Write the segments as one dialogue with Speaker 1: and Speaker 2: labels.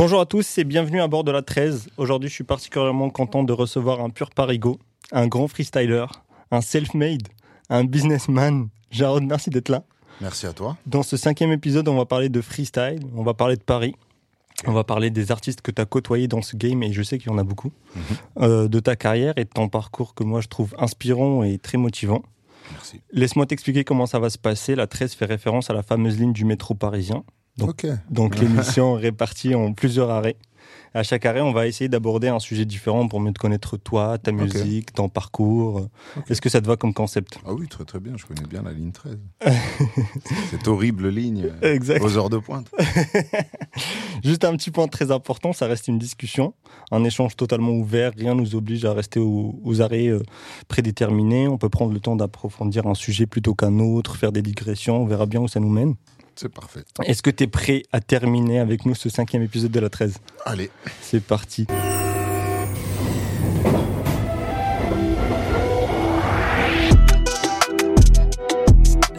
Speaker 1: Bonjour à tous et bienvenue à bord de la 13. Aujourd'hui, je suis particulièrement content de recevoir un pur parigo, un grand freestyler, un self-made, un businessman. Jarod, merci d'être là.
Speaker 2: Merci à toi.
Speaker 1: Dans ce cinquième épisode, on va parler de freestyle, on va parler de Paris, on va parler des artistes que tu as côtoyés dans ce game, et je sais qu'il y en a beaucoup,
Speaker 2: Mhm.
Speaker 1: euh, de ta carrière et de ton parcours que moi je trouve inspirant et très motivant.
Speaker 2: Merci.
Speaker 1: Laisse-moi t'expliquer comment ça va se passer. La 13 fait référence à la fameuse ligne du métro parisien. Donc- l'émission répartie en plusieurs arrêts. À chaque arrêt, on va essayer d'aborder un sujet différent pour mieux te connaître toi, ta musique, ton parcours. Est-ce que ça te va comme concept?
Speaker 2: Ah oui, très très bien. Je connais bien la ligne 13. Cette horrible ligne
Speaker 1: Exact.
Speaker 2: aux heures de pointe.
Speaker 1: Juste un petit point très important, ça reste une discussion, un échange totalement ouvert, rien nous oblige à rester aux, aux arrêts euh, prédéterminés. On peut prendre le temps d'approfondir un sujet plutôt qu'un autre, faire des digressions, on verra bien où ça nous mène.
Speaker 2: C'est parfait.
Speaker 1: Est-ce que tu es prêt à terminer avec nous ce cinquième épisode de la 13
Speaker 2: Allez.
Speaker 1: C'est parti.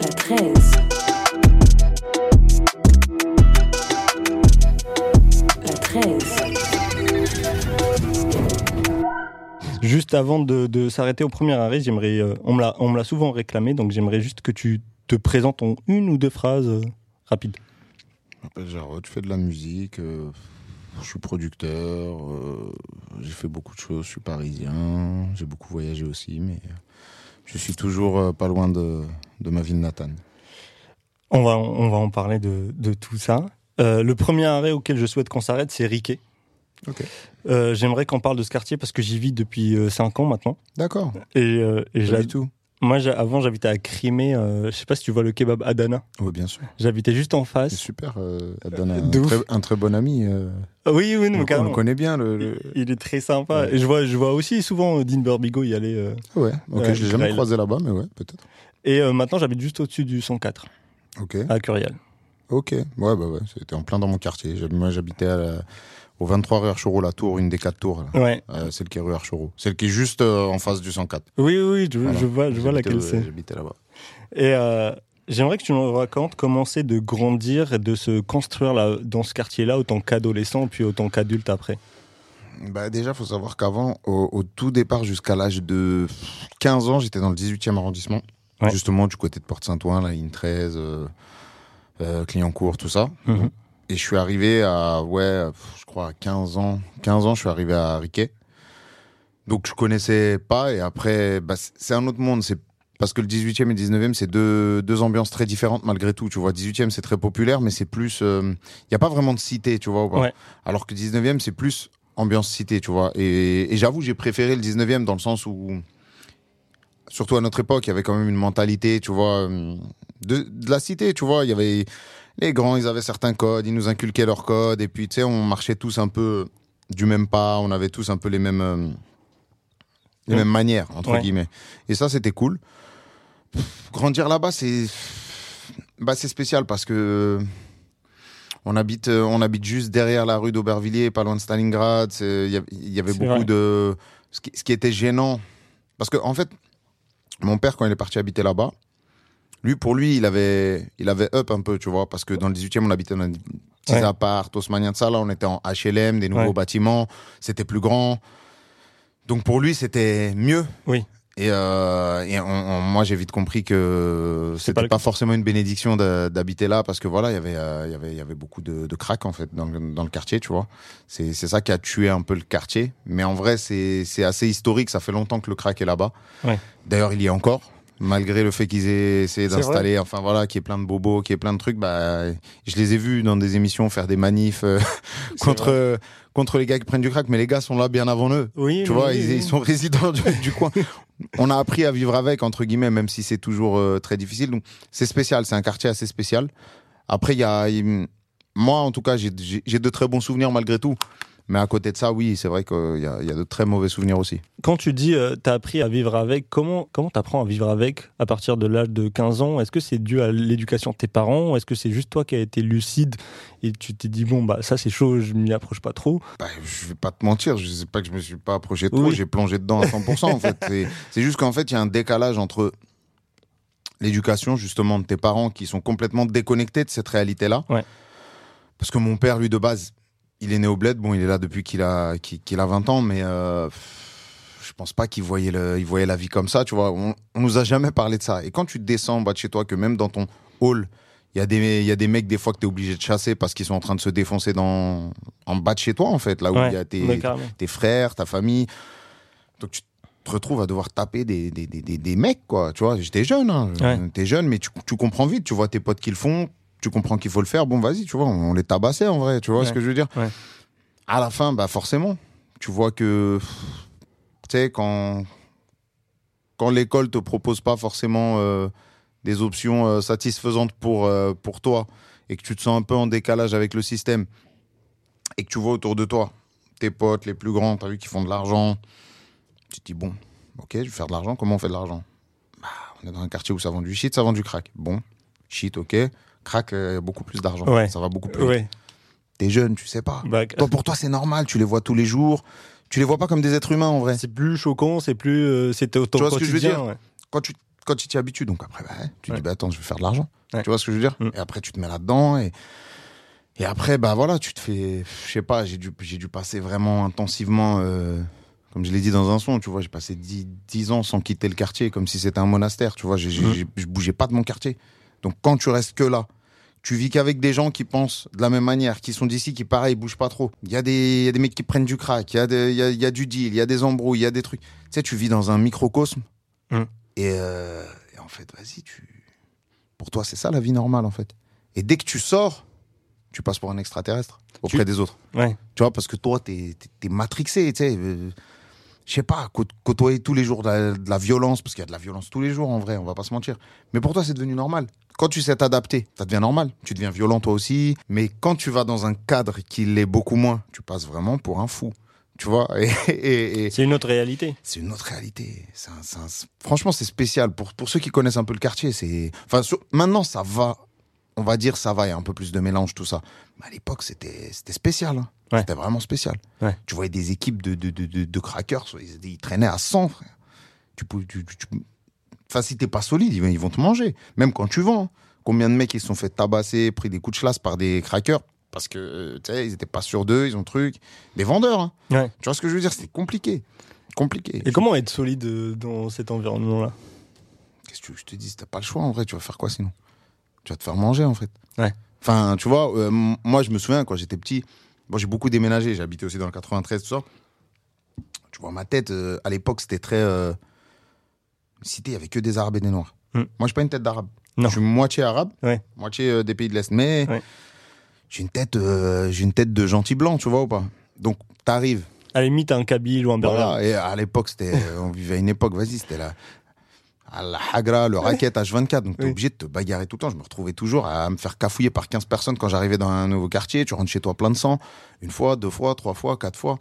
Speaker 3: La 13. La 13.
Speaker 1: Juste avant de, de s'arrêter au premier arrêt, j'aimerais, euh, on me l'a, on me l'a souvent réclamé, donc j'aimerais juste que tu te présentes en une ou deux phrases rapides.
Speaker 2: Je m'appelle Jarod, je fais de la musique. euh, je suis producteur. euh, j'ai fait beaucoup de choses. Je suis parisien. J'ai beaucoup voyagé aussi, mais euh, je suis toujours pas loin de, de ma ville natale.
Speaker 1: On va, on va en parler de, de tout ça. Euh, le premier arrêt auquel je souhaite qu'on s'arrête, c'est Riquet.
Speaker 2: Ok.
Speaker 1: Euh, j'aimerais qu'on parle de ce quartier parce que j'y vis depuis 5 ans maintenant.
Speaker 2: D'accord.
Speaker 1: Et, et
Speaker 2: du tout.
Speaker 1: Moi, avant, j'habitais à Crimée. euh, je sais pas si tu vois le kebab Adana.
Speaker 2: Oui, bien sûr.
Speaker 1: J'habitais juste en
Speaker 2: C'est
Speaker 1: face.
Speaker 2: super. Euh, donne un, très, un très bon ami. euh,
Speaker 1: Ah Oui, oui, non,
Speaker 2: on, on connaît bien. Le, le-
Speaker 1: Il est très sympa.
Speaker 2: Ouais.
Speaker 1: Et je vois, je vois aussi souvent euh, Dean Burbigo y aller.
Speaker 2: Ouais. Ok. Je l'ai jamais
Speaker 1: Israël.
Speaker 2: croisé là-bas, mais ouais, peut-être.
Speaker 1: Et maintenant, j'habite juste au-dessus du 104,
Speaker 2: Ok.
Speaker 1: à Curial.
Speaker 2: Ok, ouais, bah ouais, c'était en plein dans mon quartier. Moi, j'habitais à la- au 23 rue Archero, la tour, une des quatre tours, là.
Speaker 1: Ouais.
Speaker 2: Euh, celle qui est rue Archero. Celle qui est juste euh, en face du 104.
Speaker 1: Oui, oui, je,
Speaker 2: Voilà.
Speaker 1: je vois, je vois laquelle
Speaker 2: euh,
Speaker 1: c'est.
Speaker 2: J'habitais là-bas.
Speaker 1: Et euh, j'aimerais que tu nous racontes comment c'est de grandir et de se construire là, dans ce quartier-là, autant qu'adolescent, puis autant qu'adulte après.
Speaker 2: Bah, déjà, faut savoir qu'avant, au, au tout départ, jusqu'à l'âge de 15 ans, j'étais dans le 18e arrondissement.
Speaker 1: Ouais.
Speaker 2: Justement, du côté de Porte-Saint-Ouen, la ligne 13, euh, euh, Clignancourt, tout ça.
Speaker 1: Mhm.
Speaker 2: Et je suis arrivé à, ouais, je crois à 15 ans. 15 ans, je suis arrivé à Riquet. Donc je connaissais pas. Et après, bah, c'est- un autre monde. C'est parce que le 18e et le 19e, c'est deux, deux ambiances très différentes malgré tout. Tu vois, 18e, c'est très populaire, mais c'est plus. Il n'y a pas vraiment de cité, tu vois. ou pas
Speaker 1: Ouais.
Speaker 2: Alors que 19e, c'est plus ambiance cité, tu vois. Et, et j'avoue, j'ai préféré le 19e dans le sens où. Surtout à notre époque, il y avait quand même une mentalité, tu vois, euh, de, de la cité, tu vois. Il y avait les grands, ils avaient certains codes, ils nous inculquaient leurs codes, et puis tu sais, on marchait tous un peu du même pas, on avait tous un peu les mêmes, euh, les mêmes manières entre
Speaker 1: Ouais.
Speaker 2: guillemets. Et ça, c'était cool. Pff, Grandir là-bas, c'est, bah, spécial parce que on habite, euh, on habite juste derrière la rue d'Aubervilliers, pas loin de Stalingrad. Il y, avait beaucoup
Speaker 1: vrai.
Speaker 2: de, ce qui, ce qui était gênant, parce que en fait, mon père quand il est parti habiter là-bas. Lui, pour lui, il avait, il avait up un peu, tu vois, parce que dans le 18e, on habitait dans des petits
Speaker 1: Ouais.
Speaker 2: apparts, haussmanniens de ça. Là, on était en HLM, des nouveaux
Speaker 1: Ouais.
Speaker 2: bâtiments, c'était plus grand. Donc pour lui, c'était mieux.
Speaker 1: Oui.
Speaker 2: Et, euh, et on- on- moi, j'ai vite compris que
Speaker 1: pas
Speaker 2: c'était pas,
Speaker 1: cas.
Speaker 2: forcément une bénédiction d'habiter là, parce que voilà, il y avait, euh, y avait, y avait beaucoup de, de crack en fait dans le, dans le quartier, tu vois. C'est ça qui a tué un peu le quartier. Mais en vrai, c'est c'est assez historique. Ça fait longtemps que le crack est là-bas.
Speaker 1: Ouais.
Speaker 2: D'ailleurs, il y est encore. Malgré le fait qu'ils aient essayé d'installer, enfin voilà, qu'il y ait plein de bobos, qu'il y ait plein de trucs, bah, je les ai vus dans des émissions faire des manifs euh, contre, contre les gars qui prennent du crack, mais les gars sont là bien avant eux.
Speaker 1: Oui,
Speaker 2: Tu
Speaker 1: oui,
Speaker 2: vois,
Speaker 1: oui,
Speaker 2: ils,
Speaker 1: oui.
Speaker 2: ils sont résidents du, du coin. On a appris à vivre avec, entre guillemets, même si c'est toujours euh, très difficile. Donc, c'est spécial, c'est un quartier assez spécial. Après, il y a. Moi, en tout cas, j'ai de très bons souvenirs malgré tout. Mais à côté de ça, oui, c'est vrai qu'il y, a- il y a de très mauvais souvenirs aussi.
Speaker 1: Quand tu dis euh, t'as appris à vivre avec, comment comment t'apprends à vivre avec à partir de l'âge de 15 ans? Est-ce que c'est dû à l'éducation de tes parents ou est-ce que c'est juste toi qui as été lucide et tu t'es dit bon bah ça c'est chaud, je m'y approche pas trop?
Speaker 2: Bah, je vais pas te mentir, je sais pas que je me suis pas approché trop,
Speaker 1: Oui.
Speaker 2: j'ai plongé dedans à 100% en fait. C'est- C'est juste qu'en fait, il y a un décalage entre l'éducation justement de tes parents qui sont complètement déconnectés de cette réalité-là.
Speaker 1: Ouais.
Speaker 2: Parce que mon père, lui, de base, il est né au bled. Bon, il est là depuis qu'il a, qu'il a 20 ans, mais euh, je pense pas qu'il voyait, le, il voyait la vie comme ça. Tu vois, on, on nous a jamais parlé de ça. Et quand tu descends en bas de chez toi, que même dans ton hall, il y, a des, y a des mecs des fois que tu es obligé de chasser parce qu'ils sont en train de se défoncer dans, en bas de chez toi, en fait, là où il y a tes, frères, ta famille. Donc tu te retrouves à devoir taper des, des, des, des, des mecs, quoi. Tu vois, j'étais jeune, hein.
Speaker 1: Ouais.
Speaker 2: T'es jeune, mais tu, tu comprends vite. Tu vois tes potes qui le font, tu comprends qu'il faut le faire. Bon, vas-y, tu vois, on les tabassait en vrai. Tu vois ce que je veux dire
Speaker 1: Ouais.
Speaker 2: À la fin, bah forcément, tu vois que, tu sais, quand, quand l'école te propose pas forcément euh, des options euh, satisfaisantes pour, euh, pour toi et que tu te sens un peu en décalage avec le système et que tu vois autour de toi tes potes les plus grands, t'as vu, qui font de l'argent, tu te dis, bon, ok, je vais faire de l'argent, comment on fait de l'argent? Bah, On est dans un quartier où ça vend du shit, ça vend du crack. Bon, shit, ok, crack, euh, beaucoup plus d'argent,
Speaker 1: Ouais.
Speaker 2: ça va beaucoup plus.
Speaker 1: Ouais.
Speaker 2: T'es jeune, tu sais pas.
Speaker 1: Bah,
Speaker 2: Toi, pour toi, c'est normal, tu les vois tous les jours, tu les vois pas comme des êtres humains en vrai.
Speaker 1: c'est plus choquant, c'est plus. euh, au ton
Speaker 2: Tu vois ce que je veux dire
Speaker 1: ouais.
Speaker 2: quand tu quand tu t'y habitues, donc après, bah, tu dis, bah, attends, je vais faire de l'argent. Tu vois ce que je veux dire
Speaker 1: Mm.
Speaker 2: Et après, tu te mets là-dedans et, et après, bah voilà, tu te fais, je sais pas, j'ai dû, j'ai dû passer vraiment intensivement, euh, comme je l'ai dit dans un son, tu vois, j'ai passé 10, 10 ans sans quitter le quartier, comme si c'était un monastère, tu vois,
Speaker 1: Mm.
Speaker 2: je bougeais pas de mon quartier. Donc quand tu restes que là, tu vis qu'avec des gens qui pensent de la même manière, qui sont d'ici, qui pareil, bougent pas trop. Il y, a des- il y a des mecs qui prennent du crack, il y, a des- il y a, y a du deal, il y a des embrouilles, il y a des trucs. Tu sais, tu vis dans un microcosme.
Speaker 1: Mm.
Speaker 2: Et, euh, et en fait, vas-y, tu... pour toi, c'est ça la vie normale, en fait. Et dès que tu sors, tu passes pour un extraterrestre auprès
Speaker 1: Tu-
Speaker 2: des autres.
Speaker 1: Ouais.
Speaker 2: Tu vois, parce que toi, t'es es, matrixé, tu sais. Je sais pas, cô- côtoyer tous les jours de la, de la violence, parce qu'il y a de la violence tous les jours, en vrai, on va pas se mentir. Mais pour toi, c'est devenu normal. Quand tu sais t'adapter, ça devient normal. Tu deviens violent toi aussi. Mais quand tu vas dans un cadre qui l'est beaucoup moins, tu passes vraiment pour un fou. Tu vois et, et- et-
Speaker 1: C'est une autre réalité.
Speaker 2: c'est une autre réalité. Un- un- franchement, c'est spécial. Pour, pour ceux qui connaissent un peu le quartier, c'est. Enfin, sur- maintenant, ça va. On va dire, ça va. Il y a un peu plus de mélange, tout ça. Mais à l'époque, c'était c'était spécial. hein.
Speaker 1: Ouais.
Speaker 2: C'était vraiment spécial.
Speaker 1: Ouais.
Speaker 2: Tu voyais des équipes de, de, de, de, de crackers. Ils, ils traînaient à 100, frère. Tu peux. Tu, tu- tu- Enfin, si t'es pas solide, ils, vont- te manger. Même quand tu vends. hein. Combien de mecs ils se sont fait tabasser, pris des coups de chlasse par des crackers parce que, euh, tu sais, ils étaient pas sûrs d'eux, ils ont truc. Des vendeurs, hein.
Speaker 1: Ouais.
Speaker 2: Tu vois ce que je veux dire? C'était compliqué. Compliqué.
Speaker 1: Et comment être solide euh, dans cet environnement-là?
Speaker 2: Qu'est-ce que tu veux que je te dis T'as pas le choix en vrai, tu vas faire quoi sinon? Tu vas te faire manger en fait.
Speaker 1: Ouais.
Speaker 2: Enfin, tu vois, euh, moi je me souviens quand j'étais petit, bon, j'ai beaucoup déménagé, habité aussi dans le 93, tout ça. Tu vois, ma tête, euh, à l'époque, c'était très. Euh, cité, il y avait que des Arabes et des Noirs.
Speaker 1: Hmm.
Speaker 2: Moi, j'ai pas une tête d'arabe.
Speaker 1: Non.
Speaker 2: Je suis moitié arabe,
Speaker 1: Ouais.
Speaker 2: moitié euh, des pays de l'Est. Mais
Speaker 1: Ouais.
Speaker 2: j'ai une tête, j'ai une tête de gentil blanc, tu vois ou pas Donc, t'arrives.
Speaker 1: À la limite, un Kabyle ou un.
Speaker 2: Voilà, et à l'époque, c'était, on vivait à une époque, vas-y, c'était la, à la Hagra, le racket H24. Donc, t'es
Speaker 1: Oui.
Speaker 2: obligé de te bagarrer tout le temps. Je me retrouvais toujours à me faire cafouiller par 15 personnes quand j'arrivais dans un nouveau quartier. Tu rentres chez toi plein de sang. Une fois, deux fois, trois fois, quatre fois.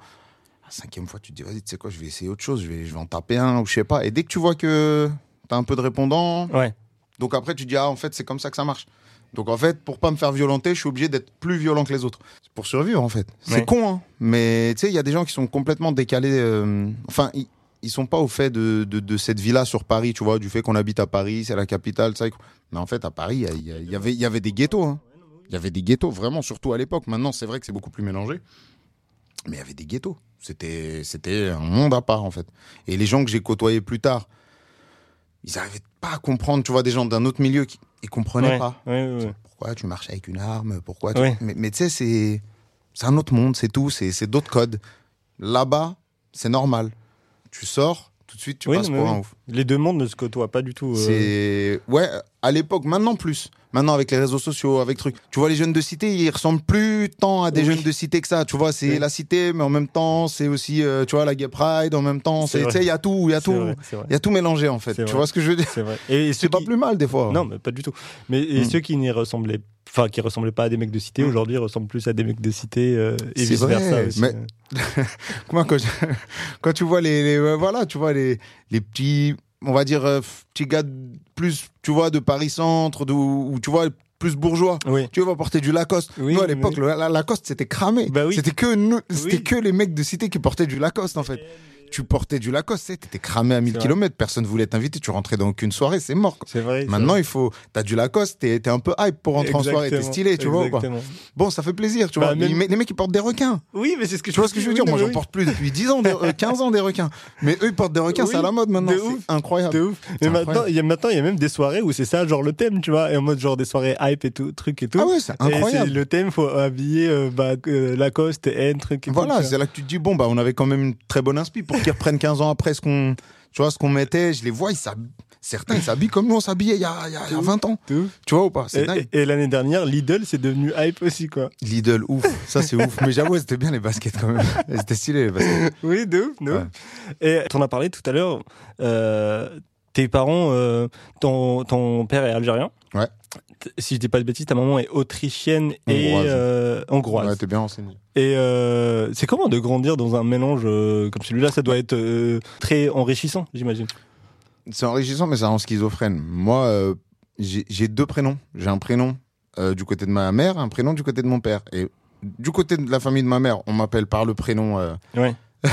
Speaker 2: La cinquième fois, tu te dis, vas-y, tu sais quoi, je vais essayer autre chose. Je vais, je vais en taper un ou je sais pas. Et dès que tu vois que t'as un peu de répondant,
Speaker 1: Ouais.
Speaker 2: donc après, tu dis, ah, en fait, c'est comme ça que ça marche. Donc en fait, pour pas me faire violenter, je suis obligé d'être plus violent que les autres. C'est pour survivre, en fait. C'est
Speaker 1: Ouais.
Speaker 2: con, hein. Mais tu sais, il y a des gens qui sont complètement décalés. euh, Enfin, ils, ils sont pas au fait de, de, de cette villa sur Paris, tu vois, du fait qu'on habite à Paris, c'est la capitale, ça. Mais en fait, à Paris, il y, y avait, y avait des ghettos. hein. Il y avait des ghettos, vraiment, surtout à l'époque. Maintenant, c'est vrai que c'est beaucoup plus mélangé. Mais il y avait des ghettos. C'était, c'était un monde à part, en fait. Et les gens que j'ai côtoyés plus tard, ils n'arrivaient pas à comprendre, tu vois, des gens d'un autre milieu qui ils comprenaient
Speaker 1: Ouais.
Speaker 2: pas.
Speaker 1: Ouais, ouais, ouais.
Speaker 2: Pourquoi tu marches avec une arme? Pourquoi tu-. Mais, mais tu sais, c'est, c'est un autre monde, c'est tout, c'est, c'est d'autres codes. Là-bas, c'est normal. Tu sors, tout de suite, tu
Speaker 1: Oui,
Speaker 2: passes pour un ouf.
Speaker 1: Les deux mondes ne se côtoient pas du tout. euh.
Speaker 2: C'est ouais, à l'époque, maintenant plus. Maintenant avec les réseaux sociaux, avec trucs. Tu vois les jeunes de cité, ils ressemblent plus tant à des
Speaker 1: Oui.
Speaker 2: jeunes de cité que ça. Tu vois, c'est
Speaker 1: Oui.
Speaker 2: la cité, mais en même temps, c'est aussi euh, tu vois la gay pride. En même temps,
Speaker 1: C'est
Speaker 2: il y a tout, il y a tout, il y a tout mélangé en fait. Tu
Speaker 1: vrai.
Speaker 2: vois ce que je veux dire?
Speaker 1: C'est vrai. Et,
Speaker 2: C'est pas
Speaker 1: qui-
Speaker 2: plus mal des fois.
Speaker 1: Non, mais pas du tout. Mais et
Speaker 2: Hmm.
Speaker 1: ceux qui n'y ressemblaient, enfin qui ressemblaient pas à des mecs de cité,
Speaker 2: Hmm.
Speaker 1: aujourd'hui ressemblent plus à des mecs de cité euh, et vice versa aussi.
Speaker 2: mais- Moi, quand, je- quand tu vois les, les- ouais, voilà, tu vois les, les petits, on va dire euh, petits gars plus, tu vois, de Paris Centre, de, ou tu vois plus bourgeois.
Speaker 1: Oui.
Speaker 2: Tu vas porter du Lacoste.
Speaker 1: Oui,
Speaker 2: nous, à l'époque,
Speaker 1: oui.
Speaker 2: le- la, Lacoste, c'était cramé.
Speaker 1: Bah.
Speaker 2: C'était que nous, que les mecs de cité qui portaient du Lacoste, en fait. Tu portais du Lacoste, tu étais cramé à 1000
Speaker 1: C'est vrai.
Speaker 2: km, personne voulait t'inviter, tu rentrais dans aucune soirée, c'est mort. quoi.
Speaker 1: C'est vrai.
Speaker 2: Maintenant, il faut. T'as du Lacoste, t'es t'es un peu hype pour rentrer en soirée, t'es stylé, tu vois.
Speaker 1: Exactement.
Speaker 2: Bon, ça fait plaisir, tu
Speaker 1: Bah,
Speaker 2: vois.
Speaker 1: même-
Speaker 2: Les, les mecs, ils portent des requins.
Speaker 1: Oui, mais c'est ce que
Speaker 2: Tu vois ce que je veux dire Moi, j'en
Speaker 1: porte
Speaker 2: porte plus depuis 10 ans, des- euh, 15 ans des requins. Mais eux, ils portent des requins,
Speaker 1: Oui,
Speaker 2: c'est à la mode maintenant. C'est incroyable.
Speaker 1: De ouf. Mais maintenant, il y a maintenant, il y a même des soirées où c'est ça, genre le thème, tu vois, et en mode genre des soirées hype et tout, truc et tout.
Speaker 2: Ah ouais, c'est incroyable.
Speaker 1: le thème, faut habiller euh, bah, euh, Lacoste, N, truc
Speaker 2: Voilà, c'est là que tu te dis, bon, bah, on avait quand même une très bonne inspi pour qu'ils reprennent 15 ans après ce qu'on, tu vois, ce qu'on mettait. Je les vois, ils certains, ils s'habillent comme nous, on s'habillait il y a, il y a- il y a 20 ans. Tu vois ou pas?
Speaker 1: Et,
Speaker 2: dingue.
Speaker 1: et- et l'année dernière, Lidl, c'est devenu hype aussi, quoi.
Speaker 2: Lidl, ouf. Ça, c'est ouf. Mais j'avoue, c'était bien les baskets quand même. C'était stylé les baskets.
Speaker 1: Oui, de ouf, de
Speaker 2: Ouais.
Speaker 1: ouf. Et t'en as parlé tout à l'heure, euh, tes parents, euh, ton, ton père est algérien.
Speaker 2: Ouais.
Speaker 1: Si je dis pas de bêtises, ta maman est autrichienne et
Speaker 2: Hongroise.
Speaker 1: euh, hongroise.
Speaker 2: Ouais, t'es bien renseigné.
Speaker 1: Et euh, c'est comment de grandir dans un mélange euh, comme celui-là? Ça doit être très enrichissant, j'imagine.
Speaker 2: C'est enrichissant, mais ça rend schizophrène. Moi, j'ai deux prénoms. J'ai un prénom du côté de ma mère, un prénom du côté de mon père. Et du côté de la famille de ma mère, on m'appelle par le prénom
Speaker 1: Ouais.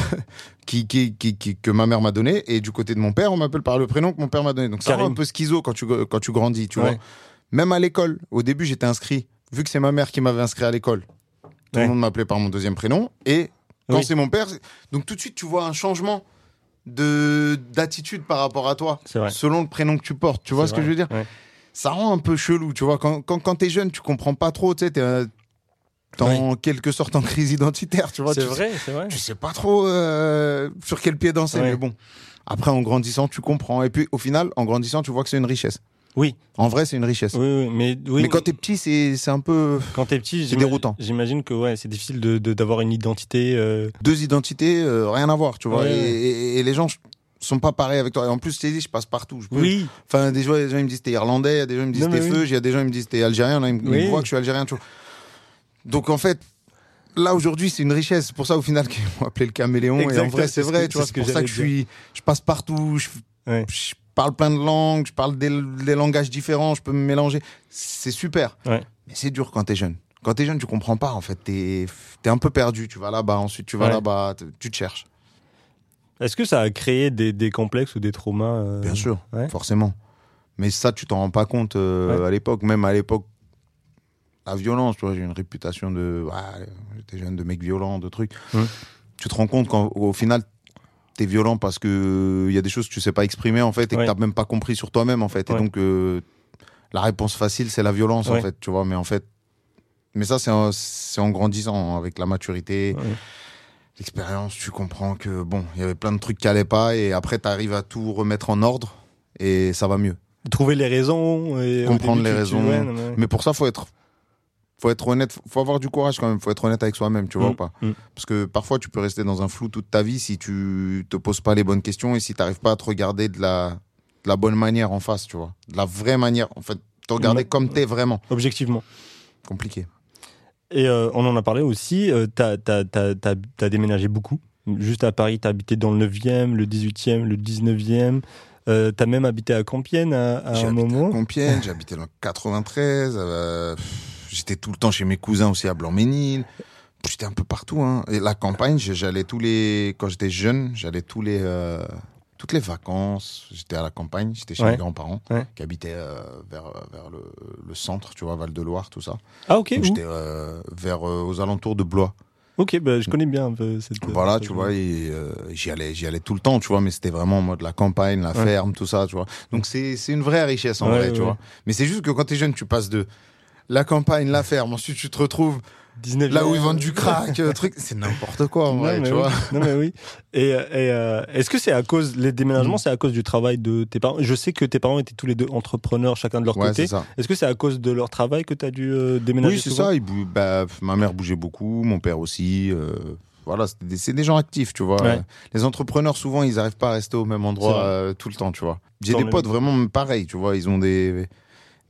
Speaker 2: qui, qui, qui, qui- que ma mère m'a donné. Et du côté de mon père, on m'appelle par le prénom que mon père m'a donné. Donc ça rend un peu schizo quand tu, quand tu grandis, tu
Speaker 1: Ouais.
Speaker 2: vois. Même à l'école, au début, j'étais inscrit. Vu que c'est ma mère qui m'avait inscrit à l'école, tout
Speaker 1: Ouais.
Speaker 2: le monde m'appelait par mon deuxième prénom. Et quand
Speaker 1: Oui.
Speaker 2: c'est mon père, donc tout de suite, tu vois un changement de d'attitude par rapport à toi selon le prénom que tu portes. Tu vois ce que je veux dire?
Speaker 1: Ouais.
Speaker 2: Ça rend un peu chelou, tu vois. Quand, quand, quand t'es jeune, tu comprends pas trop, tu sais, t'es euh, en quelque sorte en crise identitaire, tu vois.
Speaker 1: C'est vrai, c'est vrai.
Speaker 2: Tu sais pas trop euh, sur quel pied danser, mais bon. Après, en grandissant, tu comprends. Et puis, au final, en grandissant, tu vois que c'est une richesse.
Speaker 1: Oui.
Speaker 2: En vrai, c'est une richesse.
Speaker 1: Oui, oui, mais oui.
Speaker 2: Mais quand t'es petit, c'est c'est un peu
Speaker 1: quand t'es petit,
Speaker 2: c'est déroutant.
Speaker 1: J'imagine que ouais, c'est difficile de de- d'avoir une identité. euh,
Speaker 2: deux identités, euh, rien à voir, tu vois.
Speaker 1: Ouais.
Speaker 2: Et, et- et les gens sont pas pareils avec toi. Et en plus, dit, je passe partout. Je peux-
Speaker 1: Oui.
Speaker 2: Enfin, des gens, des gens ils me disent t'es irlandais, il y a des gens ils me disent t'es feu, il y a des gens ils me disent t'es algérien, là, ils me,
Speaker 1: Oui.
Speaker 2: voient que je suis algérien, tu vois. Donc en fait, là aujourd'hui c'est une richesse. C'est pour ça au final qu'ils m'ont appelé le caméléon. et en vrai
Speaker 1: c'est
Speaker 2: c'est
Speaker 1: ce
Speaker 2: vrai, tu vois.
Speaker 1: c'est
Speaker 2: C'est
Speaker 1: ce
Speaker 2: pour ça que je
Speaker 1: j'allais
Speaker 2: suis, je passe partout, je,
Speaker 1: Ouais.
Speaker 2: je parle plein de langues, je parle des, des langages différents, je peux me mélanger. C'est super.
Speaker 1: Ouais.
Speaker 2: Mais c'est dur quand t'es jeune. Quand t'es jeune, tu comprends pas en fait. T'es es un peu perdu. Tu vas là-bas, ensuite tu vas
Speaker 1: Ouais.
Speaker 2: là-bas, tu te cherches.
Speaker 1: Est-ce que ça a créé des, des complexes ou des traumas euh,
Speaker 2: Bien sûr,
Speaker 1: ouais.
Speaker 2: forcément. Mais ça, tu t'en rends pas compte euh, à l'époque. Même à l'époque, la violence, tu vois, j'ai une réputation de. J'étais jeune de mec violent, de trucs. Tu te rends compte qu'au final, t'es violent parce que il y a des choses que tu sais pas exprimer, en fait, et
Speaker 1: Ouais.
Speaker 2: que t'as même pas compris sur toi-même, en fait.
Speaker 1: Ouais.
Speaker 2: Et donc, euh, la réponse facile, c'est la violence,
Speaker 1: Ouais.
Speaker 2: en fait, tu vois. Mais en fait. Mais ça, c'est en, c'est en grandissant, avec la maturité, l'expérience, tu comprends que, bon, il y avait plein de trucs qui allaient pas, et après, tu arrives à tout remettre en ordre, et ça va mieux.
Speaker 1: Trouver les raisons. Et
Speaker 2: Comprendre
Speaker 1: début,
Speaker 2: les raisons.
Speaker 1: Mais
Speaker 2: pour ça, faut être, faut être honnête, faut avoir du courage quand même, faut être honnête avec soi-même, tu vois
Speaker 1: Mm,
Speaker 2: ou pas
Speaker 1: mm.
Speaker 2: Parce que parfois, tu peux rester dans un flou toute ta vie si tu te poses pas les bonnes questions et si tu n'arrives pas à te regarder de la, de la bonne manière en face, tu vois. De la vraie manière, en fait, te regarder
Speaker 1: Ouais.
Speaker 2: comme t'es vraiment.
Speaker 1: Objectivement.
Speaker 2: Compliqué.
Speaker 1: Et euh, on en a parlé aussi, euh, t'as t'as déménagé beaucoup. Juste à Paris, t'as habité dans le 9e, le 18e, le 19e. Euh, t'as même habité à Compiègne à, à
Speaker 2: J'ai
Speaker 1: un
Speaker 2: habité à
Speaker 1: moment.
Speaker 2: Compiègne, j'ai habité dans le 93. Euh, J'étais tout le temps chez mes cousins aussi à Blanc-Ménil. J'étais un peu partout. Hein. Et la campagne, j'allais tous les. Quand j'étais jeune, j'allais tous les. euh, Toutes les vacances, j'étais à la campagne, j'étais chez
Speaker 1: Ouais.
Speaker 2: mes grands-parents
Speaker 1: Ouais.
Speaker 2: qui habitaient euh, vers, vers le, le centre, tu vois, Val-de-Loire, tout ça.
Speaker 1: Ah ok,
Speaker 2: j'étais euh, vers euh, aux alentours de Blois.
Speaker 1: ok, bah, je connais bien un peu cette.
Speaker 2: Voilà,
Speaker 1: cette
Speaker 2: tu vois, euh, j'y allais, j'y allais tout le temps, tu vois, mais c'était vraiment en mode la campagne, la
Speaker 1: Ouais.
Speaker 2: ferme, tout ça, tu vois. Donc c'est, c'est une vraie richesse en
Speaker 1: Ouais,
Speaker 2: vrai,
Speaker 1: ouais,
Speaker 2: tu vois. Mais c'est juste que quand t'es jeune, tu passes de la campagne, la ferme, ensuite tu te retrouves
Speaker 1: 19e.
Speaker 2: là où ils vendent du crack, euh, truc, c'est n'importe quoi en
Speaker 1: Non,
Speaker 2: vrai,
Speaker 1: mais
Speaker 2: tu
Speaker 1: oui.
Speaker 2: vois.
Speaker 1: Non mais oui. Et, euh, et, euh, est-ce que c'est à cause les déménagements,
Speaker 2: Mm.
Speaker 1: c'est à cause du travail de tes parents? Je sais que tes parents étaient tous les deux entrepreneurs, chacun de leur
Speaker 2: Ouais,
Speaker 1: côté. Est-ce que c'est à cause de leur travail que tu as dû euh, déménager
Speaker 2: Oui, c'est ça. bah, ma mère bougeait beaucoup, mon père aussi. euh, voilà, c'est des, gens actifs, tu vois.
Speaker 1: Ouais.
Speaker 2: Les entrepreneurs, souvent, ils n'arrivent pas à rester au même endroit tout le temps, tu vois. J'ai des potes vraiment pareils, tu vois. Ils ont des,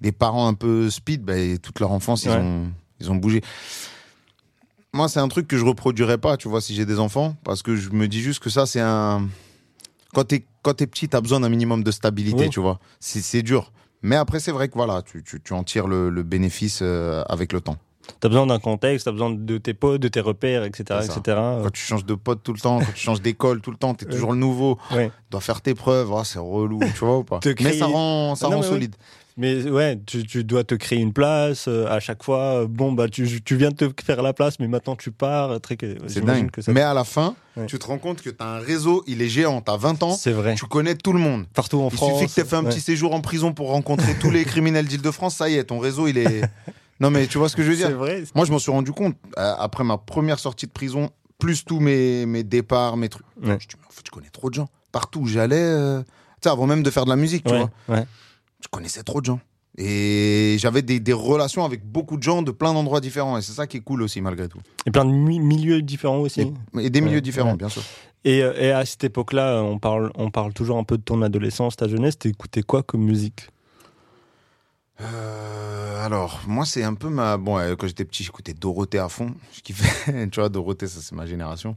Speaker 2: des parents un peu speed, bah, toute leur enfance, ils, ont, ils ont bougé. Moi, c'est un truc que je reproduirais pas, tu vois, si j'ai des enfants, parce que je me dis juste que ça, c'est un. Quand t'es quand t'es petit, t'as besoin d'un minimum de stabilité,
Speaker 1: Oui.
Speaker 2: tu vois. C'est c'est dur. Mais après, c'est vrai que voilà, tu, tu, tu en tires le, le bénéfice euh, avec le temps.
Speaker 1: T'as besoin d'un contexte, t'as besoin de tes potes, de tes repères, etc. Etc.
Speaker 2: Quand tu changes de pote tout le temps, quand tu changes d'école tout le temps, t'es toujours le nouveau.
Speaker 1: Ouais.
Speaker 2: Tu dois faire tes preuves. Ah, c'est relou, tu vois ou pas Mais ça rend, ça
Speaker 1: Non,
Speaker 2: rend
Speaker 1: oui. Mais ouais, tu, tu dois te créer une place euh, à chaque fois. euh, Bon, bah, tu, tu viens de te faire la place, mais maintenant tu pars. Très,
Speaker 2: C'est dingue.
Speaker 1: Que ça...
Speaker 2: Mais à la fin,
Speaker 1: Ouais.
Speaker 2: tu te rends compte que tu as un réseau, il est géant. Tu as 20 ans,
Speaker 1: C'est vrai.
Speaker 2: tu connais tout le monde.
Speaker 1: Partout en
Speaker 2: Il
Speaker 1: France.
Speaker 2: suffit que tu aies fait un
Speaker 1: ouais.
Speaker 2: petit séjour en prison pour rencontrer tous les criminels d'Île-de-France. Ça y est, ton réseau, il est. Non, mais tu vois ce que je veux
Speaker 1: C'est
Speaker 2: dire
Speaker 1: vrai.
Speaker 2: Moi, je m'en suis rendu compte euh, après ma première sortie de prison, plus tous mes, mes départs, mes trucs.
Speaker 1: Ouais.
Speaker 2: Je dis, mais en fait, je connais trop de gens. Partout où j'allais, euh, tu sais, avant même de faire de la musique, tu vois,
Speaker 1: ouais.
Speaker 2: Je connaissais trop de gens. Et j'avais des, des relations avec beaucoup de gens de plein d'endroits différents. Et c'est ça qui est cool aussi, malgré tout.
Speaker 1: Et plein de mi- milieux différents aussi.
Speaker 2: Et, et des milieux
Speaker 1: Ouais,
Speaker 2: différents,
Speaker 1: ouais.
Speaker 2: bien sûr.
Speaker 1: Et, euh, et à cette époque-là, on parle, on parle toujours un peu de ton adolescence, ta jeunesse. T'écoutais quoi comme musique?
Speaker 2: Euh, alors, moi, c'est un peu ma. Bon, euh, quand j'étais petit, j'écoutais Dorothée à fond. Je kiffais. tu vois, Dorothée, ça, c'est ma génération.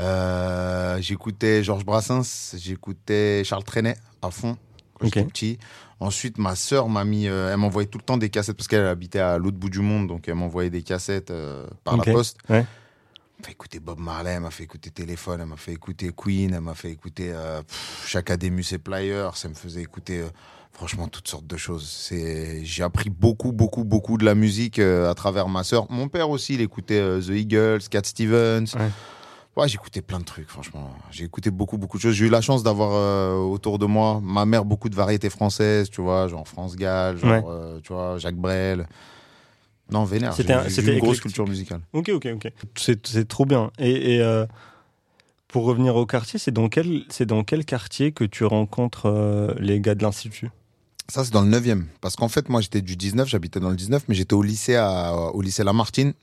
Speaker 2: Euh, j'écoutais Georges Brassens, j'écoutais Charles Trenet à fond quand j'étais petit. Ensuite, ma sœur m'a mis. euh, elle m'envoyait tout le temps des cassettes parce qu'elle habitait à l'autre bout du monde, donc elle m'envoyait des cassettes euh, par la poste.
Speaker 1: Ouais.
Speaker 2: Elle m'a fait écouter Bob Marley, elle m'a fait écouter Téléphone, elle m'a fait écouter Queen, elle m'a fait écouter euh, Chakademus et Pliers, ça me faisait écouter euh, franchement toutes sortes de choses. C'est, j'ai appris beaucoup, beaucoup, beaucoup de la musique à travers ma sœur. Mon père aussi, il écoutait The Eagles, Cat Stevens.
Speaker 1: Ouais.
Speaker 2: Ouais, j'écoutais plein de trucs, franchement. J'ai écouté beaucoup, beaucoup de choses. J'ai eu la chance d'avoir euh, autour de moi, ma mère, beaucoup de variétés françaises, tu vois, genre France Gall, genre,
Speaker 1: Ouais.
Speaker 2: euh, tu vois, Jacques Brel. Non, vénère.
Speaker 1: C'était un-
Speaker 2: une grosse culture musicale.
Speaker 1: Ok, ok, ok. C'est trop bien. Et, et, euh, pour revenir au quartier, c'est dans quel, dans quel quartier que tu rencontres les gars de l'institut?
Speaker 2: Ça, c'est dans le 9e. Parce qu'en fait, moi, j'étais du 19, j'habitais dans le 19, mais j'étais au lycée, à, au lycée Lamartine.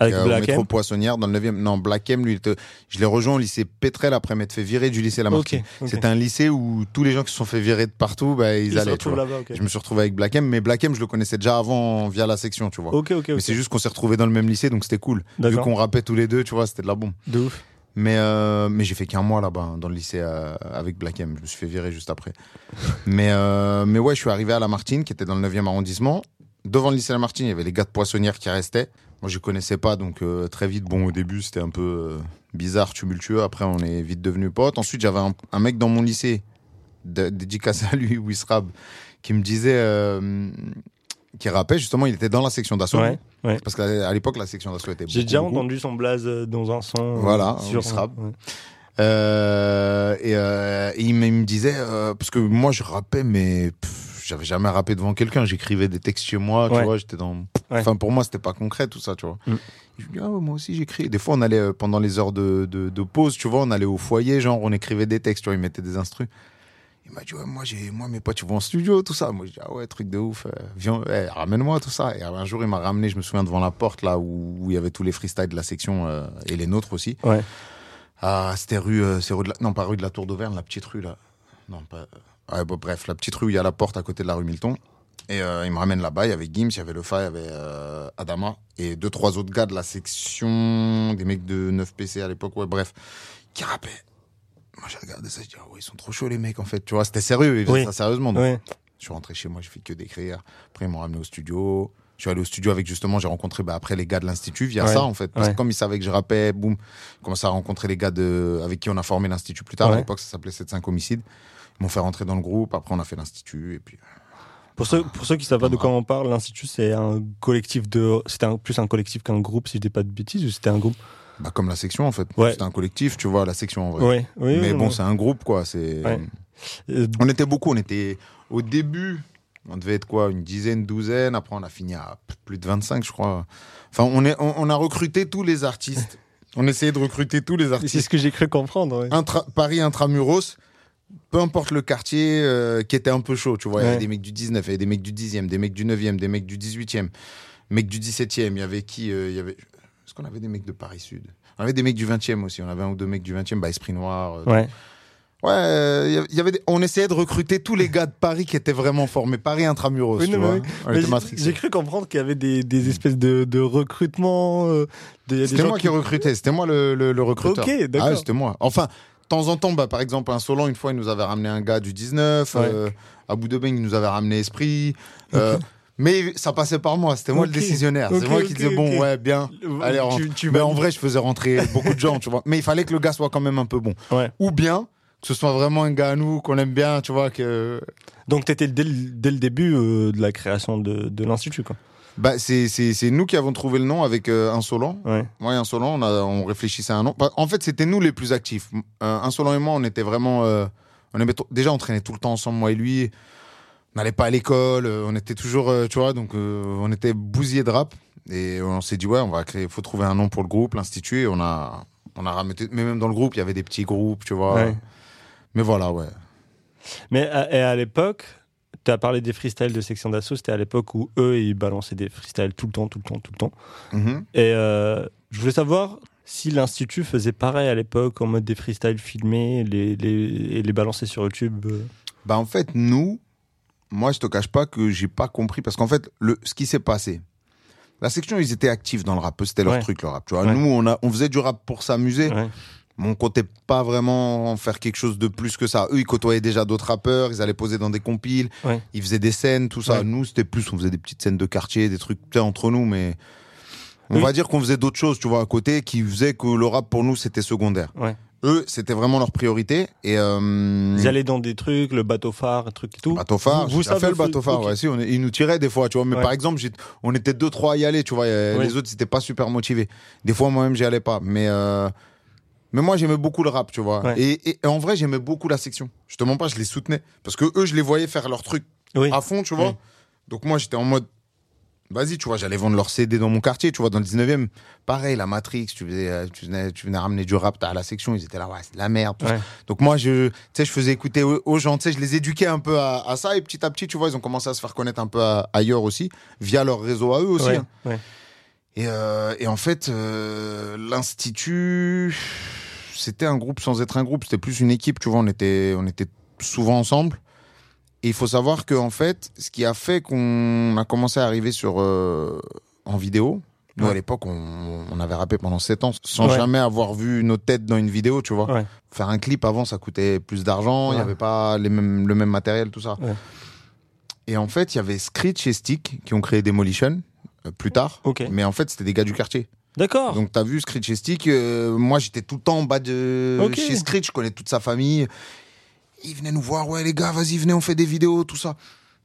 Speaker 1: Avec
Speaker 2: est au métro
Speaker 1: M
Speaker 2: Poissonnière, dans le 9e. Non, Black M, lui, était- je l'ai rejoint au lycée Pétrel après m'être fait virer du lycée Lamartine.
Speaker 1: Ok, ok.
Speaker 2: C'était un lycée où tous les gens qui se sont fait virer de partout, bah, ils,
Speaker 1: Ils
Speaker 2: allaient. Tu
Speaker 1: retrouvent
Speaker 2: vois.
Speaker 1: là-bas, ok.
Speaker 2: Je me suis retrouvé avec Black M, mais Black M, je le connaissais déjà avant via la section, tu vois. Mais c'est juste qu'on s'est retrouvés dans le même lycée, donc c'était cool. Vu qu'on rappait tous les deux, tu vois, c'était de la bombe.
Speaker 1: De ouf.
Speaker 2: Mais, euh, mais j'ai fait qu'un mois là-bas, hein, dans le lycée euh, avec Black M. Je me suis fait virer juste après. mais, euh, mais ouais, je suis arrivé à Lamartine, qui était dans le 9e arrondissement. Devant le lycée Lamartine, il y avait les gars de Poissonnière qui restaient. Moi, je connaissais pas, donc euh, très vite, bon, au début, c'était un peu euh, bizarre, tumultueux. Après, on est vite devenus potes. Ensuite, j'avais un, un mec dans mon lycée, dédicacé à lui, Wisrab, qui me disait, euh, qui rappait, justement, il était dans la section d'assaut.
Speaker 1: Ouais, ouais.
Speaker 2: Parce qu'à l'époque, la section d'assaut était
Speaker 1: J'ai déjà
Speaker 2: beaucoup.
Speaker 1: entendu son blaze dans un son.
Speaker 2: Voilà,
Speaker 1: sur, ouais.
Speaker 2: Euh, et, et il, me, disait, parce que moi je rappais, mais pff, j'avais jamais rappé devant quelqu'un. J'écrivais des textes chez moi, tu vois, j'étais dans.
Speaker 1: Ouais.
Speaker 2: Enfin, pour moi, c'était pas concret tout ça, tu vois.
Speaker 1: Mm.
Speaker 2: Je lui dis, ah, ouais, moi aussi j'écris. Des fois, on allait euh, pendant les heures de, de, de pause, tu vois, on allait au foyer, genre, on écrivait des textes, tu vois, il mettait des instrus. Il m'a dit, ouais, moi, j'ai, moi, mes potes, ils vont en studio, tout ça. Moi, je dis, ah ouais, truc de ouf. euh, viens, eh, ramène-moi tout ça. Et un jour, il m'a ramené, je me souviens, devant la porte, là, où, où il y avait tous les freestyles de la section euh, et les nôtres aussi.
Speaker 1: Ouais.
Speaker 2: Ah, c'était rue, c'est rue de la, non, pas rue de la Tour d'Auvergne, la petite rue, là. Non, pas, ouais, bon, bref, la petite rue où il y a la porte à côté de la rue Milton. Et euh, il me ramène là-bas, il y avait Gims, il y avait Le Fa, il y avait euh, Adama, et deux, trois autres gars de la section, des mecs de 9PC à l'époque, ouais, bref, qui rappaient. Moi, j'ai regardé ça, je dis, ah ouais, ils sont trop chauds, les mecs, en fait. Tu vois, c'était sérieux, ils faisaient
Speaker 1: Oui.
Speaker 2: ça sérieusement. Donc, je suis rentré chez moi, j'ai fait que d'écrire. Après, ils m'ont ramené au studio. Je suis allé au studio avec justement, j'ai rencontré bah, après les gars de l'Institut via
Speaker 1: Ouais.
Speaker 2: ça en fait. Parce
Speaker 1: Ouais.
Speaker 2: que comme ils savaient que je rappais, boum, j'ai commencé à rencontrer les gars de, avec qui on a formé l'Institut plus tard.
Speaker 1: Ouais.
Speaker 2: À l'époque, ça s'appelait 7-5 homicides. Ils m'ont fait rentrer dans le groupe. Après, on a fait l'Institut. Et puis,
Speaker 1: Pour ceux, pour ceux qui savent pas de quoi on parle, l'Institut, c'est un collectif de. C'était plus un collectif qu'un groupe, si je dis pas de bêtises, ou c'était un groupe?
Speaker 2: Bah, comme la section en fait.
Speaker 1: Ouais.
Speaker 2: C'était un collectif, tu vois, la section en vrai.
Speaker 1: Ouais, oui.
Speaker 2: Mais
Speaker 1: oui,
Speaker 2: bon,
Speaker 1: oui.
Speaker 2: c'est un groupe quoi. C'est.
Speaker 1: Ouais. Euh,
Speaker 2: On était beaucoup. On était au début. On devait être quoi Une dizaine, douzaine. Après, on a fini à plus de 25, je crois. Enfin, on, est, on, on a recruté tous les artistes. On essayait de recruter tous les
Speaker 1: C'est
Speaker 2: artistes.
Speaker 1: ce que j'ai cru comprendre.
Speaker 2: Intra- Paris intramuros, peu importe le quartier euh, qui était un peu chaud, tu vois. Il y avait des mecs du 19, il y avait des mecs du 10e, des mecs du 9e, des mecs du 18e, mecs du 17e. Il y avait qui euh, y avait. Est-ce qu'on avait des mecs de Paris Sud? On avait des mecs du 20e aussi. On avait un ou deux mecs du 20e, bah, Esprit Noir. euh,
Speaker 1: Ouais.
Speaker 2: Ouais, il y avait- des- on essayait de recruter tous les gars de Paris qui étaient vraiment formés. Paris intramuros,
Speaker 1: Oui,
Speaker 2: tu vois.
Speaker 1: oui.
Speaker 2: Était
Speaker 1: j'ai- cru comprendre qu'il y avait des, des espèces de, de recrutement. euh, de- il y a des
Speaker 2: C'était moi qui recrutais, c'était moi le, le, le recruteur.
Speaker 1: Ok, d'accord.
Speaker 2: Ah c'était moi. Enfin, de temps en temps, bah, par exemple, Insolent, une fois, il nous avait ramené un gars du 19.
Speaker 1: Ouais.
Speaker 2: Euh, à bout de Beng, il nous avait ramené Esprit. Euh, Mais ça passait par moi, c'était moi le décisionnaire. C'est moi qui disais, bon, ouais, bien, allez, rentre.
Speaker 1: tu, tu
Speaker 2: Mais
Speaker 1: vas-
Speaker 2: en vrai, je faisais rentrer beaucoup de gens, tu vois. Mais il fallait que le gars soit quand même un peu bon.
Speaker 1: Ouais.
Speaker 2: Ou bien que ce soit vraiment un gars à nous, qu'on aime bien, tu vois. que
Speaker 1: Donc t'étais dès, le- dès le début euh, de la création de, de l'institut, quoi.
Speaker 2: Bah, c'est c'est- c'est nous qui avons trouvé le nom avec euh, Insolent.
Speaker 1: Ouais.
Speaker 2: Moi et Insolent, on, a, on réfléchissait à un nom. En fait, c'était nous les plus actifs. Euh, Insolent et moi, on était vraiment. euh, on aimait Déjà, on traînait tout le temps ensemble, moi et lui. On n'allait pas à l'école, on était toujours, tu vois, donc on était bousillés de rap. Et on s'est dit, ouais, on va créer, faut trouver un nom pour le groupe, l'Institut. Et on a, on a rameuté, mais même dans le groupe, il y avait des petits groupes, tu vois.
Speaker 1: Ouais.
Speaker 2: Mais voilà, ouais.
Speaker 1: Mais à, et à l'époque, tu as parlé des freestyles de section d'assaut, c'était à l'époque où eux, ils balançaient des freestyles tout le temps, tout le temps, tout le temps.
Speaker 2: Mhm.
Speaker 1: Et euh, je voulais savoir si l'Institut faisait pareil à l'époque, en mode des freestyles filmés les, les, et les balancer sur YouTube. euh.
Speaker 2: Bah en fait, nous, moi je te cache pas que j'ai pas compris parce qu'en fait, le, ce qui s'est passé, la section ils étaient actifs dans le rap, c'était leur
Speaker 1: Ouais.
Speaker 2: truc le rap. Tu vois,
Speaker 1: Ouais.
Speaker 2: nous on a, on faisait du rap pour s'amuser,
Speaker 1: Ouais.
Speaker 2: Mais on comptait pas vraiment en faire quelque chose de plus que ça. Eux ils côtoyaient déjà d'autres rappeurs, ils allaient poser dans des compiles,
Speaker 1: Ouais.
Speaker 2: ils faisaient des scènes, tout ça.
Speaker 1: Ouais.
Speaker 2: Nous c'était plus, on faisait des petites scènes de quartier, des trucs entre nous, mais on
Speaker 1: Oui.
Speaker 2: va dire qu'on faisait d'autres choses, tu vois, à côté, qui faisaient que le rap pour nous c'était secondaire.
Speaker 1: Ouais.
Speaker 2: Eux c'était vraiment leur priorité et euh,
Speaker 1: Ils allaient dans des trucs, le bateau phare, trucs et tout.
Speaker 2: Bateau phare,
Speaker 1: Vous, vous savez
Speaker 2: fait le bateau phare,
Speaker 1: ok.
Speaker 2: ouais, si, on ils nous tiraient des fois, tu vois, mais par exemple, on était deux, trois à y aller, tu vois, les autres, c'était pas super motivés. Des fois, moi-même, j'y allais pas, mais, euh, mais moi, j'aimais beaucoup le rap, tu vois,
Speaker 1: Ouais.
Speaker 2: et, et- et en vrai, j'aimais beaucoup la section. Je te mens pas, je les soutenais, parce que eux, je les voyais faire leur truc
Speaker 1: Oui.
Speaker 2: à fond, tu vois,
Speaker 1: Oui.
Speaker 2: donc moi, j'étais en mode, vas-y, tu vois, j'allais vendre leur CD dans mon quartier, tu vois, dans le 19e, pareil, la Matrix, tu, faisais, euh, tu, venais, tu venais ramener du rap à la section, ils étaient là, ouais, c'est de la merde.
Speaker 1: Ouais.
Speaker 2: Donc moi, je, tu sais, je faisais écouter aux, gens, tu sais, je les éduquais un peu à, à ça et petit à petit, tu vois, ils ont commencé à se faire connaître un peu à- ailleurs aussi, via leur réseau à eux aussi.
Speaker 1: Ouais,
Speaker 2: hein.
Speaker 1: ouais.
Speaker 2: Et, euh, et en fait, euh, l'institut, c'était un groupe sans être un groupe, c'était plus une équipe, tu vois, on était, on était souvent ensemble. Et il faut savoir que en fait, ce qui a fait qu'on a commencé à arriver sur euh, en vidéo. Nous,
Speaker 1: Ouais.
Speaker 2: à l'époque, on, on avait rappé pendant 7 ans sans
Speaker 1: Ouais.
Speaker 2: jamais avoir vu nos têtes dans une vidéo, tu vois.
Speaker 1: Ouais.
Speaker 2: Faire un clip avant, ça coûtait plus d'argent, il n'y avait pas les mêmes, le même matériel, tout ça. Et en fait, il y avait Screech et Stick qui ont créé Demolition plus tard. Mais en fait, c'était des gars du quartier.
Speaker 1: D'accord.
Speaker 2: Donc, t'as vu Screech et Stick. euh, moi, j'étais tout le temps en bas de
Speaker 1: Ok.
Speaker 2: chez Screech. Je connais toute sa famille. Ils venaient nous voir. Ouais, les gars, vas-y, venez, on fait des vidéos, tout ça.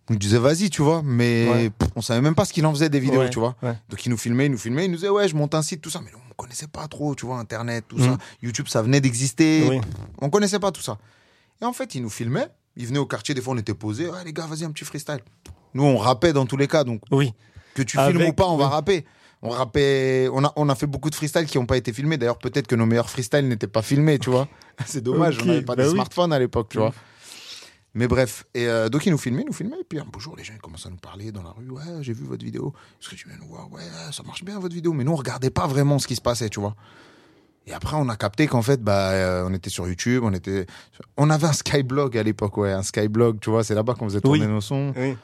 Speaker 2: On nous disait, vas-y, tu vois. Mais
Speaker 1: Ouais.
Speaker 2: pff, on savait même pas ce qu'il en faisait des vidéos,
Speaker 1: Ouais,
Speaker 2: tu vois.
Speaker 1: ouais.
Speaker 2: Donc, ils nous filmaient, ils nous filmaient. Ils nous disaient, ouais, je monte un site, tout ça. Mais on connaissait pas trop, tu vois, Internet, tout ça. YouTube, ça venait d'exister.
Speaker 1: Oui.
Speaker 2: On connaissait pas tout ça. Et en fait, ils nous filmaient. Ils venaient au quartier. Des fois, on était posés. Ouais, les gars, vas-y, un petit freestyle. Nous, on rappait dans tous les cas. Donc,
Speaker 1: Oui.
Speaker 2: Que tu
Speaker 1: Avec-
Speaker 2: filmes ou pas, on va rapper. On rappait, on a, on a fait beaucoup de freestyles qui n'ont pas été filmés. D'ailleurs, peut-être que nos meilleurs freestyles n'étaient pas filmés, tu vois. C'est dommage, on n'avait pas
Speaker 1: bah
Speaker 2: de
Speaker 1: oui.
Speaker 2: smartphone à l'époque, tu vois. Mais bref, et euh, donc ils nous filmaient, ils nous filmaient, et puis un beau jour, les gens ils commencent à nous parler dans la rue. Ouais, j'ai vu votre vidéo. Est-ce que tu viens nous voir Ouais, ça marche bien votre vidéo. Mais nous, on regardait pas vraiment ce qui se passait, tu vois. Et après, on a capté qu'en fait, bah, euh, on était sur YouTube, on était, on avait un Skyblog à l'époque, ouais, un Skyblog, tu vois. C'est là-bas qu'on faisait tourner
Speaker 1: Oui.
Speaker 2: nos sons.
Speaker 1: Oui.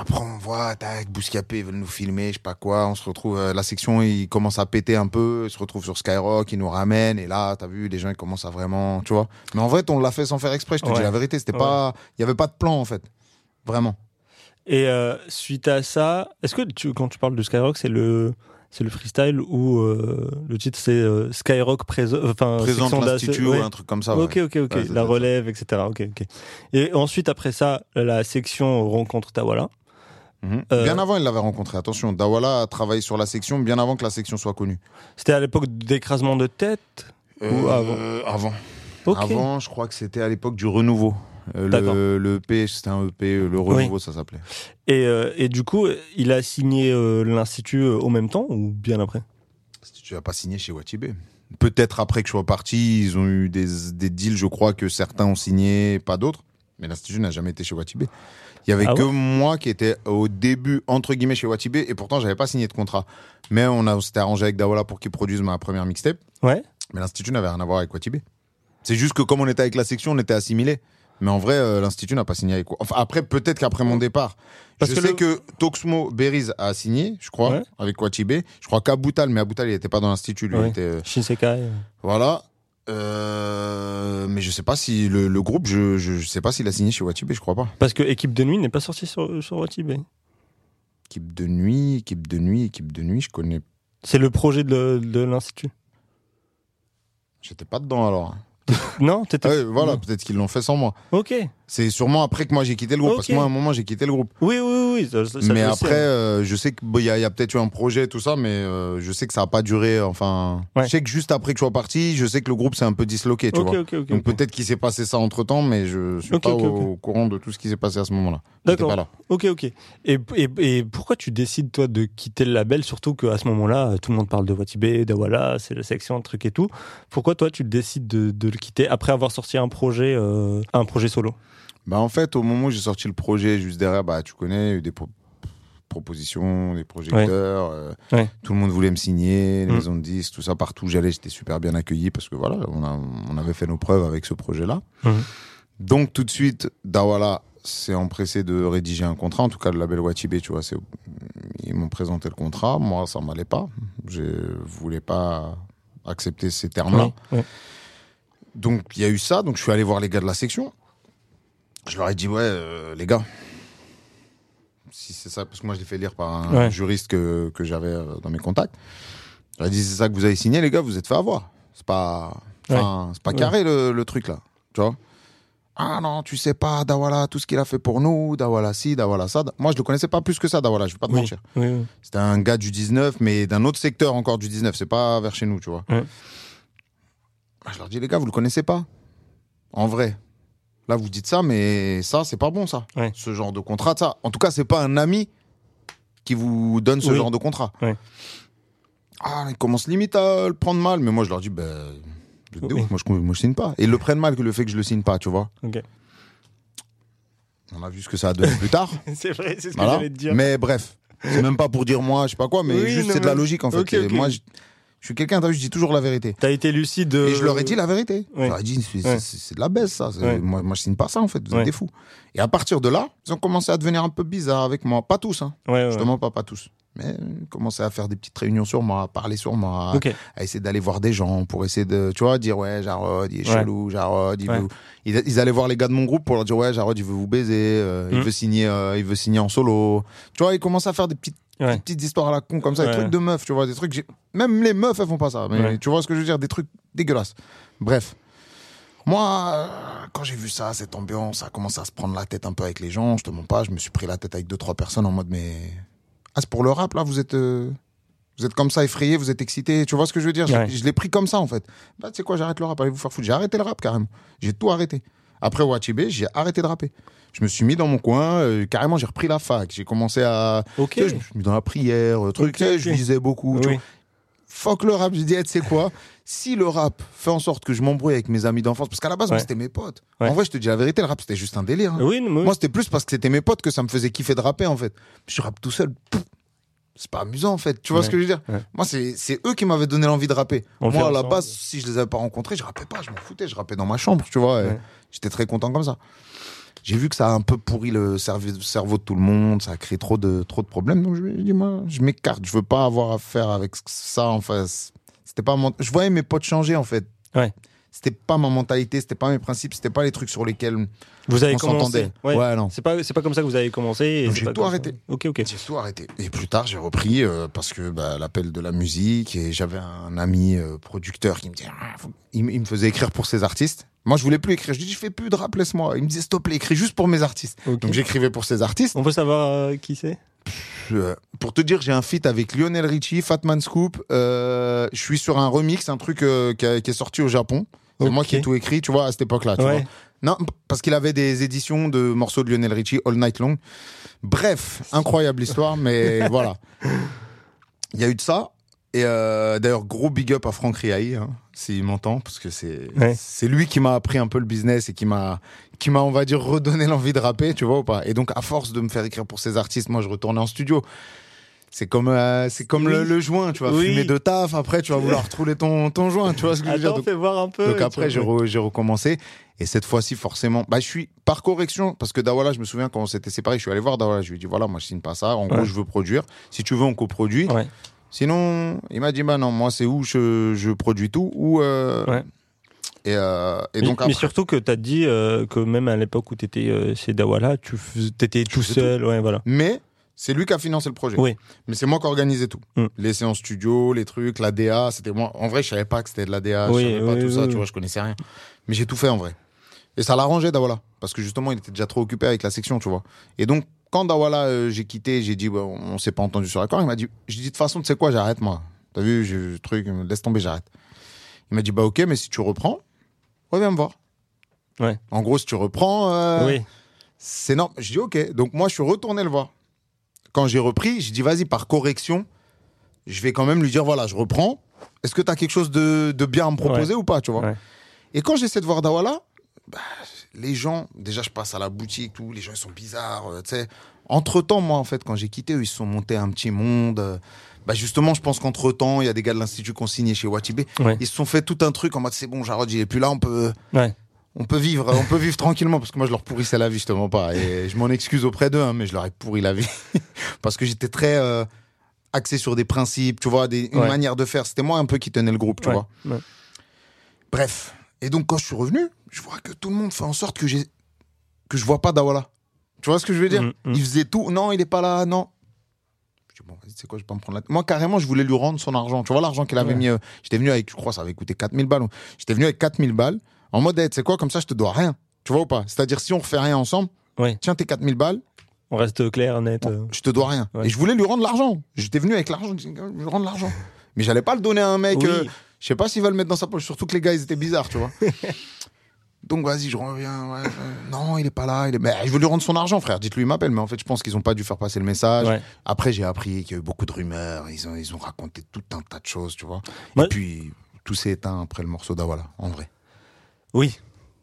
Speaker 2: Après, on voit, tac, Bouscapé, ils veulent nous filmer, je sais pas quoi. On se retrouve, euh, la section, il commence à péter un peu. Ils se retrouve sur Skyrock, ils nous ramènent. Et là, t'as vu, les gens, ils commencent à vraiment, tu vois. Mais en vrai, on l'a fait sans faire exprès, je te
Speaker 1: Ouais.
Speaker 2: dis la vérité. C'était
Speaker 1: Ouais.
Speaker 2: pas, il y avait pas de plan, en fait. Vraiment.
Speaker 1: Et euh, suite à ça, est-ce que tu, quand tu parles de Skyrock, c'est le c'est le freestyle ou euh, le titre c'est euh, Skyrock préso- enfin
Speaker 2: Présente l'institut
Speaker 1: ouais.
Speaker 2: ou un truc comme ça. ouais.
Speaker 1: Ok, ok, ok.
Speaker 2: Ouais,
Speaker 1: la
Speaker 2: ça.
Speaker 1: relève, etc. Ok, ok. Et ensuite, après ça, la section rencontre Tawala.
Speaker 2: Mhm.
Speaker 1: Euh,
Speaker 2: Bien avant, il l'avait rencontré. Attention, Dawala a travaillé sur la section bien avant que la section soit connue.
Speaker 1: C'était à l'époque d'écrasement de tête. Ou avant
Speaker 2: Euh, Avant.
Speaker 1: Ok.
Speaker 2: Avant, je crois que c'était à l'époque du renouveau. Euh, le, le EP, c'était un EP, le renouveau, ça s'appelait.
Speaker 1: Et, euh, et du coup, il a signé euh, l'institut euh, au même temps ou bien après?
Speaker 2: Tu n'as pas signé chez Watibé. Peut-être après que je sois parti, ils ont eu des, des deals, je crois que certains ont signé, pas d'autres. Mais l'Institut n'a jamais été chez Watibé. Il y avait
Speaker 1: Ah
Speaker 2: que
Speaker 1: ouais
Speaker 2: moi qui était au début, entre guillemets, chez Watibé, et pourtant, j'avais pas signé de contrat. Mais on, a- on s'était arrangé avec Dawala pour qu'il produise ma première mixtape.
Speaker 1: Ouais.
Speaker 2: Mais l'Institut n'avait rien à voir avec Watibé. C'est juste que comme on était avec la section, on était assimilés. Mais en vrai, euh, l'Institut n'a pas signé avec Enfin, après, peut-être qu'après mon départ.
Speaker 1: Parce
Speaker 2: je
Speaker 1: que
Speaker 2: sais
Speaker 1: le-
Speaker 2: que Toxmo Beriz a signé, je crois,
Speaker 1: Ouais.
Speaker 2: avec Watibé. Je crois qu'Aboutal, mais Aboutal, il n'était pas dans l'Institut. Lui, il
Speaker 1: Ouais.
Speaker 2: était. euh,
Speaker 1: Shinsekai. euh.
Speaker 2: voilà. Euh, mais je sais pas si le, le groupe, je, je, je sais pas s'il a signé chez Watibé, je crois pas.
Speaker 1: Parce que Équipe de nuit n'est pas sortie sur, sur Watibé.
Speaker 2: équipe de nuit, équipe de nuit, équipe de nuit, je connais.
Speaker 1: C'est le projet de, de l'Institut
Speaker 2: J'étais pas dedans alors.
Speaker 1: Non T'étais-
Speaker 2: Ouais, voilà, peut-être qu'ils l'ont fait sans moi.
Speaker 1: Ok.
Speaker 2: C'est sûrement après que moi j'ai quitté le groupe, parce que moi à un moment j'ai quitté le groupe.
Speaker 1: Oui, oui, oui. ça- ça- ça,
Speaker 2: mais après, euh, je sais qu'il y a, peut-être eu un projet, tout ça, mais euh, je sais que ça a pas duré. Enfin,
Speaker 1: Ouais.
Speaker 2: je sais que juste après que je sois parti, je sais que le groupe s'est un peu disloqué, tu vois. Donc peut-être qu'il s'est passé ça entre temps, mais je suis
Speaker 1: Ok,
Speaker 2: pas au, courant de tout ce qui s'est passé à ce moment-là.
Speaker 1: D'accord. Ok, ok. Et, et, et pourquoi tu décides, toi, de quitter le label, surtout qu'à ce moment-là, tout le monde parle de Watibé, Dawala, c'est la section, truc et tout. Pourquoi, toi, tu décides de, de le quitter après avoir sorti un projet, euh, un projet solo?
Speaker 2: Bah en fait, au moment où j'ai sorti le projet, juste derrière, bah tu connais, il y a eu des pro- propositions, des projecteurs. euh,
Speaker 1: Ouais.
Speaker 2: Tout le monde voulait me signer, les
Speaker 1: Mm.
Speaker 2: maisons de disques, tout ça. Partout où j'allais, j'étais super bien accueilli parce que voilà, on, a- on avait fait nos preuves avec ce projet-là.
Speaker 1: Mhm.
Speaker 2: Donc tout de suite, Dawala s'est empressé de rédiger un contrat, en tout cas le label Watibé, tu vois, ils m'ont présenté le contrat. Moi, ça m'allait pas. Je voulais pas accepter ces termes-là. Donc il y a eu ça, donc je suis allé voir les gars de la section. Je leur ai dit ouais euh, les gars, si c'est ça, parce que moi je l'ai fait lire par un
Speaker 1: Ouais.
Speaker 2: juriste que, que j'avais euh, dans mes contacts. Je leur ai dit c'est ça que vous avez signé les gars, vous êtes fait avoir. C'est pas, enfin, c'est pas
Speaker 1: Ouais.
Speaker 2: carré le, le truc là, tu vois. Ah non, tu sais pas, Dawala, tout ce qu'il a fait pour nous, Dawala ci, Dawala ça. Moi, je le connaissais pas plus que ça, Dawala, je vais pas te
Speaker 1: Oui,
Speaker 2: mentir.
Speaker 1: oui, oui.
Speaker 2: C'était un gars du 19, mais d'un autre secteur encore du 19. C'est pas vers chez nous, tu vois.
Speaker 1: Ouais.
Speaker 2: Ah, Je leur dis, les gars, vous le connaissez pas En vrai. Là, vous dites ça, mais ça, c'est pas bon, ça.
Speaker 1: Ouais.
Speaker 2: Ce genre de contrat, ça. En tout cas, c'est pas un ami qui vous donne ce
Speaker 1: Oui.
Speaker 2: genre de contrat.
Speaker 1: Ouais.
Speaker 2: Ah, ils commencent limite à le prendre mal, mais moi, je leur dis, ben.
Speaker 1: Oui.
Speaker 2: moi, je, moi, je signe pas. Et ils le prennent mal que le fait que je le signe pas, tu vois. On a vu ce que ça a donné plus tard.
Speaker 1: C'est vrai, c'est ce que
Speaker 2: Voilà.
Speaker 1: j'allais te dire.
Speaker 2: Mais bref, c'est même pas pour dire moi, je sais pas quoi, mais
Speaker 1: Oui,
Speaker 2: juste c'est de la logique en fait.
Speaker 1: Ok,
Speaker 2: Et
Speaker 1: ok.
Speaker 2: Moi, je, suis quelqu'un, je dis toujours la vérité.
Speaker 1: T'as été lucide.
Speaker 2: Et je leur ai dit la vérité. Je leur ai dit, c'est de la baisse ça. Moi, moi, je signe pas ça en fait, vous êtes des fous. Et à partir de là, ils ont commencé à devenir un peu bizarres avec moi. Pas tous, hein.
Speaker 1: Ouais, ouais.
Speaker 2: Justement, pas, pas tous. Mais ils commençaient à faire des petites réunions sur moi, à parler sur moi, à essayer d'aller voir des gens pour essayer de, tu vois, dire ouais, Jarod, il est
Speaker 1: Ouais.
Speaker 2: chelou, Jarod, il veut. Ils, ils allaient voir les gars de mon groupe pour leur dire ouais, Jarod, il veut vous baiser, euh, il
Speaker 1: Mm.
Speaker 2: veut signer, euh, il veut signer en solo. Tu vois, ils commencent à faire des petites,
Speaker 1: Ouais.
Speaker 2: des petites histoires à la con comme ça, des trucs de meufs, tu vois, des trucs. Même les meufs, elles font pas ça. Mais
Speaker 1: Ouais.
Speaker 2: tu vois ce que je veux dire, des trucs dégueulasses. Bref. Moi, euh, quand j'ai vu ça, cette ambiance, ça a commencé à se prendre la tête un peu avec les gens. Je te mens pas, je me suis pris la tête avec deux trois personnes en mode mais ah c'est pour le rap là, vous êtes euh, vous êtes comme ça effrayé, vous êtes excité. Tu vois ce que je veux dire Je- l'ai pris comme ça en fait. Bah tu sais quoi, j'arrête le rap, allez vous faire foutre. J'ai arrêté le rap carrément. J'ai tout arrêté. Après Wachibé, j'ai arrêté de rapper. Je me suis mis dans mon coin, euh, carrément j'ai repris la fac. J'ai commencé à
Speaker 1: Ok.
Speaker 2: tu sais, je me suis mis dans la prière, euh, truc,
Speaker 1: Ok,
Speaker 2: tu sais, je lisais beaucoup. tu
Speaker 1: Oui.
Speaker 2: vois. Fuck le rap, j'ai dit, eh, tu sais quoi? Si le rap fait en sorte que je m'embrouille avec mes amis d'enfance, parce qu'à la base, moi, c'était mes potes.
Speaker 1: Ouais.
Speaker 2: En vrai, je te dis la vérité, le rap, c'était juste un délire. hein.
Speaker 1: Oui.
Speaker 2: Moi, c'était plus parce que c'était mes potes que ça me faisait kiffer de rapper, en fait. Je rappe tout seul. C'est pas amusant, en fait. Tu vois
Speaker 1: Ouais.
Speaker 2: ce que je veux dire?
Speaker 1: Ouais.
Speaker 2: Moi, c'est eux qui m'avaient donné l'envie de rapper.
Speaker 1: On
Speaker 2: Moi, à la base, si je les avais pas rencontrés, je rappais pas, je m'en foutais. Je rappais dans ma chambre, tu vois.
Speaker 1: Ouais.
Speaker 2: J'étais très content comme ça. J'ai vu que ça a un peu pourri le cerveau de tout le monde, ça a créé trop de, trop de problèmes. Donc je me dit, moi, je m'écarte. Je veux pas avoir affaire avec ça en face. C'était pas mon- Je voyais mes potes changer, en fait.
Speaker 1: Ouais.
Speaker 2: C'était pas ma mentalité, c'était pas mes principes, c'était pas les trucs sur lesquels
Speaker 1: Vous avez
Speaker 2: on
Speaker 1: commencé.
Speaker 2: s'entendait.
Speaker 1: Ouais.
Speaker 2: Ouais, non.
Speaker 1: C'est pas, c'est pas comme ça que vous avez commencé.
Speaker 2: j'ai
Speaker 1: pas
Speaker 2: tout
Speaker 1: comme ça.
Speaker 2: arrêté.
Speaker 1: Ok, ok.
Speaker 2: J'ai tout arrêté. Et plus tard, j'ai repris euh, parce que bah, l'appel de la musique et j'avais un ami euh, producteur qui me disait, Ah, il, me- il me faisait écrire pour ses artistes. Moi, je voulais plus écrire. Je lui dis, je fais plus de rap, laisse-moi. Il me disait, te plaît, écris juste pour mes artistes. Donc j'écrivais pour ses artistes.
Speaker 1: On peut savoir euh, qui c'est?
Speaker 2: Pour te dire, j'ai un feat avec Lionel Richie, Fatman Scoop. Euh, je suis sur un remix, un truc euh, qui, a- qui est sorti au Japon. C'est moi qui ai tout écrit, tu vois, à cette époque-là. tu
Speaker 1: Ouais.
Speaker 2: vois. Non, parce qu'il avait des éditions de morceaux de Lionel Richie All Night Long. Bref, incroyable histoire, mais voilà. Il y a eu de ça. Et euh, d'ailleurs, gros big up à Franck Riahi, hein, s'il m'entend, parce que c'est
Speaker 1: Ouais.
Speaker 2: c'est lui qui m'a appris un peu le business et qui m'a, qui m'a, on va dire, redonné l'envie de rapper, tu vois ou pas. Et donc, à force de me faire écrire pour ces artistes, moi, je retournais en studio. C'est comme, euh, c'est comme
Speaker 1: Oui.
Speaker 2: le, le joint, tu vas
Speaker 1: Oui.
Speaker 2: fumer de taf, après, tu vas vouloir retrouver ton, ton joint, tu vois ce que je veux dire.
Speaker 1: Attends,
Speaker 2: Donc,
Speaker 1: fais voir un peu.
Speaker 2: donc après, j'ai re- j'ai recommencé. Et cette fois-ci, forcément, bah, je suis par correction, parce que Dawala, je me souviens quand on s'était séparés, je suis allé voir Dawala, je lui ai dit, voilà, moi, je signe pas ça. En
Speaker 1: Ouais.
Speaker 2: gros, je veux produire. Si tu veux, on coproduit.
Speaker 1: Ouais.
Speaker 2: Sinon, il m'a dit, bah non, moi, c'est où je, je produis tout, ou. euh,
Speaker 1: Ouais.
Speaker 2: Et, euh, et
Speaker 1: mais,
Speaker 2: donc,
Speaker 1: mais
Speaker 2: après,
Speaker 1: surtout que tu as dit euh, que même à l'époque où tu étais chez Dawala, tu étais tout seul. Ouais, voilà.
Speaker 2: mais C'est lui qui a financé le projet.
Speaker 1: Oui.
Speaker 2: Mais c'est moi qui organisais tout.
Speaker 1: Mm.
Speaker 2: Les séances studio, les trucs, la DA, c'était moi. En vrai, je savais pas que c'était de la DA,
Speaker 1: Oui,
Speaker 2: je savais pas
Speaker 1: oui,
Speaker 2: tout ça, tu vois, je connaissais rien. Mais j'ai tout fait en vrai. Et ça l'arrangeait Dawala. Parce que justement, il était déjà trop occupé avec la section, tu vois. Et donc, quand Dawala, euh, j'ai quitté, j'ai dit, bah, on s'est pas entendu sur l'accord, il m'a dit, j'ai dit, de toute façon, tu sais quoi, j'arrête, moi. T'as vu, j'ai le truc, laisse tomber, j'arrête. Il m'a dit, bah, ok, mais si tu reprends, reviens me voir.
Speaker 1: Ouais.
Speaker 2: En gros, si tu reprends, euh,
Speaker 1: Oui.
Speaker 2: c'est normal. Je dis ok. Donc moi, je suis retourné le voir. Quand j'ai repris, j'ai dit vas-y, par correction, je vais quand même lui dire voilà, je reprends. Est-ce que tu as quelque chose de, de bien à me proposer ou pas, tu vois?
Speaker 1: Ouais.
Speaker 2: Et quand j'essaie de voir Dawala, bah, les gens, déjà, je passe à la boutique, tout, les gens ils sont bizarres, euh, tu sais. Entre temps, moi, en fait, quand j'ai quitté, eux, ils se sont montés un petit monde. euh, bah justement, je pense qu'entre temps, il y a des gars de l'institut qui ont signé chez Watibé.
Speaker 1: Ouais.
Speaker 2: Ils se sont fait tout un truc en mode c'est bon, Jarod, il est plus là, on peut,
Speaker 1: Ouais.
Speaker 2: on peut vivre, on peut vivre tranquillement parce que moi je leur pourrissais la vie justement pas et je m'en excuse auprès d'eux, hein, mais je leur ai pourri la vie parce que j'étais très euh, axé sur des principes, tu vois, des, une
Speaker 1: Ouais.
Speaker 2: manière de faire. C'était moi un peu qui tenais le groupe, tu vois. Bref, et donc quand je suis revenu, je vois que tout le monde fait en sorte que que je vois pas Dawala. Tu vois ce que je veux dire
Speaker 1: Mm, mm.
Speaker 2: Il faisait tout, non, il est pas là, non. Je dis bon, vas-y, c'est quoi, je vais pas me prendre la tête. Moi carrément, je voulais lui rendre son argent. Tu vois l'argent qu'il avait
Speaker 1: Ouais.
Speaker 2: mis euh, j'étais venu avec je crois ça avait coûté 4000 balles. J'étais venu avec 4000 balles en mode hey, sais quoi comme ça je te dois rien. Tu vois ou pas? C'est-à-dire si on refait rien ensemble,
Speaker 1: Ouais.
Speaker 2: tiens tes 4000 balles,
Speaker 1: On reste clair, net. euh.
Speaker 2: je te dois rien.
Speaker 1: Ouais.
Speaker 2: Et je voulais lui rendre l'argent. J'étais venu avec l'argent, je lui rendre l'argent. Mais j'allais pas le donner à un mec,
Speaker 1: Oui.
Speaker 2: euh, je sais pas s'il va le mettre dans sa poche, surtout que les gars ils étaient bizarres, tu vois. Donc vas-y, je reviens. ouais, non, il est pas là. Il est... Mais je veux lui rendre son argent, frère. Dites-lui, il m'appelle. Mais en fait, je pense qu'ils ont pas dû faire passer le message.
Speaker 1: Ouais.
Speaker 2: Après, j'ai appris qu'il y a eu beaucoup de rumeurs. Ils ont, ils ont raconté tout un tas de choses, tu vois.
Speaker 1: Ouais.
Speaker 2: Et puis, tout s'est éteint après le morceau d'Awala, en vrai.
Speaker 1: Oui.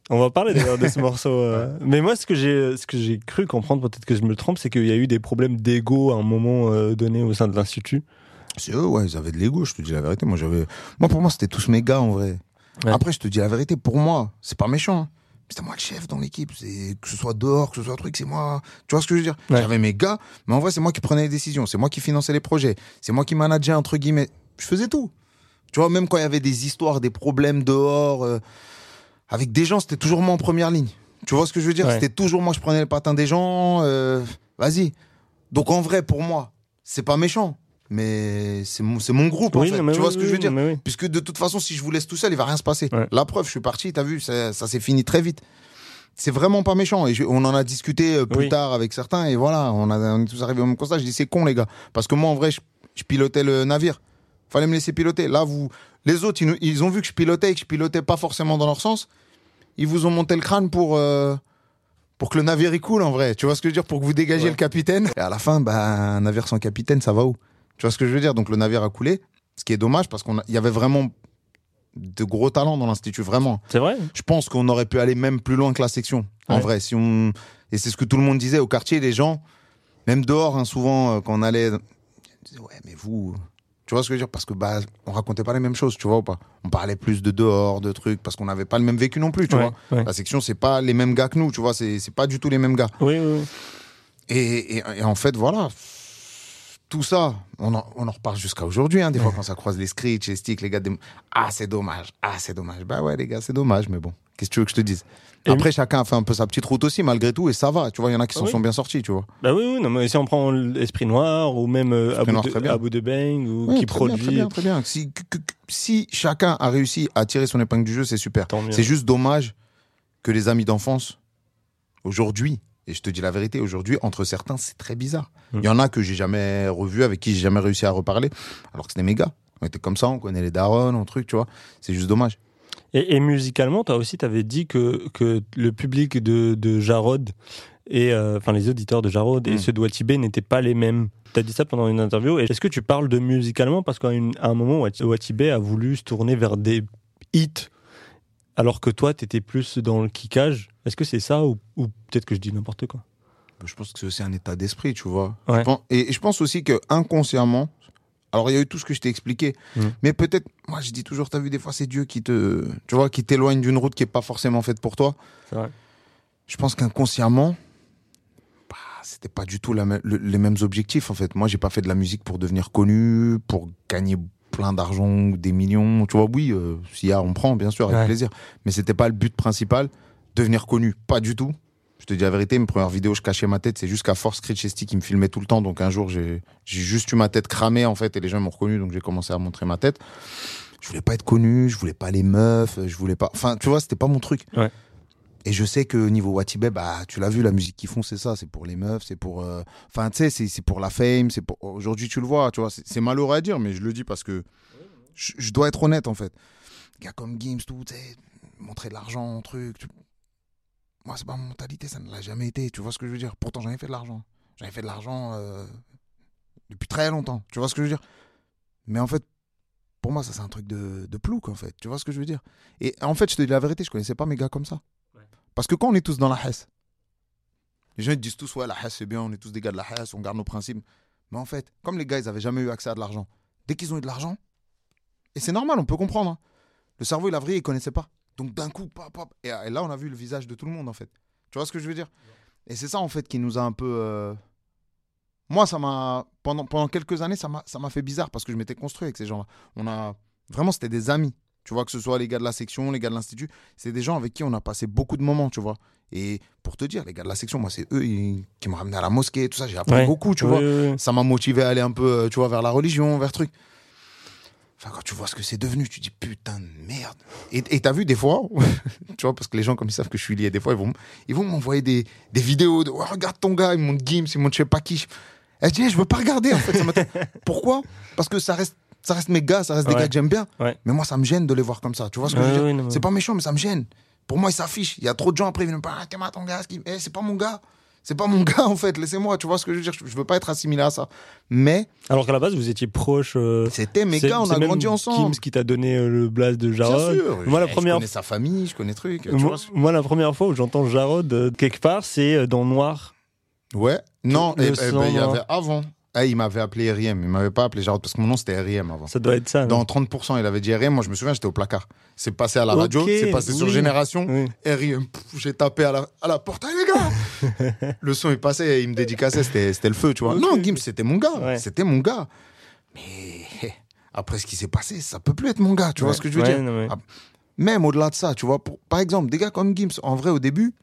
Speaker 1: On va parler d'ailleurs de ce morceau. euh. Mais moi, ce que j'ai, ce que j'ai cru comprendre, peut-être que je me trompe, c'est qu'il y a eu des problèmes d'ego à un moment euh, donné au sein de l'institut.
Speaker 2: C'est eux, ouais, ils avaient de l'ego, je te dis la vérité. Moi, j'avais. Moi, pour moi, c'était tous mes gars, en vrai.
Speaker 1: Ouais.
Speaker 2: Après, je te dis la vérité, pour moi, c'est pas méchant. hein. C'était moi le chef dans l'équipe. C'est que ce soit dehors, que ce soit truc, c'est moi. Tu vois ce que je veux dire?
Speaker 1: Ouais.
Speaker 2: J'avais mes gars, mais en vrai, c'est moi qui prenais les décisions. C'est moi qui finançais les projets. C'est moi qui manageais entre guillemets. Je faisais tout. Tu vois, même quand il y avait des histoires, des problèmes dehors, euh, avec des gens, c'était toujours moi en première ligne. Tu vois ce que je veux dire?
Speaker 1: Ouais.
Speaker 2: C'était toujours moi, je prenais le patin des gens. euh, Vas-y. Donc en vrai, pour moi, c'est pas méchant, mais c'est mon, mon groupe. en
Speaker 1: Oui,
Speaker 2: fait.
Speaker 1: non, mais
Speaker 2: tu vois
Speaker 1: oui,
Speaker 2: ce que je veux dire
Speaker 1: oui.
Speaker 2: Puisque de toute façon, si je vous laisse tout seul, il va rien se passer.
Speaker 1: Ouais.
Speaker 2: La preuve, je suis parti, t'as vu, ça, ça s'est fini très vite. C'est vraiment pas méchant. Et je- on en a discuté euh, plus tard avec certains. Et voilà, on, a, on est tous arrivés au même constat. Je dis, c'est con, les gars. Parce que moi, en vrai, je, je pilotais le navire. Fallait me laisser piloter. Là, vous, les autres, ils, ont vu que je pilotais et que je pilotais pas forcément dans leur sens. Ils vous ont monté le crâne pour, euh, pour que le navire il coule, en vrai. Tu vois ce que je veux dire? Pour que vous dégagiez
Speaker 1: Ouais.
Speaker 2: le capitaine. Et à la fin, bah, un navire sans capitaine, ça va où? Tu vois ce que je veux dire? Donc le navire a coulé. Ce qui est dommage parce qu'il y avait vraiment de gros talents dans l'institut, vraiment.
Speaker 1: C'est vrai
Speaker 2: Je pense qu'on aurait pu aller même plus loin que la section, en vrai. Si on... Et c'est ce que tout le monde disait au quartier, les gens, même dehors, hein, souvent, euh, quand on allait, disaient, ouais, mais vous, tu vois ce que je veux dire? Parce que bah, on racontait pas les mêmes choses, tu vois ou pas? On parlait plus de dehors, de trucs, parce qu'on n'avait pas le même vécu non plus, tu
Speaker 1: Ouais,
Speaker 2: vois.
Speaker 1: ouais.
Speaker 2: La section, c'est pas les mêmes gars que nous, tu vois, c'est c'est pas du tout les mêmes gars.
Speaker 1: Oui, oui, oui.
Speaker 2: Et, et- et en fait, voilà. Tout ça, on en, on en reparle jusqu'à aujourd'hui. Hein, des fois, quand ça croise les screech, les sticks, les gars, des- ah, c'est dommage. Ah, c'est dommage. Bah ouais, les gars, c'est dommage, mais bon. Qu'est-ce que tu veux que je te dise? Après, chacun a fait un peu sa petite route aussi, malgré tout, et ça va. Tu vois, il y en a qui
Speaker 1: Ah
Speaker 2: s'en
Speaker 1: oui.
Speaker 2: sont bien sortis, tu vois.
Speaker 1: Bah oui, oui, non, mais si on prend l'Esprit Noir ou même euh, Abou,
Speaker 2: Noir,
Speaker 1: de. Abou Bang ou qui
Speaker 2: très bien,
Speaker 1: produit.
Speaker 2: très bien, très bien. Si, que- que- que- si chacun a réussi à tirer son épingle du jeu, c'est super. C'est juste dommage que les amis d'enfance, aujourd'hui, et je te dis la vérité, aujourd'hui, entre certains, c'est très bizarre. Il
Speaker 1: Mm.
Speaker 2: y en a que j'ai jamais revu, avec qui j'ai jamais réussi à reparler, alors que c'était mes gars. On était comme ça, on connaît les darons, un truc, tu vois. C'est juste dommage.
Speaker 1: Et, et musicalement, toi aussi, tu avais dit que, que le public de, de Jarod, et, euh, enfin les auditeurs de Jarod et
Speaker 2: Mm.
Speaker 1: ceux de Watibé n'étaient pas les mêmes. Tu as dit ça pendant une interview. Est-ce que tu parles de musicalement? Parce qu'à un moment, Wat- Watibé a voulu se tourner vers des hits, alors que toi, tu étais plus dans le kickage. Est-ce que c'est ça ou, ou peut-être que je dis n'importe quoi?
Speaker 2: Je pense que c'est aussi un état d'esprit, tu vois.
Speaker 1: Ouais.
Speaker 2: Je pense- et je pense aussi que inconsciemment, alors il y a eu tout ce que je t'ai expliqué,
Speaker 1: Mm.
Speaker 2: mais peut-être, moi je dis toujours, t'as vu, des fois c'est Dieu qui te, tu vois, qui t'éloigne d'une route qui est pas forcément faite pour toi.
Speaker 1: C'est vrai.
Speaker 2: Je pense qu'inconsciemment, bah, c'était pas du tout la me- le- les mêmes objectifs en fait. Moi, j'ai pas fait de la musique pour devenir connu, pour gagner plein d'argent des millions. Tu vois, oui, euh, s'il y a, on prend, bien sûr, avec
Speaker 1: Ouais.
Speaker 2: plaisir. Mais c'était pas le but principal, devenir connu, pas du tout. Je te dis la vérité, mes premières vidéos, je cachais ma tête. C'est jusqu'à Force Critchesty qui me filmait tout le temps. Donc un jour, j'ai juste eu ma tête cramée, en fait, et les gens m'ont reconnu. Donc j'ai commencé à montrer ma tête. Je voulais pas être connu, je voulais pas les meufs, je voulais pas. Enfin, tu vois, c'était pas mon truc.
Speaker 1: Ouais.
Speaker 2: Et je sais que niveau Watibé, bah, tu l'as vu, la musique qu'ils font, c'est ça. C'est pour les meufs, c'est pour. euh, Enfin, tu sais, c'est pour la fame. C'est pour. Aujourd'hui, tu le vois, tu vois. C'est c'est malheureux à dire, mais je le dis parce que je, je dois être honnête, en fait. Gars comme Gims, tout, tu sais, montrer de l'argent, truc. tu- Moi, c'est pas ma mentalité, ça ne l'a jamais été. Tu vois ce que je veux dire Pourtant, j'en ai fait de l'argent. J'en ai fait de l'argent euh, depuis très longtemps. Tu vois ce que je veux dire Mais en fait, pour moi, ça, c'est un truc de, de plouc, en fait. Tu vois ce que je veux dire Et en fait, je te dis la vérité, je connaissais pas mes gars comme ça. Parce que quand on est tous dans la Hesse, les gens ils disent tous, ouais, la Hesse, c'est bien, on est tous des gars de la Hesse, on garde nos principes. Mais en fait, comme les gars, ils avaient jamais eu accès à de l'argent, dès qu'ils ont eu de l'argent, et c'est normal, on peut comprendre. hein. Le cerveau, il a vrillé, il connaissait pas. Donc d'un coup, pop, pop. Et, et là, on a vu le visage de tout le monde, en fait. Tu vois ce que je veux dire? Et c'est ça, en fait, qui nous a un peu. euh, Moi, ça m'a. Pendant, pendant quelques années, ça m'a fait bizarre parce que je m'étais construit avec ces gens-là. On a. Vraiment, c'était des amis. Tu vois, que ce soit les gars de la section, les gars de l'institut, c'est des gens avec qui on a passé beaucoup de moments, tu vois. Et pour te dire, les gars de la section, moi, c'est eux qui m'ont ramené à la mosquée, tout ça, j'ai appris
Speaker 1: Ouais.
Speaker 2: beaucoup, tu
Speaker 1: Ouais,
Speaker 2: vois
Speaker 1: ouais,
Speaker 2: ça m'a motivé à aller un peu, euh, tu vois, vers la religion, vers truc. Enfin, quand tu vois ce que c'est devenu, tu dis putain de merde. Et t'as vu des fois, tu vois, parce que les gens, comme ils savent que je suis lié, des fois, ils vont, ils vont m'envoyer des, des vidéos de regarde ton gars, ils montrent Gims, ils montrent je sais pas qui. Et je dis, Eh, je veux pas regarder, en fait. ça. Pourquoi? Parce que ça reste, ça reste mes gars, ça reste des gars que j'aime bien.
Speaker 1: Ouais.
Speaker 2: Mais moi, ça me gêne de les voir comme ça. Tu vois ce que
Speaker 1: Ouais,
Speaker 2: je veux dire? C'est pas méchant, mais ça me gêne. Pour moi, ils s'affichent. Il y a trop de gens après, ils viennent me parler, ah, t'es ton gars, eh, c'est pas mon gars. C'est pas mon gars, en fait. Laissez-moi, tu vois ce que je veux dire Je veux pas être assimilé à ça. Mais
Speaker 1: Alors qu'à la base, vous étiez proches. euh,
Speaker 2: c'était mes gars, on a grandi ensemble.
Speaker 1: Gims qui t'a donné euh, le blast de
Speaker 2: Bien
Speaker 1: Jarod.
Speaker 2: sûr.
Speaker 1: Moi, la
Speaker 2: Je-
Speaker 1: première
Speaker 2: Je connais sa famille, je connais truc. tu
Speaker 1: Moi,
Speaker 2: vois ce-
Speaker 1: moi, la première fois où j'entends Jarod euh, quelque part, c'est dans Noir.
Speaker 2: Ouais. Non, eh, eh, ben, il y avait avant. Il m'avait appelé R.I.M. Il m'avait pas appelé Jarod parce que mon nom c'était R.I.M. avant.
Speaker 1: Ça doit être ça.
Speaker 2: Dans
Speaker 1: non
Speaker 2: 30%, il avait dit R.I.M. Moi, je me souviens, j'étais au placard. C'est passé à la radio, c'est passé sur. Génération.
Speaker 1: Oui.
Speaker 2: Pff, J'ai tapé à la, à la porte, les gars Le son est passé et il me dédicaçait, c'était c'était le feu, tu vois. Non. Gims, c'était mon gars.
Speaker 1: Ouais.
Speaker 2: C'était mon gars. Mais après ce qui s'est passé, ça peut plus être mon gars, tu vois ce que je veux
Speaker 1: Ouais,
Speaker 2: dire?
Speaker 1: non.
Speaker 2: Ah, Même au-delà de ça, tu vois. Pour, par exemple, des gars comme Gims, en vrai, au début,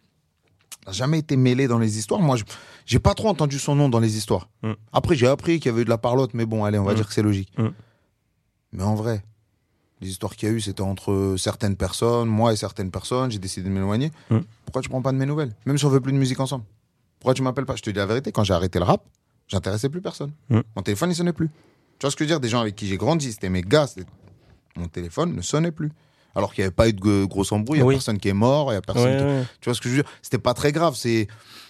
Speaker 2: n'a jamais été mêlé dans les histoires. Moi, je- j'ai pas trop entendu son nom dans les histoires.
Speaker 1: Mm.
Speaker 2: Après, j'ai appris qu'il y avait eu de la parlotte, mais bon, allez, on va
Speaker 1: Mm.
Speaker 2: dire que c'est logique.
Speaker 1: Mm.
Speaker 2: Mais en vrai, les histoires qu'il y a eu, c'était entre certaines personnes, moi et certaines personnes. J'ai décidé de m'éloigner. Pourquoi tu prends pas de mes nouvelles? Même si on veut plus de musique ensemble. Pourquoi tu m'appelles pas? Je te dis la vérité, quand j'ai arrêté le rap, j'intéressais plus personne. Mon téléphone, il sonnait plus. Tu vois ce que je veux dire? Des gens avec qui j'ai grandi, c'était mes gars. Mon téléphone ne sonnait plus. Alors qu'il n'y avait pas eu de g- grosse embrouille, il n'y a personne qui est mort, il n'y a personne
Speaker 1: Ouais,
Speaker 2: qui...
Speaker 1: ouais.
Speaker 2: Tu vois ce que je veux dire? C'était pas très grave. C'est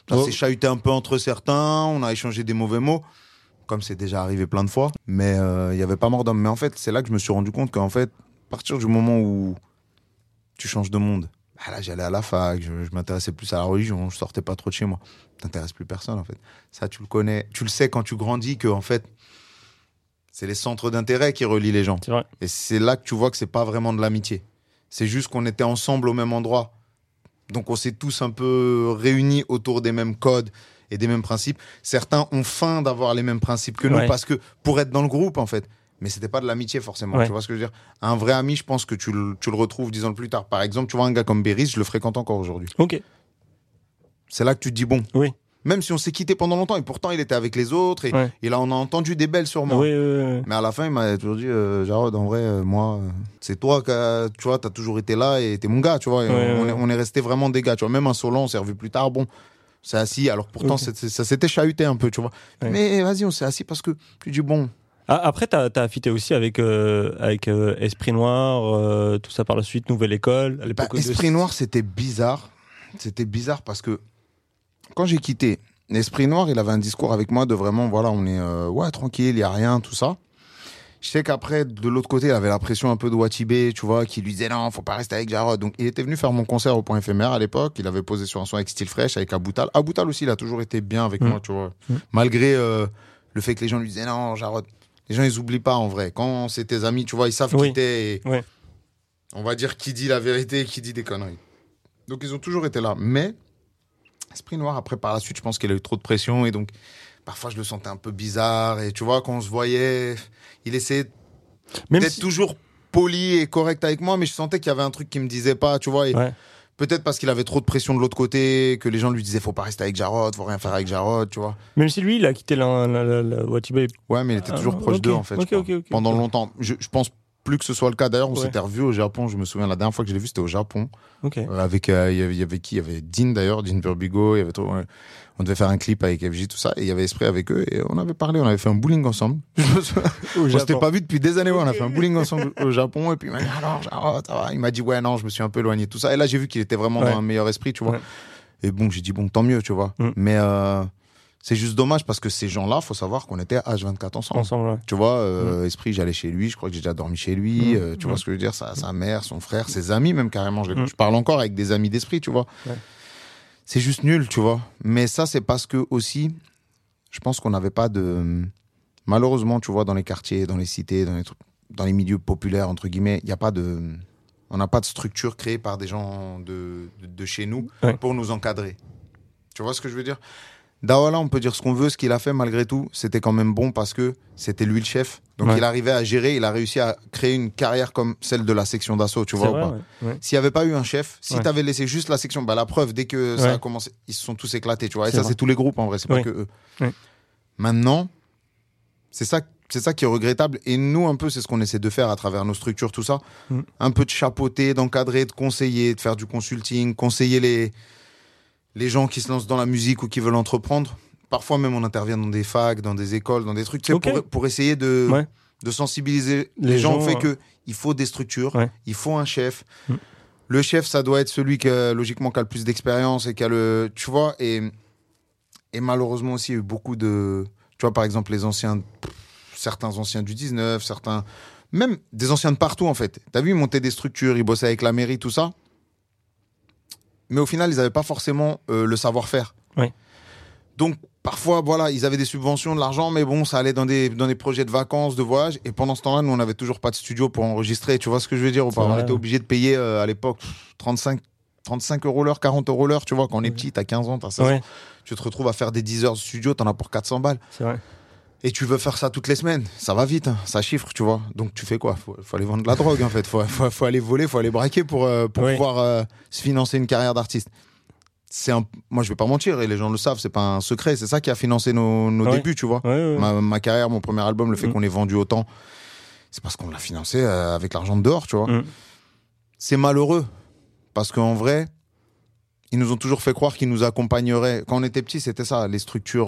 Speaker 2: ça
Speaker 1: Oh.
Speaker 2: s'est chahuté un peu entre certains. On a échangé des mauvais mots, comme c'est déjà arrivé plein de fois. Mais euh, il y avait pas mort d'homme. Mais en fait, c'est là que je me suis rendu compte qu'en fait, à partir du moment où tu changes de monde, bah là j'allais à la fac, je, je m'intéressais plus à la religion, je sortais pas trop de chez moi. T'intéresses plus personne en fait. Ça, tu le connais, tu le sais quand tu grandis que en fait, c'est les centres d'intérêt qui relient les gens. Et c'est là que tu vois que c'est pas vraiment de l'amitié. C'est juste qu'on était ensemble au même endroit. Donc on s'est tous un peu réunis autour des mêmes codes et des mêmes principes. Certains ont faim d'avoir les mêmes principes que nous
Speaker 1: Ouais.
Speaker 2: parce que pour être dans le groupe en fait. Mais c'était pas de l'amitié forcément.
Speaker 1: Ouais.
Speaker 2: Tu vois ce que je veux dire? Un vrai ami, je pense que tu le, tu le retrouves dix ans plus tard. Par exemple, tu vois un gars comme Beris, je le fréquente encore aujourd'hui.
Speaker 1: Ok.
Speaker 2: C'est là que tu te dis bon.
Speaker 1: Oui.
Speaker 2: Même si on s'est quitté pendant longtemps et pourtant il était avec les autres et,
Speaker 1: Ouais.
Speaker 2: et là on a entendu des belles sur moi.
Speaker 1: Oui, oui, oui.
Speaker 2: Mais à la fin, il m'a toujours dit, euh, Jarod, en vrai, euh, moi, euh, c'est toi qui, as- tu vois, t'as toujours été là et t'es mon gars, tu vois. et on, est, on est resté vraiment des gars, tu vois. Même un Solon, on s'est revu plus tard, bon, c'est assis. Alors pourtant, ça s'était chahuté un peu, tu vois.
Speaker 1: Ouais.
Speaker 2: Mais vas-y, on s'est assis parce que tu dis, bon,
Speaker 1: Ah, après, t'as as affité aussi avec, euh, avec euh, Esprit Noir, euh, tout ça par la suite, Nouvelle École. À
Speaker 2: bah,
Speaker 1: de-
Speaker 2: Esprit Noir, c'était bizarre. C'était bizarre parce que quand j'ai quitté, Esprit Noir, il avait un discours avec moi de vraiment, voilà, on est, euh, ouais, tranquille, il y a rien, tout ça. Je sais qu'après, de l'autre côté, il avait la pression un peu de Watibé, tu vois, qui lui disait non, faut pas rester avec Jarod. Donc, il était venu faire mon concert au point éphémère à l'époque. Il avait posé sur un son avec Style Fresh, avec Aboutal. Aboutal aussi, il a toujours été bien avec
Speaker 1: Mm.
Speaker 2: moi, tu vois.
Speaker 1: Mm.
Speaker 2: Malgré euh, le fait que les gens lui disaient non, Jarod. Les gens, ils oublient pas en vrai. Quand c'est tes amis, tu vois, ils savent
Speaker 1: Oui.
Speaker 2: qui t'es. et. On va dire qui dit la vérité et qui dit des conneries. Donc, ils ont toujours été là. Mais, Esprit Noir, après, par la suite, je pense qu'il a eu trop de pression. Et donc, parfois, je le sentais un peu bizarre. Et tu vois, quand on se voyait, il essayait d'être
Speaker 1: si-
Speaker 2: toujours poli et correct avec moi, mais je sentais qu'il y avait un truc qui me disait pas, tu vois. Et
Speaker 1: Ouais.
Speaker 2: Peut-être parce qu'il avait trop de pression de l'autre côté, que les gens lui disaient faut pas rester avec Jarod, faut rien faire avec Jarod, tu vois.
Speaker 1: Même si lui, il a quitté la, la, la.
Speaker 2: Ouais, mais il était
Speaker 1: Ah,
Speaker 2: toujours proche
Speaker 1: ok,
Speaker 2: d'eux en fait. Pendant longtemps. Je, je pense plus que ce soit le cas. D'ailleurs, on
Speaker 1: Ouais.
Speaker 2: s'était revus au Japon. Je me souviens la dernière fois que je l'ai vu, c'était au Japon.
Speaker 1: Ok.
Speaker 2: Euh, avec euh, il y avait- il y avait qui? Il y avait Dean d'ailleurs, Dean Burbigo. Il y avait trop- ouais. On devait faire un clip avec FJ tout ça et il y avait Esprit avec eux et on avait parlé, on avait fait un bowling ensemble. Je s'était pas vu depuis des années. ouais, On a fait un bowling ensemble au Japon et puis il m'a dit alors Jarod, ça va Il m'a dit ouais non, je me suis un peu éloigné tout ça et là j'ai vu qu'il était vraiment
Speaker 1: Ouais.
Speaker 2: dans un meilleur esprit, tu vois.
Speaker 1: Ouais.
Speaker 2: Et bon, j'ai dit bon tant mieux, tu vois.
Speaker 1: Mm.
Speaker 2: Mais euh, c'est juste dommage parce que ces gens-là, faut savoir qu'on était H24 ensemble.
Speaker 1: Ensemble, ouais.
Speaker 2: Tu vois, euh, Esprit, j'allais chez lui, je crois que j'ai déjà dormi chez lui,
Speaker 1: Mm.
Speaker 2: euh, tu
Speaker 1: Mm.
Speaker 2: vois ce que je veux dire, sa, sa mère, son frère, ses amis même carrément, je,
Speaker 1: Mm.
Speaker 2: je parle encore avec des amis d'Esprit, tu vois.
Speaker 1: Ouais.
Speaker 2: C'est juste nul, tu vois. Mais ça, c'est parce que aussi, je pense qu'on n'avait pas de... Malheureusement, tu vois, dans les quartiers, dans les cités, dans les, trucs- dans les milieux populaires, entre guillemets, il n'y a pas de... On n'a pas de structure créée par des gens de, de, de chez nous
Speaker 1: Ouais.
Speaker 2: pour nous encadrer. Tu vois ce que je veux dire? Dawala, on peut dire ce qu'on veut, ce qu'il a fait malgré tout, c'était quand même bon parce que c'était lui le chef. Donc
Speaker 1: Ouais.
Speaker 2: il arrivait à gérer, il a réussi à créer une carrière comme celle de la section d'assaut, tu vois
Speaker 1: ouais. Ouais.
Speaker 2: S'il n'y avait pas eu un chef, si tu avais laissé juste la section, bah la preuve, dès que ça a commencé, ils se sont tous éclatés, tu vois. Et ça, c'est tous les groupes en vrai, c'est pas que eux. Maintenant, c'est ça, c'est ça qui est regrettable. Et nous, un peu, c'est ce qu'on essaie de faire à travers nos structures, tout ça.
Speaker 1: Mm.
Speaker 2: Un peu de chapeauter, d'encadrer, de conseiller, de faire du consulting, conseiller les, les gens qui se lancent dans la musique ou qui veulent entreprendre. Parfois même, on intervient dans des facs, dans des écoles, dans des trucs, pour, pour essayer de,
Speaker 1: Ouais.
Speaker 2: de sensibiliser les,
Speaker 1: Les
Speaker 2: gens, au fait
Speaker 1: euh,
Speaker 2: que il faut des structures,
Speaker 1: Ouais.
Speaker 2: il faut un chef.
Speaker 1: Mm.
Speaker 2: Le chef, ça doit être celui qui, a, logiquement, qui a le plus d'expérience et qui a le. Tu vois, et, et malheureusement aussi, il y a eu beaucoup de. Tu vois, par exemple, les anciens. Certains anciens du 19, certains. Même des anciens de partout, en fait. T'as vu, ils montaient des structures, ils bossaient avec la mairie, tout ça. Mais au final, ils n'avaient pas forcément euh, le savoir-faire. Donc, parfois, voilà, ils avaient des subventions, de l'argent, mais bon, ça allait dans des, dans des projets de vacances, de voyage. Et pendant ce temps-là, nous, on n'avait toujours pas de studio pour enregistrer. Tu vois ce que je veux dire ou
Speaker 1: C'est
Speaker 2: pas On était obligé de payer euh, à l'époque pff, 35, 35 euros l'heure, 40 euros l'heure. Tu vois, quand on est petit, t'as 15 ans, t'as 16 ans. Tu te retrouves à faire des 10 heures de studio, t'en as pour 400 balles.
Speaker 1: c'est vrai.
Speaker 2: Et tu veux faire ça toutes les semaines, ça va vite, hein, ça chiffre, tu vois. Donc tu fais quoi? Faut, faut aller vendre de la drogue en fait, faut, faut, faut aller voler, faut aller braquer pour, euh, pour
Speaker 1: Oui.
Speaker 2: pouvoir euh, se financer une carrière d'artiste. C'est un... Moi je vais pas mentir, et les gens le savent, c'est pas un secret, c'est ça qui a financé nos, débuts, tu vois. Ma carrière, mon premier album, le fait
Speaker 1: Mm.
Speaker 2: qu'on ait vendu autant, c'est parce qu'on l'a financé euh, avec l'argent de dehors, tu vois.
Speaker 1: Mm.
Speaker 2: C'est malheureux, parce qu'en vrai, ils nous ont toujours fait croire qu'ils nous accompagneraient. Quand on était petits, c'était ça, les structures...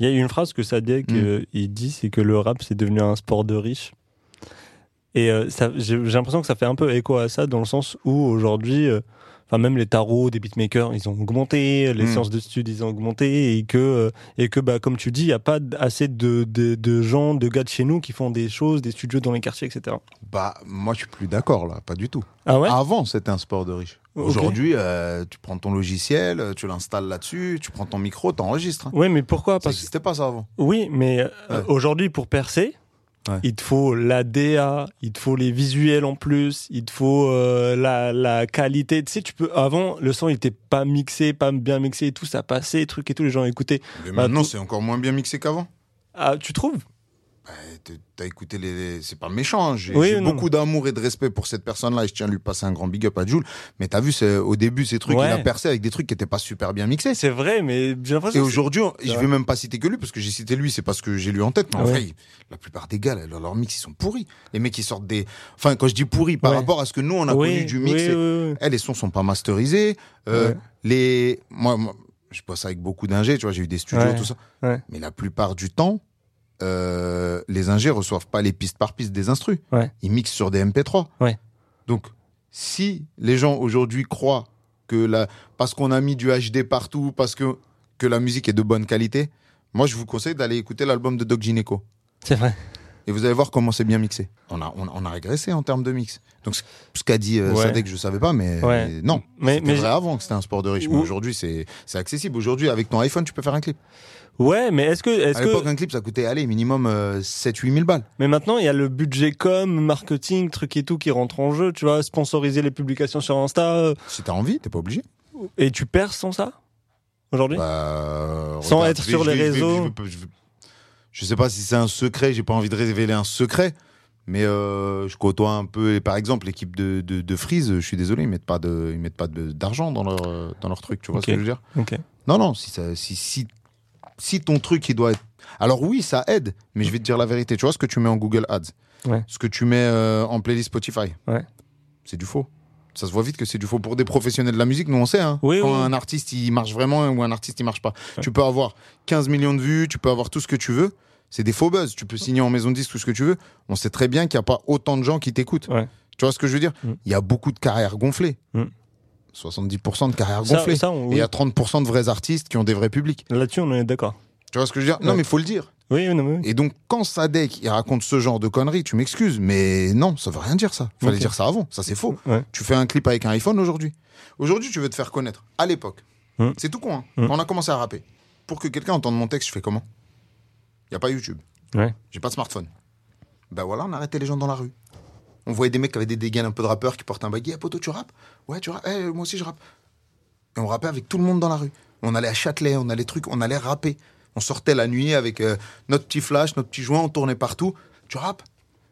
Speaker 1: Il y a une phrase que Sadek
Speaker 2: Mm.
Speaker 1: euh, il dit, c'est que le rap c'est devenu un sport de riches. Et euh, j'ai l'impression que ça fait un peu écho à ça dans le sens où aujourd'hui, euh, enfin même les tarots des beatmakers, ils ont augmenté, les
Speaker 2: Mm.
Speaker 1: séances de studio ils ont augmenté et que euh, et que bah comme tu dis, il y a pas assez de, de de gens, de gars de chez nous qui font des choses, des studios dans les quartiers, etc.
Speaker 2: Bah, moi je suis plus d'accord là, pas du tout.
Speaker 1: Ah ouais?
Speaker 2: Avant, c'était un sport de riche. Aujourd'hui, euh, tu prends ton logiciel, tu l'installes là-dessus, tu prends ton micro, t'enregistres. hein.
Speaker 1: Ouais, mais pourquoi?
Speaker 2: Ça
Speaker 1: Parce
Speaker 2: n'existait pas ça avant.
Speaker 1: Oui, mais euh, aujourd'hui, pour percer,
Speaker 2: Ouais.
Speaker 1: il te faut la DA, il te faut les visuels en plus, il te faut euh, la, la qualité. Tu sais, tu peux. Avant, le son il était pas mixé, pas bien mixé et tout, ça passait, truc et tout, les gens écoutaient.
Speaker 2: Mais
Speaker 1: Bah,
Speaker 2: maintenant,
Speaker 1: tout-
Speaker 2: c'est encore moins bien mixé qu'avant.
Speaker 1: Ah, tu trouves?
Speaker 2: Bah, T'as écouté les. les- C'est pas méchant. hein. J'ai
Speaker 1: Oui,
Speaker 2: beaucoup d'amour et de respect pour cette personne-là et je tiens à lui passer un grand big up à Jules. Mais t'as vu, au début, ces trucs,
Speaker 1: Ouais.
Speaker 2: il a percé avec des trucs qui étaient pas super bien mixés.
Speaker 1: C'est vrai, mais j'ai
Speaker 2: Et
Speaker 1: l'impression. que
Speaker 2: aujourd'hui, je vais même pas citer que lui, parce que j'ai cité lui, c'est parce que j'ai lu en tête. Mais en vrai, la plupart des gars, là, leurs mix, ils sont pourris. Les mecs, ils sortent des. Enfin, quand je dis pourris, par
Speaker 1: Ouais.
Speaker 2: rapport à ce que nous, on a
Speaker 1: oui,
Speaker 2: connu du mix,
Speaker 1: oui,
Speaker 2: et-. Eh, les sons sont pas masterisés. Euh. Les, moi, moi, je bosse avec beaucoup d'ingés, tu vois, j'ai eu des studios, tout ça. Mais la plupart du temps, euh, les ingés reçoivent pas les pistes par piste des instrus.
Speaker 1: Ouais.
Speaker 2: Ils mixent sur des MP3.
Speaker 1: Ouais.
Speaker 2: Donc, si les gens aujourd'hui croient que la, parce qu'on a mis du HD partout, parce que, que la musique est de bonne qualité, moi, je vous conseille d'aller écouter l'album de Doc Gineco.
Speaker 1: C'est vrai.
Speaker 2: Et vous allez voir comment c'est bien mixé. On a, on, on a régressé en termes de mix. Donc, ce- ce qu'a dit euh,
Speaker 1: Ouais.
Speaker 2: Sadek, je savais pas, mais
Speaker 1: Ouais.
Speaker 2: mais non.
Speaker 1: Mais-
Speaker 2: C'était
Speaker 1: mais
Speaker 2: vrai avant que c'était un sport de riche. Mais
Speaker 1: Ou-
Speaker 2: aujourd'hui, c'est c'est accessible. Aujourd'hui, avec ton iPhone, tu peux faire un clip.
Speaker 1: Ouais, mais est-ce que, est-ce
Speaker 2: À l'époque,
Speaker 1: que,
Speaker 2: un clip, ça coûtait, allez, minimum 7-8 000 balles.
Speaker 1: mais maintenant il y a le budget com, marketing, truc et tout qui rentre en jeu, tu vois, sponsoriser les publications sur Insta, euh,
Speaker 2: Si t'as envie, t'es pas obligé.
Speaker 1: et tu perds sans ça aujourd'hui?
Speaker 2: Bah,
Speaker 1: Sans être sur les
Speaker 2: je
Speaker 1: réseaux.
Speaker 2: Je, je je sais pas si c'est un secret, j'ai pas envie de révéler un secret, Mais euh, je côtoie un peu, par exemple, l'équipe de, de, de Freeze, je suis désolé, ils mettent pas de, ils mettent pas d'argent dans leur, euh, dans leur truc, tu vois ce que je veux dire? Non, non, si, ça, si, si, si ton truc, il doit être... Alors oui, ça aide, mais je vais te dire la vérité. Tu vois ce que tu mets en Google Ads?
Speaker 1: Ouais.
Speaker 2: Ce que tu mets euh, en playlist Spotify?
Speaker 1: Ouais.
Speaker 2: C'est du faux. Ça se voit vite que c'est du faux. Pour des professionnels de la musique, nous on sait. Hein,
Speaker 1: Oui,
Speaker 2: quand
Speaker 1: oui.
Speaker 2: un artiste il marche vraiment ou un artiste il marche pas. Tu peux avoir 15 millions de vues, tu peux avoir tout ce que tu veux. C'est des faux buzz. Tu peux signer en maison de disque tout ce que tu veux. On sait très bien qu'il n'y a pas autant de gens qui t'écoutent.
Speaker 1: Ouais.
Speaker 2: Tu vois ce que je veux dire
Speaker 1: Mm.
Speaker 2: Il y a beaucoup de carrières gonflées.
Speaker 1: Mm.
Speaker 2: 70% de carrières
Speaker 1: Ça,
Speaker 2: gonflées.
Speaker 1: ça, on-
Speaker 2: Et il y a 30% de vrais artistes qui ont des vrais publics.
Speaker 1: Là-dessus, on est d'accord.
Speaker 2: Tu vois ce que je veux dire Non, mais il faut le dire.
Speaker 1: Oui, non, mais oui.
Speaker 2: Et donc, quand Sadek il raconte ce genre de conneries, tu m'excuses, mais non, ça veut rien dire ça. Fallait dire ça avant. Ça, c'est faux.
Speaker 1: Ouais.
Speaker 2: Tu fais un clip avec un iPhone aujourd'hui. Aujourd'hui, tu veux te faire connaître. À l'époque,
Speaker 1: Hmm.
Speaker 2: c'est tout con. Hein. Quand on a commencé à rapper, pour que quelqu'un entende mon texte, je fais comment? Il n'y a pas YouTube.
Speaker 1: Ouais.
Speaker 2: J'ai pas de smartphone. Ben voilà, on arrêtait les gens dans la rue. On voyait des mecs qui avaient des dégaines un peu de rappeurs qui portent un baggy. Eh, poto, tu rappes? Ouais, tu rappes. Eh, moi aussi, je rappe. Et on rappait avec tout le monde dans la rue. On allait à Châtelet, on allait trucs, on allait rapper. On sortait la nuit avec euh, notre petit flash, notre petit joint, on tournait partout. Tu rappes?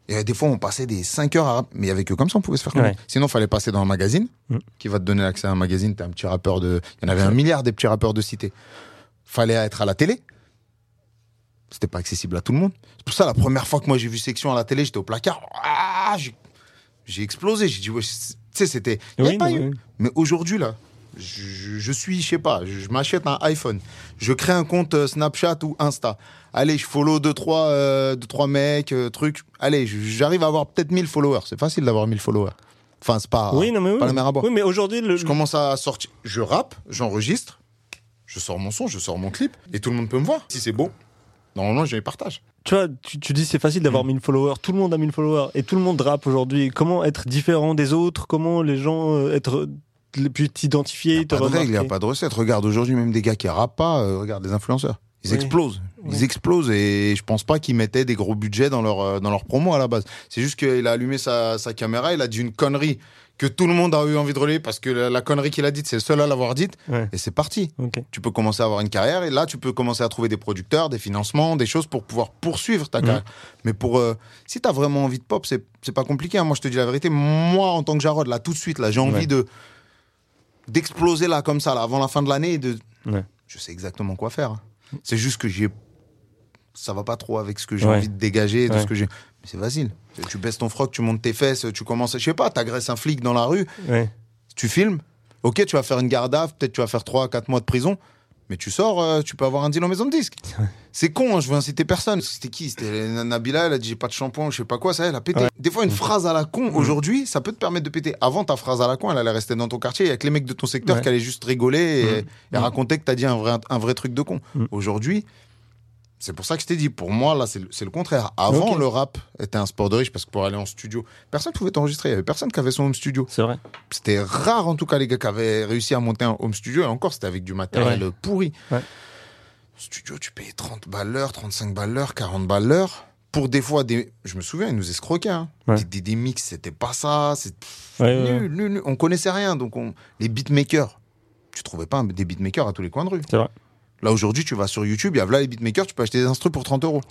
Speaker 2: Et euh, des fois, on passait des 5 heures à rapper. Mais avait que comme ça, on pouvait se faire connaître.
Speaker 1: Ouais.
Speaker 2: Sinon, il fallait passer dans un magazine
Speaker 1: Mm.
Speaker 2: qui va te donner accès à un magazine. T'es un petit rappeur de. Il y en avait un milliard des petits rappeurs de cité. Fallait être à la télé. C'était pas accessible à tout le monde. C'est pour ça, la première fois que moi j'ai vu Section à la télé, j'étais au placard. Ah, j'ai- explosé. J'ai dit, ouais, tu sais, c'était.
Speaker 1: Oui, oui.
Speaker 2: Mais aujourd'hui, là, je, suis, je sais pas, je, je m'achète un iPhone. Je crée un compte euh, Snapchat ou Insta. Allez, je follow deux, trois, euh, deux, trois mecs, euh, trucs. Allez, j'arrive à avoir peut-être 1000 followers. C'est facile d'avoir 1000 followers. Enfin, c'est pas,
Speaker 1: oui, non, mais oui.
Speaker 2: pas la mer à boire.
Speaker 1: Oui, mais aujourd'hui, le...
Speaker 2: Je commence à sortir. Je rappe, j'enregistre, je sors mon son, je sors mon clip, et tout le monde peut me voir. Si c'est beau, normalement, je les partage.
Speaker 1: tu vois, tu, tu dis c'est facile d'avoir
Speaker 2: Mm.
Speaker 1: 1000 followers. Tout le monde a 1000 followers et tout le monde rappe aujourd'hui. Comment être différent des autres? Comment les gens euh, être
Speaker 2: Il
Speaker 1: t'identifier,
Speaker 2: n'y
Speaker 1: te
Speaker 2: a pas de règle, il n'y a pas de recette. Regarde, aujourd'hui, même des gars qui rappent pas, euh, regarde les influenceurs. Ils
Speaker 1: Oui.
Speaker 2: explosent. Ils
Speaker 1: Oui.
Speaker 2: explosent et je pense pas qu'ils mettaient des gros budgets dans leur, euh, dans leur promo à la base. C'est juste qu'il a allumé sa, sa caméra, il a dit une connerie que tout le monde a eu envie de relayer parce que la, la connerie qu'il a dite, c'est le seul à l'avoir dite.
Speaker 1: Ouais.
Speaker 2: Et c'est parti. Tu peux commencer à avoir une carrière et là, tu peux commencer à trouver des producteurs, des financements, des choses pour pouvoir poursuivre ta
Speaker 1: Mhm.
Speaker 2: carrière. Mais pour, euh, si tu as vraiment envie de pop, c'est pas compliqué. hein. Moi, je te dis la vérité. Moi, en tant que Jarod, là, tout de suite, là, j'ai envie
Speaker 1: Ouais.
Speaker 2: de d'exploser là comme ça, là, avant la fin de l'année. De...
Speaker 1: Ouais.
Speaker 2: Je sais exactement quoi faire. hein. C'est juste que j'ai ça va pas trop avec ce que j'ai
Speaker 1: Ouais.
Speaker 2: envie de dégager, de
Speaker 1: Ouais.
Speaker 2: ce que j'ai. Mais c'est facile. Tu baisses ton froc, tu montes tes fesses, tu commences, je sais pas, t'agresses un flic dans la rue,
Speaker 1: Ouais.
Speaker 2: tu filmes. Ok, tu vas faire une garde à peut-être tu vas faire 3 4 mois de prison, mais tu sors, euh, tu peux avoir un deal en maison de disque. C'est con, hein, je veux inciter personne. C'était qui? C'était Nabila, elle a dit j'ai pas de shampoing, je sais pas quoi, ça, elle a pété. Des fois, une phrase à la con, aujourd'hui, ça peut te permettre de péter. Avant, ta phrase à la con, elle allait rester dans ton quartier, il y a que les mecs de ton secteur qui allaient juste rigoler et,
Speaker 1: Mm.
Speaker 2: et
Speaker 1: Mm.
Speaker 2: raconter que t'as dit un vrai, un vrai truc de con.
Speaker 1: Mm.
Speaker 2: Aujourd'hui, c'est pour ça que je t'ai dit, pour moi, là, c'est le, contraire. Avant, le rap était un sport de riche parce que pour aller en studio, personne pouvait t'enregistrer. Il y avait personne qui avait son home studio.
Speaker 1: C'est vrai.
Speaker 2: C'était rare, en tout cas, les gars qui avaient réussi à monter un home studio. Et encore, c'était avec du matériel
Speaker 1: Ouais.
Speaker 2: pourri.
Speaker 1: Ouais.
Speaker 2: Studio, tu payais 30 balles l'heure, 35 balles l'heure, 40 balles l'heure. Pour des fois, des... je me souviens, ils nous escroquaient. hein.
Speaker 1: Ouais.
Speaker 2: Des, des, des mix, c'était pas ça. C'est nul, nul, nul. On connaissait rien. Donc, on... les beatmakers, tu trouvais pas des beatmakers à tous les coins de rue.
Speaker 1: C'est vrai.
Speaker 2: Là, aujourd'hui, tu vas sur YouTube, il y a là les beatmakers, tu peux acheter des instruments pour 30 euros.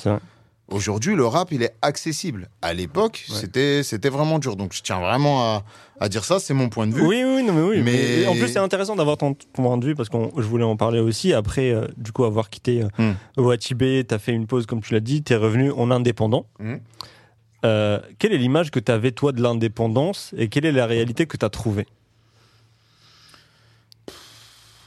Speaker 2: Aujourd'hui, le rap, il est accessible. À l'époque,
Speaker 1: Ouais.
Speaker 2: c'était, c'était vraiment dur. Donc, je tiens vraiment à, à dire ça, c'est mon point de vue.
Speaker 1: Oui, oui, non, mais oui.
Speaker 2: Mais-
Speaker 1: En plus, c'est intéressant d'avoir ton, ton point de vue parce que je voulais en parler aussi. Après, euh, du coup, avoir quitté euh,
Speaker 2: Hmm.
Speaker 1: Ouachibé, t'as fait une pause, comme tu l'as dit, t'es revenu en indépendant.
Speaker 2: Hmm.
Speaker 1: Euh, quelle est l'image que t'avais, toi, de l'indépendance et quelle est la réalité que t'as trouvée?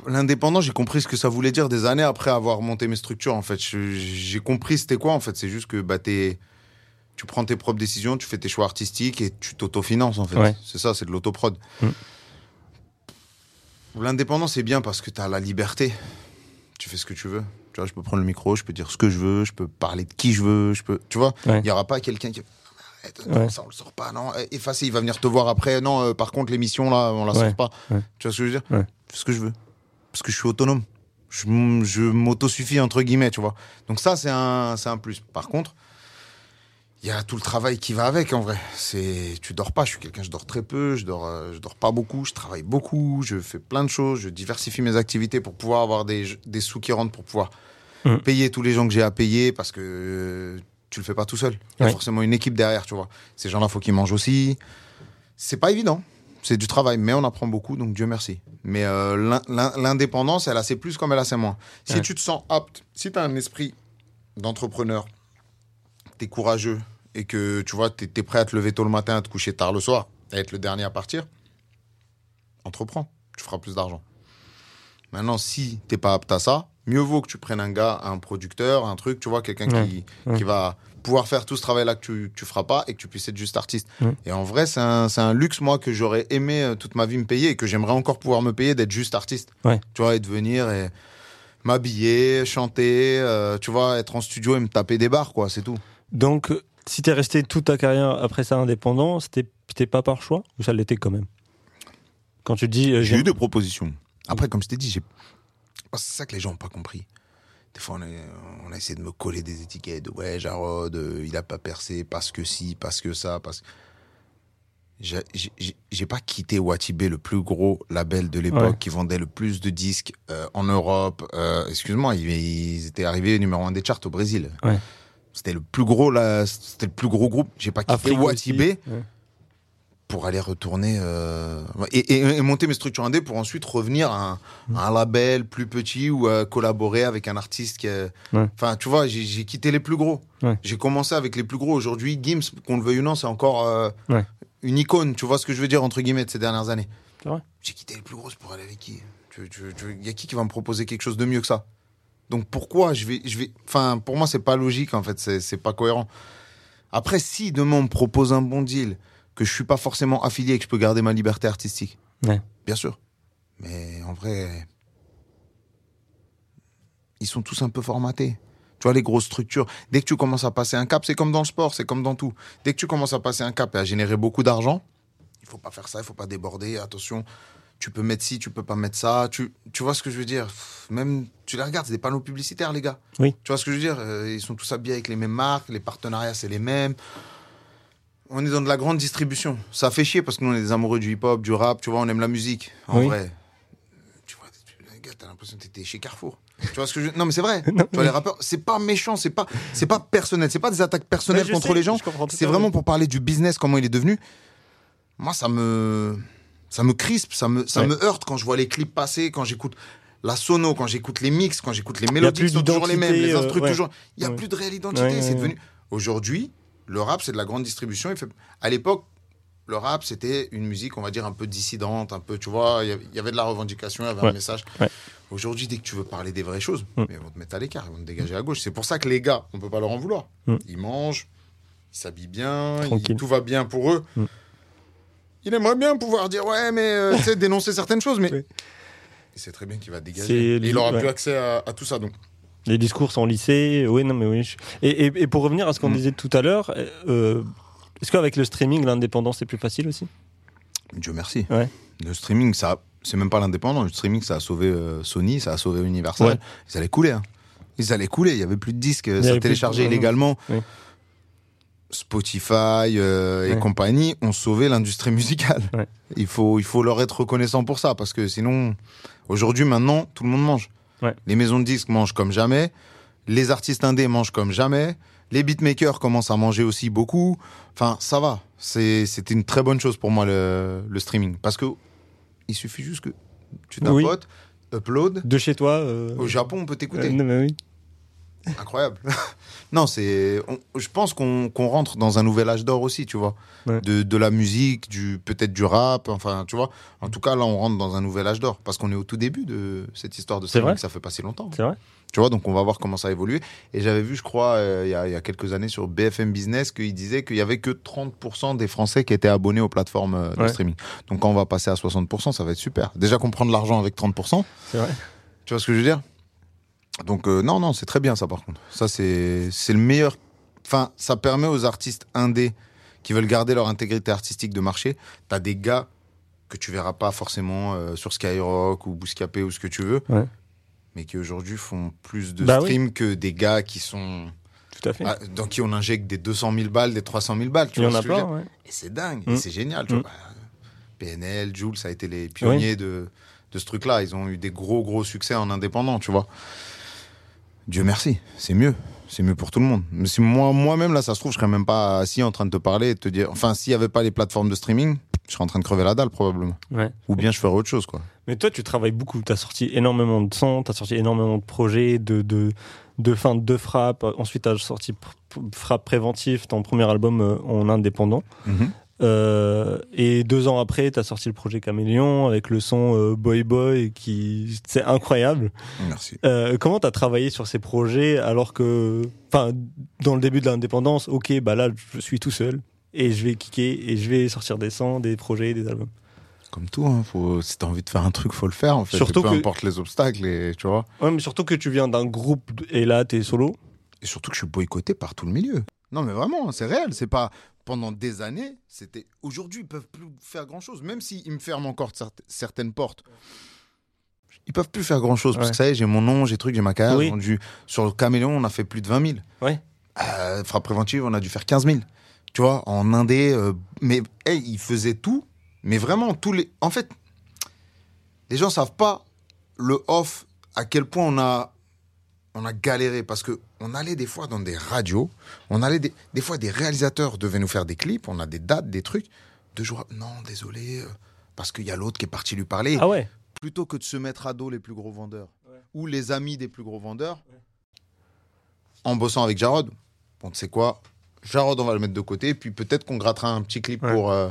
Speaker 2: L'indépendant, j'ai compris ce que ça voulait dire des années après avoir monté mes structures. En fait, j'ai compris c'était quoi. En fait, c'est juste que bah, t'es- tu prends tes propres décisions, tu fais tes choix artistiques et tu t'autofinances. En fait,
Speaker 1: Ouais.
Speaker 2: c'est ça, c'est de l'autoprod.
Speaker 1: Mm.
Speaker 2: L'indépendance, c'est bien parce que tu as la liberté. Tu fais ce que tu veux. Tu vois, je peux prendre le micro, je peux dire ce que je veux, je peux parler de qui je veux, je peux. Tu vois, il
Speaker 1: Ouais.
Speaker 2: n'y aura pas quelqu'un qui. Non,
Speaker 1: Ouais.
Speaker 2: ça on le sort pas, non. eh, Effacé, il va venir te voir après. Non, euh, par contre, l'émission là, on la sort pas. Tu vois ce que je veux dire? Je fais ce que je veux. Parce que je suis autonome. Je, je m'autosuffis, entre guillemets, tu vois. Donc ça, c'est un, un plus. Par contre, il y a tout le travail qui va avec, en vrai. C'est, tu dors pas. Je suis quelqu'un, je dors très peu. Je dors, euh, je dors pas beaucoup. Je travaille beaucoup. Je fais plein de choses. Je diversifie mes activités pour pouvoir avoir des, des sous qui rentrent, pour pouvoir
Speaker 1: Mhm.
Speaker 2: payer tous les gens que j'ai à payer. Parce que euh, tu le fais pas tout seul. Il y a
Speaker 1: Ouais.
Speaker 2: forcément une équipe derrière, tu vois. Ces gens-là, faut qu'ils mangent aussi. C'est pas évident. C'est du travail, mais on apprend beaucoup, donc Dieu merci. Mais euh, l'in- l'in- l'indépendance, elle a ses plus comme elle a ses moins. Si
Speaker 1: Ouais.
Speaker 2: tu te sens apte, si tu as un esprit d'entrepreneur, tu es courageux et que tu vois, tu es, prêt à te lever tôt le matin, à te coucher tard le soir, à être le dernier à partir, entreprends, tu feras plus d'argent. Maintenant, si t'es pas apte à ça, mieux vaut que tu prennes un gars, un producteur, un truc, tu vois, quelqu'un
Speaker 1: Ouais,
Speaker 2: qui,
Speaker 1: ouais.
Speaker 2: qui va pouvoir faire tout ce travail-là que tu, tu feras pas et que tu puisses être juste artiste.
Speaker 1: Ouais.
Speaker 2: Et en vrai, c'est un, c'est un luxe, moi, que j'aurais aimé euh, toute ma vie me payer et que j'aimerais encore pouvoir me payer d'être juste artiste.
Speaker 1: Ouais.
Speaker 2: Tu vois, et de venir et m'habiller, chanter, euh, tu vois, être en studio et me taper des bars, quoi, c'est tout.
Speaker 1: Donc, euh, si t'es resté toute ta carrière après ça indépendant, c'était pas par choix ou ça l'était quand même? Quand tu dis euh,
Speaker 2: J'ai eu des propositions. Après, comme je t'ai dit, j'ai... C'est ça que les gens n'ont pas compris. Des fois, on a, on a essayé de me coller des étiquettes. de, Ouais, Jarod, euh, il a pas percé parce que si, parce que ça, parce J'ai j'ai- pas quitté Watibé, le plus gros label de l'époque
Speaker 1: Ouais.
Speaker 2: qui vendait le plus de disques euh, en Europe. Euh, Excuse-moi, ils, ils étaient arrivés numéro un des charts au Brésil.
Speaker 1: Ouais.
Speaker 2: C'était le plus gros, là, c'était le plus gros groupe. J'ai pas quitté Watibé.
Speaker 1: Ouais.
Speaker 2: Pour aller retourner euh, et, et- et monter mes structures indé pour ensuite revenir à un, à un label plus petit ou euh, collaborer avec un artiste qui
Speaker 1: Ouais.
Speaker 2: enfin tu vois j'ai quitté les plus gros.
Speaker 1: Ouais.
Speaker 2: j'ai commencé avec les plus gros. Aujourd'hui Gims qu'on le veuille ou non c'est encore euh,
Speaker 1: Ouais.
Speaker 2: une icône. Tu vois ce que je veux dire entre guillemets de ces dernières années. J'ai quitté les plus grosses pour aller avec qui? Tu- y a qui qui va me proposer quelque chose de mieux que ça? Donc pourquoi je vais je vais enfin pour moi c'est pas logique en fait. C'est c'est pas cohérent. Après si demain on me propose un bon deal que je suis pas forcément affilié et que je peux garder ma liberté artistique
Speaker 1: Ouais.
Speaker 2: bien sûr mais en vrai ils sont tous un peu formatés tu vois les grosses structures dès que tu commences à passer un cap c'est comme dans le sport c'est comme dans tout dès que tu commences à passer un cap et à générer beaucoup d'argent il faut pas faire ça il faut pas déborder attention tu peux mettre ci, tu peux pas mettre ça. Tu, tu vois ce que je veux dire? Même, tu les regardes, c'est des panneaux publicitaires, les gars.
Speaker 1: Oui.
Speaker 2: Tu vois ce que je veux dire? Euh, Ils sont tous habillés avec les mêmes marques, les partenariats, c'est les mêmes. On est dans de la grande distribution. Ça fait chier parce que nous, on est des amoureux du hip-hop, du rap, tu vois, on aime la musique. En
Speaker 1: Oui.
Speaker 2: vrai, tu vois, tu- les gars, t'as l'impression que t'étais chez Carrefour. Tu vois ce que je Non, mais c'est vrai.
Speaker 1: Non,
Speaker 2: tu vois, les rappeurs, c'est pas méchant, c'est pas, c'est pas personnel, c'est pas des attaques personnelles
Speaker 1: Ouais,
Speaker 2: contre
Speaker 1: sais,
Speaker 2: les gens. C'est vraiment pour parler du business, comment il est devenu. Moi, ça me, ça me crispe, ça me, ça
Speaker 1: Ouais.
Speaker 2: me heurte quand je vois les clips passer, quand j'écoute la sono, quand j'écoute les mix, quand j'écoute les mélodies qui sont toujours les mêmes, les
Speaker 1: euh,
Speaker 2: instrus
Speaker 1: ouais.
Speaker 2: toujours. Il y a plus de réelle identité. C'est devenu. Aujourd'hui, le rap, c'est de la grande distribution. Il fait... À l'époque, le rap, c'était une musique, on va dire, un peu dissidente, un peu, tu vois, il y avait- de la revendication, il y avait
Speaker 1: Ouais.
Speaker 2: un message.
Speaker 1: Ouais.
Speaker 2: Aujourd'hui, dès que tu veux parler des vraies choses,
Speaker 1: Mm.
Speaker 2: mais ils vont te mettre à l'écart, ils vont te dégager à gauche. C'est pour ça que les gars, on peut pas leur en vouloir.
Speaker 1: Mm.
Speaker 2: Ils mangent, ils s'habillent bien, ils- tout va bien pour eux.
Speaker 1: Mm.
Speaker 2: Il aimerait bien pouvoir dire, ouais, mais euh, tu sais, dénoncer certaines choses, mais
Speaker 1: Oui.
Speaker 2: sait très bien qu'il va
Speaker 1: C'est
Speaker 2: dégager. Et il aura
Speaker 1: ouais.
Speaker 2: plus accès à, à tout ça. Donc,
Speaker 1: Les discours sont lycée, oui, non, mais oui. je- Et, et- et pour revenir à ce qu'on
Speaker 2: Mm.
Speaker 1: disait tout à l'heure, euh, est-ce qu'avec le streaming, l'indépendance est plus facile aussi?
Speaker 2: Dieu merci.
Speaker 1: Ouais.
Speaker 2: Le streaming, ça, c'est même pas l'indépendant. Le streaming, ça a sauvé euh, Sony, ça a sauvé Universal.
Speaker 1: Ouais.
Speaker 2: Ils allaient couler. hein. Ils allaient couler. Il y avait plus de disques, ça téléchargeait
Speaker 1: de-
Speaker 2: illégalement.
Speaker 1: Oui.
Speaker 2: Spotify euh, et
Speaker 1: Ouais.
Speaker 2: compagnie ont sauvé l'industrie musicale. Il, faut, il faut leur être reconnaissant pour ça parce que sinon, aujourd'hui, maintenant, tout le monde mange.
Speaker 1: Ouais.
Speaker 2: Les maisons de disques mangent comme jamais. Les artistes indés mangent comme jamais. Les beatmakers commencent à manger aussi beaucoup. Enfin, ça va. C'est- C'était une très bonne chose pour moi, le, le streaming. Parce que il suffit juste que tu
Speaker 1: Oui.
Speaker 2: tapotes, upload.
Speaker 1: De chez toi euh,
Speaker 2: Au Japon, on peut t'écouter.
Speaker 1: euh, oui.
Speaker 2: Incroyable. non, c'est. Je pense qu'on rentre dans un nouvel âge d'or aussi, tu vois.
Speaker 1: Ouais.
Speaker 2: De, de la musique, du peut-être du rap, enfin, tu vois. En tout cas, là, on rentre dans un nouvel âge d'or parce qu'on est au tout début de cette histoire de
Speaker 1: vrai
Speaker 2: streaming. Ça fait pas si longtemps.
Speaker 1: C'est vrai
Speaker 2: Tu vois, donc on va voir comment ça évolue. Et j'avais vu, je crois, euh, il y, a, il y a quelques années sur BFM Business qu'il disait qu'il y avait que 30% des Français qui étaient abonnés aux plateformes euh, de
Speaker 1: Ouais.
Speaker 2: streaming. Donc quand on va passer à 60%, ça va être super. Déjà qu'on prend de l'argent avec 30%.
Speaker 1: C'est vrai.
Speaker 2: Tu vois ce que je veux dire? Donc euh, non, non, c'est très bien ça par contre. Ça c'est le meilleur. Enfin, ça permet aux artistes indés qui veulent garder leur intégrité artistique de marché. T'as des gars que tu verras pas forcément euh, sur Skyrock ou Bouscapé ou ce que tu veux,
Speaker 1: Ouais.
Speaker 2: mais qui aujourd'hui font plus de
Speaker 1: Bah oui.
Speaker 2: streams que des gars qui sont
Speaker 1: Tout à fait.
Speaker 2: ah, dans qui on injecte des 200 000 balles, des 300 000 balles. Tu
Speaker 1: Il y
Speaker 2: vois
Speaker 1: en a
Speaker 2: dire
Speaker 1: ouais.
Speaker 2: Et c'est dingue,
Speaker 1: Mm.
Speaker 2: et c'est génial. Tu
Speaker 1: Mm.
Speaker 2: vois. Bah, PNL, Jules, ça a été les pionniers de, de ce truc-là. Ils ont eu des gros, gros succès en indépendant, tu vois. Dieu merci, c'est mieux. c'est mieux pour tout le monde. Mais si moi, moi-même, là, ça se trouve, je serais même pas assis en train de te parler et de te dire. Enfin, s'il y avait pas les plateformes de streaming, je serais en train de crever la dalle, probablement.
Speaker 1: Ouais.
Speaker 2: Ou bien je ferais autre chose, quoi.
Speaker 1: Mais toi, tu travailles beaucoup. Tu as sorti énormément de sons, tu as sorti énormément de projets, de, de, de fin de frappe. Ensuite, tu as sorti Frappe Préventif, ton premier album euh, en indépendant. Euh, et deux ans après, tu as sorti le projet Caméléon avec le son euh, Boy Boy, qui c'est incroyable.
Speaker 2: Merci.
Speaker 1: Euh, comment tu as travaillé sur ces projets alors que, enfin, dans le début de l'indépendance, ok, bah là, je suis tout seul et je vais kicker et je vais sortir des sons, des projets, des albums.
Speaker 2: Comme tout, hein, faut, si t'as envie de faire un truc, faut le faire, en fait.
Speaker 1: Surtout
Speaker 2: peu
Speaker 1: que-
Speaker 2: importe les obstacles, et, tu vois.
Speaker 1: Ouais, mais surtout que tu viens d'un groupe et là, t'es solo.
Speaker 2: Et surtout que je suis boycotté par tout le milieu. Non, mais vraiment, c'est réel. C'est pas pendant des années. C'était aujourd'hui, ils peuvent plus faire grand chose. Même s'ils me ferment encore cer- certaines portes, ils peuvent plus faire grand chose. Parce que ça y est, j'ai mon nom, j'ai truc, j'ai ma carrière.
Speaker 1: Oui.
Speaker 2: Sur le caméléon, on a fait plus de 20 000.
Speaker 1: Ouais.
Speaker 2: Euh, frappe préventive, on a dû faire 15 000. Tu vois, en indé. euh, mais hey, ils faisaient tout. Mais vraiment, tous les. En fait, les gens savent pas le off, à quel point on a, on a galéré. Parce que on allait des fois dans des radios, on allait des, des fois des réalisateurs devaient nous faire des clips, on a des dates, des trucs. Deux jours, non, désolé, euh, parce qu'il y a l'autre qui est parti lui parler.
Speaker 1: Ah ouais.
Speaker 2: Plutôt que de se mettre à dos les plus gros vendeurs ou les amis des plus gros vendeurs, en bossant avec Jarod, bon, tu sais quoi, Jarod, on va le mettre de côté, puis peut-être qu'on grattera un petit clip pour euh.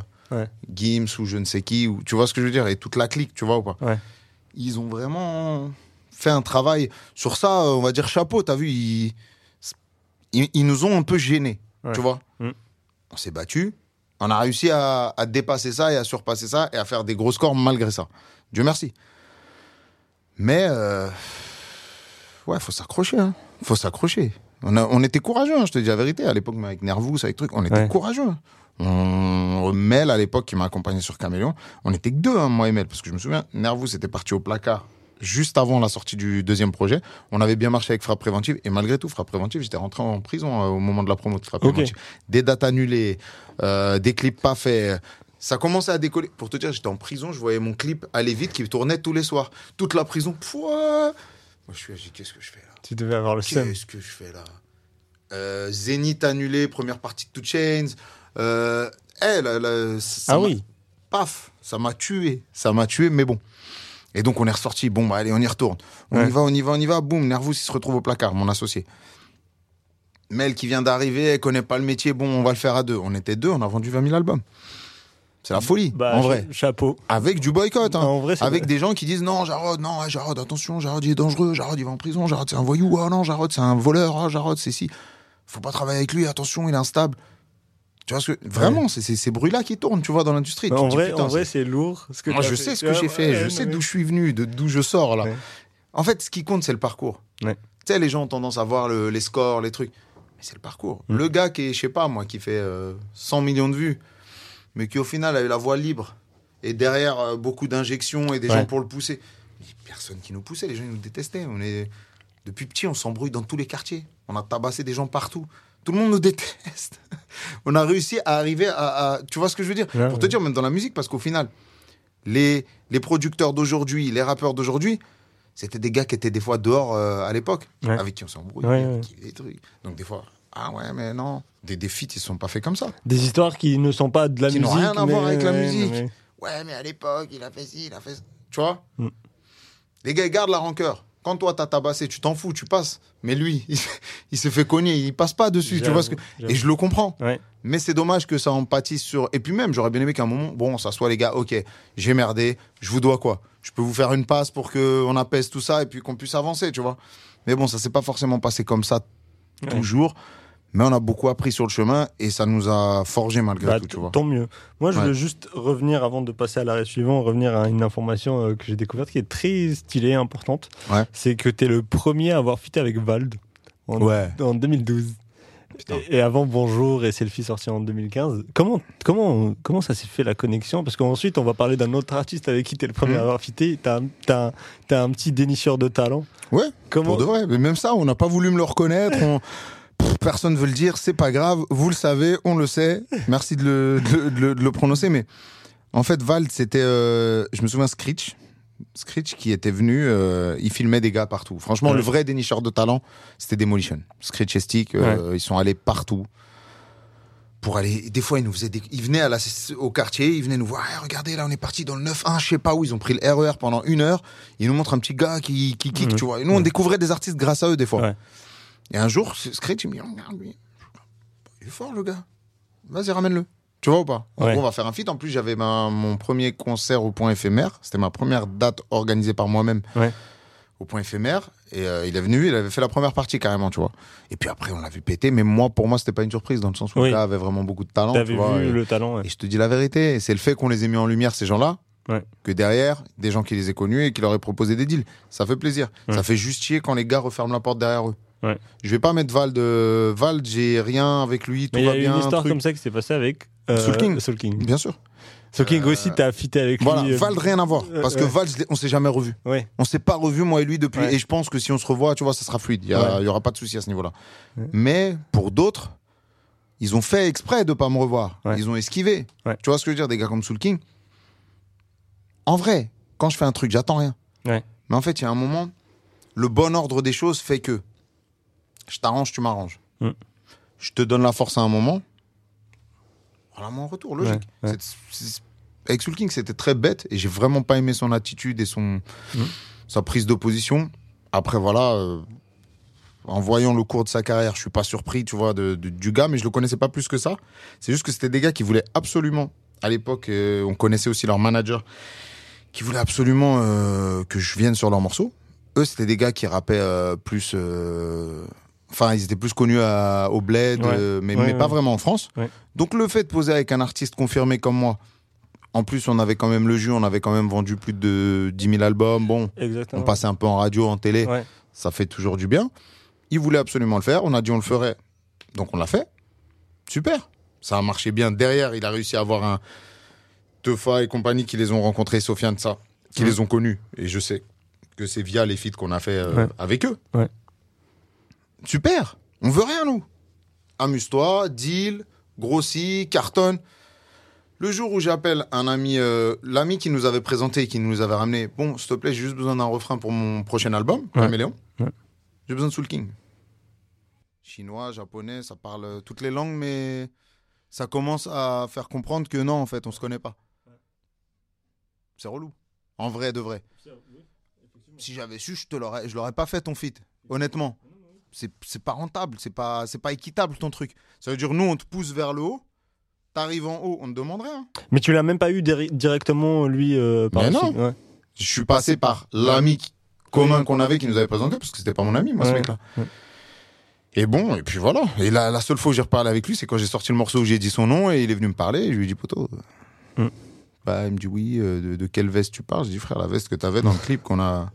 Speaker 2: Gims ou je ne sais qui, ou, tu vois ce que je veux dire, et toute la clique, tu vois ou pas
Speaker 1: Ouais.
Speaker 2: Ils ont vraiment fait un travail. Sur ça, euh, on va dire chapeau, t'as vu, ils, ils, ils nous ont un peu gênés,
Speaker 1: Ouais.
Speaker 2: tu vois
Speaker 1: Mm.
Speaker 2: On s'est battu, on a réussi à, à dépasser ça et à surpasser ça et à faire des gros scores malgré ça. Dieu merci. Mais euh, ouais, faut s'accrocher. Hein. Faut s'accrocher. On, a- on était courageux, hein, je te dis la vérité. À l'époque, avec Nervous, avec truc, on était
Speaker 1: Ouais.
Speaker 2: courageux. On, Mel, à l'époque, qui m'a accompagné sur Caméléon, on était que deux, hein, moi et Mel, parce que je me souviens, Nervous était parti au placard juste avant la sortie du deuxième projet. On avait bien marché avec Frappe Préventive, et malgré tout, Frappe Préventive, j'étais rentré en prison euh, au moment de la promo de Frappe. Préventive. Des dates annulées, euh, des clips pas faits. Ça commençait à décoller. Pour te dire, j'étais en prison, je voyais mon clip aller vite qui tournait tous les soirs. Toute la prison, pouah Moi, je suis dit, qu'est-ce que je fais là?
Speaker 1: Tu devais avoir le seum.
Speaker 2: Qu'est-ce que je fais là? Euh, Zénith annulé, première partie de Two Chains. Euh, eh, là, là, ça
Speaker 1: Ah oui.
Speaker 2: Paf, ça m'a tué. Ça m'a tué, mais bon. Et donc, on est ressorti. Bon, bah, allez, on y retourne. On
Speaker 1: Ouais.
Speaker 2: y va, on y va, on y va. Boum, Nervous, il se retrouve au placard, mon associé. Mel qui vient d'arriver, elle connaît pas le métier. Bon, on va le faire à deux. On était deux, on a vendu 20 000 albums. C'est la folie,
Speaker 1: Bah,
Speaker 2: en vrai.
Speaker 1: Chapeau.
Speaker 2: Avec du boycott. hein.
Speaker 1: En vrai, c'est
Speaker 2: Avec
Speaker 1: vrai.
Speaker 2: des gens qui disent non, Jarod, non, Jarod, attention, Jarod, il est dangereux, Jarod, il va en prison, Jarod, c'est un voyou, oh non, Jarod, c'est un voleur, oh, Jarod, c'est si. Faut pas travailler avec lui, attention, il est instable. Tu vois ce que. Vraiment, c'est c'est ces bruits-là qui tournent, tu vois, dans l'industrie. Tu
Speaker 1: en vrai,
Speaker 2: putain,
Speaker 1: en vrai,
Speaker 2: c'est-
Speaker 1: lourd. Ce que
Speaker 2: Moi, je
Speaker 1: fait.
Speaker 2: sais ce que
Speaker 1: vois,
Speaker 2: j'ai fait,
Speaker 1: ouais,
Speaker 2: je sais d'où je suis venu, de d'où je sors, là.
Speaker 1: Ouais.
Speaker 2: En fait, ce qui compte, c'est le parcours. Tu sais, les gens ont tendance à voir le- les scores, les trucs. Mais c'est le parcours.
Speaker 1: Mm.
Speaker 2: Le gars qui est, je sais pas, moi, qui fait euh, 100 millions de vues, mais qui au final a eu la voie libre, et derrière euh, beaucoup d'injections et des gens pour le pousser. Mais personne qui nous poussait, les gens ils nous détestaient. On est... Depuis petit, on s'embrouille dans tous les quartiers. On a tabassé des gens partout. Tout le monde nous déteste. on a réussi à arriver à, à- Tu vois ce que je veux dire?
Speaker 1: Ouais,
Speaker 2: Pour te
Speaker 1: ouais.
Speaker 2: dire, même dans la musique, parce qu'au final, les, les producteurs d'aujourd'hui, les rappeurs d'aujourd'hui, c'était des gars qui étaient des fois dehors euh, à l'époque,
Speaker 1: Ouais.
Speaker 2: avec qui on qui des trucs. Donc des fois, ah ouais, mais non. Des, des feats, ils sont pas faits comme ça.
Speaker 1: Des histoires qui ne sont pas de la
Speaker 2: Qui n'ont
Speaker 1: musique.
Speaker 2: rien à voir avec la musique.
Speaker 1: mais-
Speaker 2: Ouais, mais à l'époque, il a fait ci, il a fait ça. Tu vois?
Speaker 1: Mm.
Speaker 2: Les gars, ils gardent la rancœur. Quand toi, t'as tabassé, tu t'en fous, tu passes. Mais lui, il, il se fait cogner, il passe pas dessus. Tu vois ce que...
Speaker 1: J'avoue,
Speaker 2: Et je le comprends.
Speaker 1: Ouais.
Speaker 2: Mais c'est dommage que ça en pâtisse sur. Et puis même, j'aurais bien aimé qu'à un moment, bon, on s'assoit les gars, ok, j'ai merdé, je vous dois quoi? Je peux vous faire une passe pour qu'on apaise tout ça et puis qu'on puisse avancer, tu vois? Mais bon, ça s'est pas forcément passé comme ça
Speaker 1: Ouais.
Speaker 2: toujours. Mais on a beaucoup appris sur le chemin et ça nous a forgé malgré
Speaker 1: Bah,
Speaker 2: tout, tu
Speaker 1: t-
Speaker 2: vois.
Speaker 1: tant mieux. Moi, je
Speaker 2: Ouais.
Speaker 1: veux juste revenir, avant de passer à l'arrêt suivant, revenir à une information euh, que j'ai découverte qui est très stylée, importante.
Speaker 2: Ouais.
Speaker 1: C'est que tu es le premier à avoir fité avec Vald en,
Speaker 2: Ouais.
Speaker 1: en 2012.
Speaker 2: Putain.
Speaker 1: Et, et avant Bonjour et Selfie sorti en 2015. Comment, comment, comment ça s'est fait la connexion? Parce qu'ensuite, on va parler d'un autre artiste avec qui tu es le premier
Speaker 2: Mhm.
Speaker 1: à avoir fité. Tu as, un petit dénicheur de talent.
Speaker 2: Ouais,
Speaker 1: Comment
Speaker 2: pour de vrai. Mais même ça, on n'a pas voulu me le reconnaître. on- Personne ne veut le dire, c'est pas grave. Vous le savez, on le sait. Merci de le, de, le- de le- de le prononcer. Mais en fait, Vald, c'était. euh, je me souviens, Screech. Screech qui était venu, euh, il filmait des gars partout. Franchement,
Speaker 1: Ouais.
Speaker 2: le vrai dénicheur de talent, c'était Demolition. Screech et Stick, euh, ils sont allés partout. Pour aller, des fois, ils nous faisaient des, ils venaient à la, au quartier, ils venaient nous voir, Ah, regardez, là, on est parti dans le 9-1, je sais pas où, ils ont pris le RER pendant une heure, ils nous montrent un petit gars qui, qui kick,
Speaker 1: Mhm.
Speaker 2: tu vois. Et nous, on découvrait des artistes grâce à eux, des fois. Et un jour, Screech, il me dit, regarde lui. Il est fort, le gars. Vas-y, ramène-le. Tu vois ou pas?
Speaker 1: Ouais.
Speaker 2: gros, on va faire un feat. En plus, j'avais ma- mon premier concert au point éphémère. C'était ma première date organisée par moi-même
Speaker 1: Ouais.
Speaker 2: au point éphémère. Et euh, il est venu, il avait fait la première partie carrément, tu vois. Et puis après, on l'a vu péter. Mais moi, pour moi, c'était pas une surprise dans le sens où
Speaker 1: Oui.
Speaker 2: le gars avait vraiment beaucoup de talent.
Speaker 1: T'avais
Speaker 2: vois,
Speaker 1: vu
Speaker 2: et-
Speaker 1: le talent. ouais.
Speaker 2: et je te dis la vérité, c'est le fait qu'on les ait mis en lumière, ces gens-là,
Speaker 1: Ouais.
Speaker 2: que derrière, des gens qui les aient connus et qui leur aient proposé des deals. Ça fait plaisir.
Speaker 1: Ouais.
Speaker 2: Ça fait juste chier quand les gars referment la porte derrière eux.
Speaker 1: Ouais.
Speaker 2: Je vais pas mettre Val de. Val, j'ai rien avec lui, tout
Speaker 1: Mais il y
Speaker 2: va
Speaker 1: a une histoire
Speaker 2: truc.
Speaker 1: comme ça qui s'est passée avec euh,
Speaker 2: Soul King.
Speaker 1: Soul King.
Speaker 2: Bien sûr.
Speaker 1: Soul King
Speaker 2: Euh,
Speaker 1: aussi, t'as fité avec
Speaker 2: Voilà,
Speaker 1: lui. euh,
Speaker 2: Val, rien à voir.
Speaker 1: euh,
Speaker 2: Parce que
Speaker 1: ouais.
Speaker 2: Val, je l'ai- on s'est jamais revu.
Speaker 1: Ouais.
Speaker 2: On s'est pas revu, moi et lui, depuis.
Speaker 1: Ouais.
Speaker 2: Et je pense que si on se revoit, tu vois, ça sera fluide. Il y, a- aura pas de souci à ce niveau-là. Mais pour d'autres, ils ont fait exprès de pas me revoir. Ils ont esquivé. Tu vois ce que je veux dire, des gars comme Soul King? En vrai, quand je fais un truc, j'attends rien. Mais en fait, il y a un moment, le bon ordre des choses fait que je t'arrange, tu m'arranges.
Speaker 1: Mm.
Speaker 2: Je te donne la force à un moment. Voilà mon retour, logique.
Speaker 1: Ouais, ouais.
Speaker 2: C'est- c'est- avec Soul King, c'était très bête et j'ai vraiment pas aimé son attitude et son
Speaker 1: Mm.
Speaker 2: sa prise d'opposition. Après, voilà, euh, en voyant le cours de sa carrière, je suis pas surpris, tu vois, de, de- du gars, mais je le connaissais pas plus que ça. C'est juste que c'était des gars qui voulaient absolument, à l'époque, euh, on connaissait aussi leur manager, qui voulaient absolument euh, que je vienne sur leurs morceaux. Eux, c'était des gars qui rappaient plus. Enfin, ils étaient plus connus à- au bled,
Speaker 1: Ouais.
Speaker 2: euh, mais,
Speaker 1: Ouais,
Speaker 2: mais pas vraiment en France. Donc, le fait de poser avec un artiste confirmé comme moi, en plus, on avait quand même le jus, on avait quand même vendu plus de 10 000 albums. Bon,
Speaker 1: Exactement.
Speaker 2: on passait un peu en radio, en télé, ça fait toujours du bien. Il voulait absolument le faire, on a dit on le ferait, donc on l'a fait. Super, ça a marché bien. Derrière, il a réussi à avoir un Teufa et compagnie qui les ont rencontrés, Sofiane, ça, qui les ont connus. Et je sais que c'est via les feats qu'on a fait euh, avec eux. Super, on veut rien, nous. Amuse-toi, deal, grossis, cartonne. Le jour où j'appelle un ami, euh, l'ami qui nous avait présenté, qui nous avait ramené, bon, s'il te plaît, j'ai juste besoin d'un refrain pour mon prochain album. Caméléon.
Speaker 1: Ouais.
Speaker 2: J'ai besoin de Soul King. Chinois, japonais, ça parle toutes les langues, mais ça commence à faire comprendre que non, en fait, on se connaît pas. C'est relou. En vrai, de vrai. Si j'avais su, je te l'aurais, je l'aurais pas fait ton feat. Honnêtement, c'est c'est pas rentable, c'est pas c'est pas équitable ton truc. Ça veut dire nous on te pousse vers le haut, t'arrives en haut, on te demande rien.
Speaker 1: Mais tu l'as même pas eu dir- directement, lui, euh, par
Speaker 2: Mais non.
Speaker 1: Ouais.
Speaker 2: Je suis passé par l'ami commun qu'on avait qui nous avait présenté parce que c'était pas mon ami moi ce mec-là.
Speaker 1: Ouais.
Speaker 2: Et bon, et puis voilà. Et la, la seule fois où j'ai reparlé avec lui, c'est quand j'ai sorti le morceau où j'ai dit son nom et il est venu me parler et je lui ai dit poto.
Speaker 1: Mm.
Speaker 2: Bah, il me dit oui, euh, de, de quelle veste tu parles? Je dis frère, la veste que t'avais dans le clip qu'on a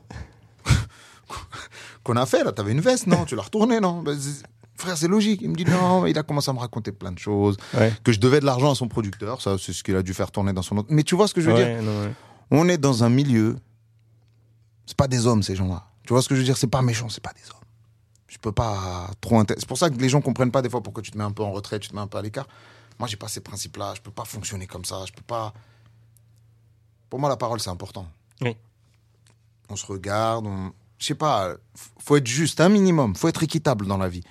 Speaker 2: qu'on a fait là, t'avais une veste, non Tu l'as retournée, non? C'est- Frère, c'est logique. Il me dit non, il a commencé à me raconter plein de choses,
Speaker 1: Ouais.
Speaker 2: que je devais de l'argent à son producteur, ça c'est ce qu'il a dû faire tourner dans son autre. Mais tu vois ce que je veux dire?
Speaker 1: Ouais, non, ouais.
Speaker 2: on est dans un milieu. C'est pas des hommes, ces gens-là. Tu vois ce que je veux dire? C'est pas méchant, c'est pas des hommes. Je peux pas trop. C'est pour ça que les gens comprennent pas des fois pourquoi tu te mets un peu en retrait, tu te mets un peu à l'écart. Moi, j'ai pas ces principes-là. Je peux pas fonctionner comme ça. Je peux pas. Pour moi, la parole, c'est important.
Speaker 1: Oui.
Speaker 2: On se regarde, on. Je sais pas. Faut être juste, un minimum. Faut être équitable dans la vie.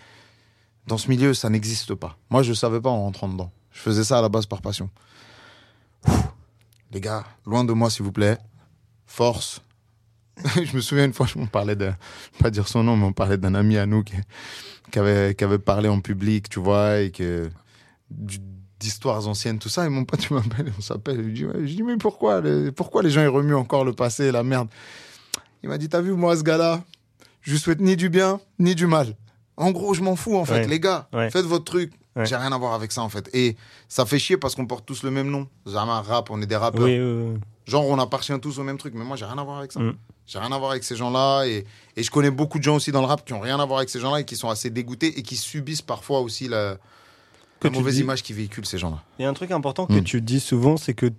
Speaker 2: Dans ce milieu, ça n'existe pas. Moi, je savais pas en rentrant dedans. Je faisais ça à la base par passion. Les gars, loin de moi, s'il vous plaît. Force. je me souviens une fois, on parlait de, pas dire son nom, mais on parlait d'un ami à nous qui, qui avait, qui avait parlé en public, tu vois, et que d'histoires anciennes, tout ça. Et mon pote, il m'appelle, on s'appelle. Je dis, mais pourquoi, les, pourquoi les gens ils remuent encore le passé, la merde? Il m'a dit, t'as vu, moi, ce gars-là, je lui souhaite ni du bien, ni du mal. En gros, je m'en fous, en fait.
Speaker 1: Ouais.
Speaker 2: Les gars,
Speaker 1: Ouais.
Speaker 2: faites votre truc.
Speaker 1: Ouais.
Speaker 2: J'ai rien à voir avec ça, en fait. Et ça fait chier parce qu'on porte tous le même nom. Zama, rap, on est des rappeurs.
Speaker 1: Oui.
Speaker 2: Genre, on appartient tous au même truc, mais moi, j'ai rien à voir avec ça.
Speaker 1: Mm.
Speaker 2: J'ai rien à voir avec ces gens-là. Et, et je connais beaucoup de gens aussi dans le rap qui ont rien à voir avec ces gens-là et qui sont assez dégoûtés et qui subissent parfois aussi la,
Speaker 1: Que
Speaker 2: la
Speaker 1: tu
Speaker 2: mauvaise
Speaker 1: dis-
Speaker 2: image qu'ils véhiculent, ces gens-là.
Speaker 1: Il y a un truc important que
Speaker 2: Mm.
Speaker 1: tu dis souvent, c'est que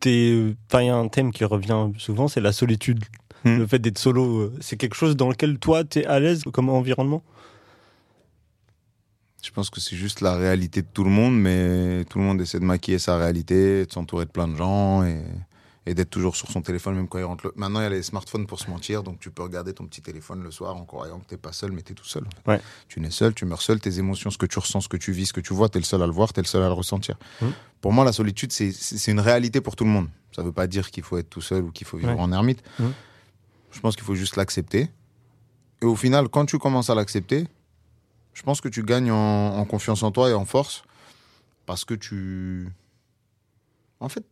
Speaker 1: t'es. Enfin, il y a un thème qui revient souvent, c'est la solitude. Le fait d'être solo, euh, c'est quelque chose dans lequel toi, t'es à l'aise comme environnement?
Speaker 2: Je pense que c'est juste la réalité de tout le monde, mais tout le monde essaie de maquiller sa réalité, de s'entourer de plein de gens. Et, et d'être toujours sur son téléphone même quand il rentre. le- Maintenant, il y a les smartphones pour se mentir, donc tu peux regarder ton petit téléphone le soir en croyant que t'es pas seul, mais t'es tout seul. en fait.
Speaker 1: Ouais.
Speaker 2: Tu nais seul, tu meurs seul, tes émotions, ce que tu ressens, ce que tu vis, ce que tu vois, t'es le seul à le voir, t'es le seul à le ressentir.
Speaker 1: Mhm.
Speaker 2: Pour moi, la solitude, c'est- une réalité pour tout le monde. Ça veut pas dire qu'il faut être tout seul ou qu'il faut vivre
Speaker 1: Ouais.
Speaker 2: en ermite.
Speaker 1: Mhm.
Speaker 2: Je pense qu'il faut juste l'accepter. Et au final, quand tu commences à l'accepter, je pense que tu gagnes en, en confiance en toi et en force parce que tu. En fait,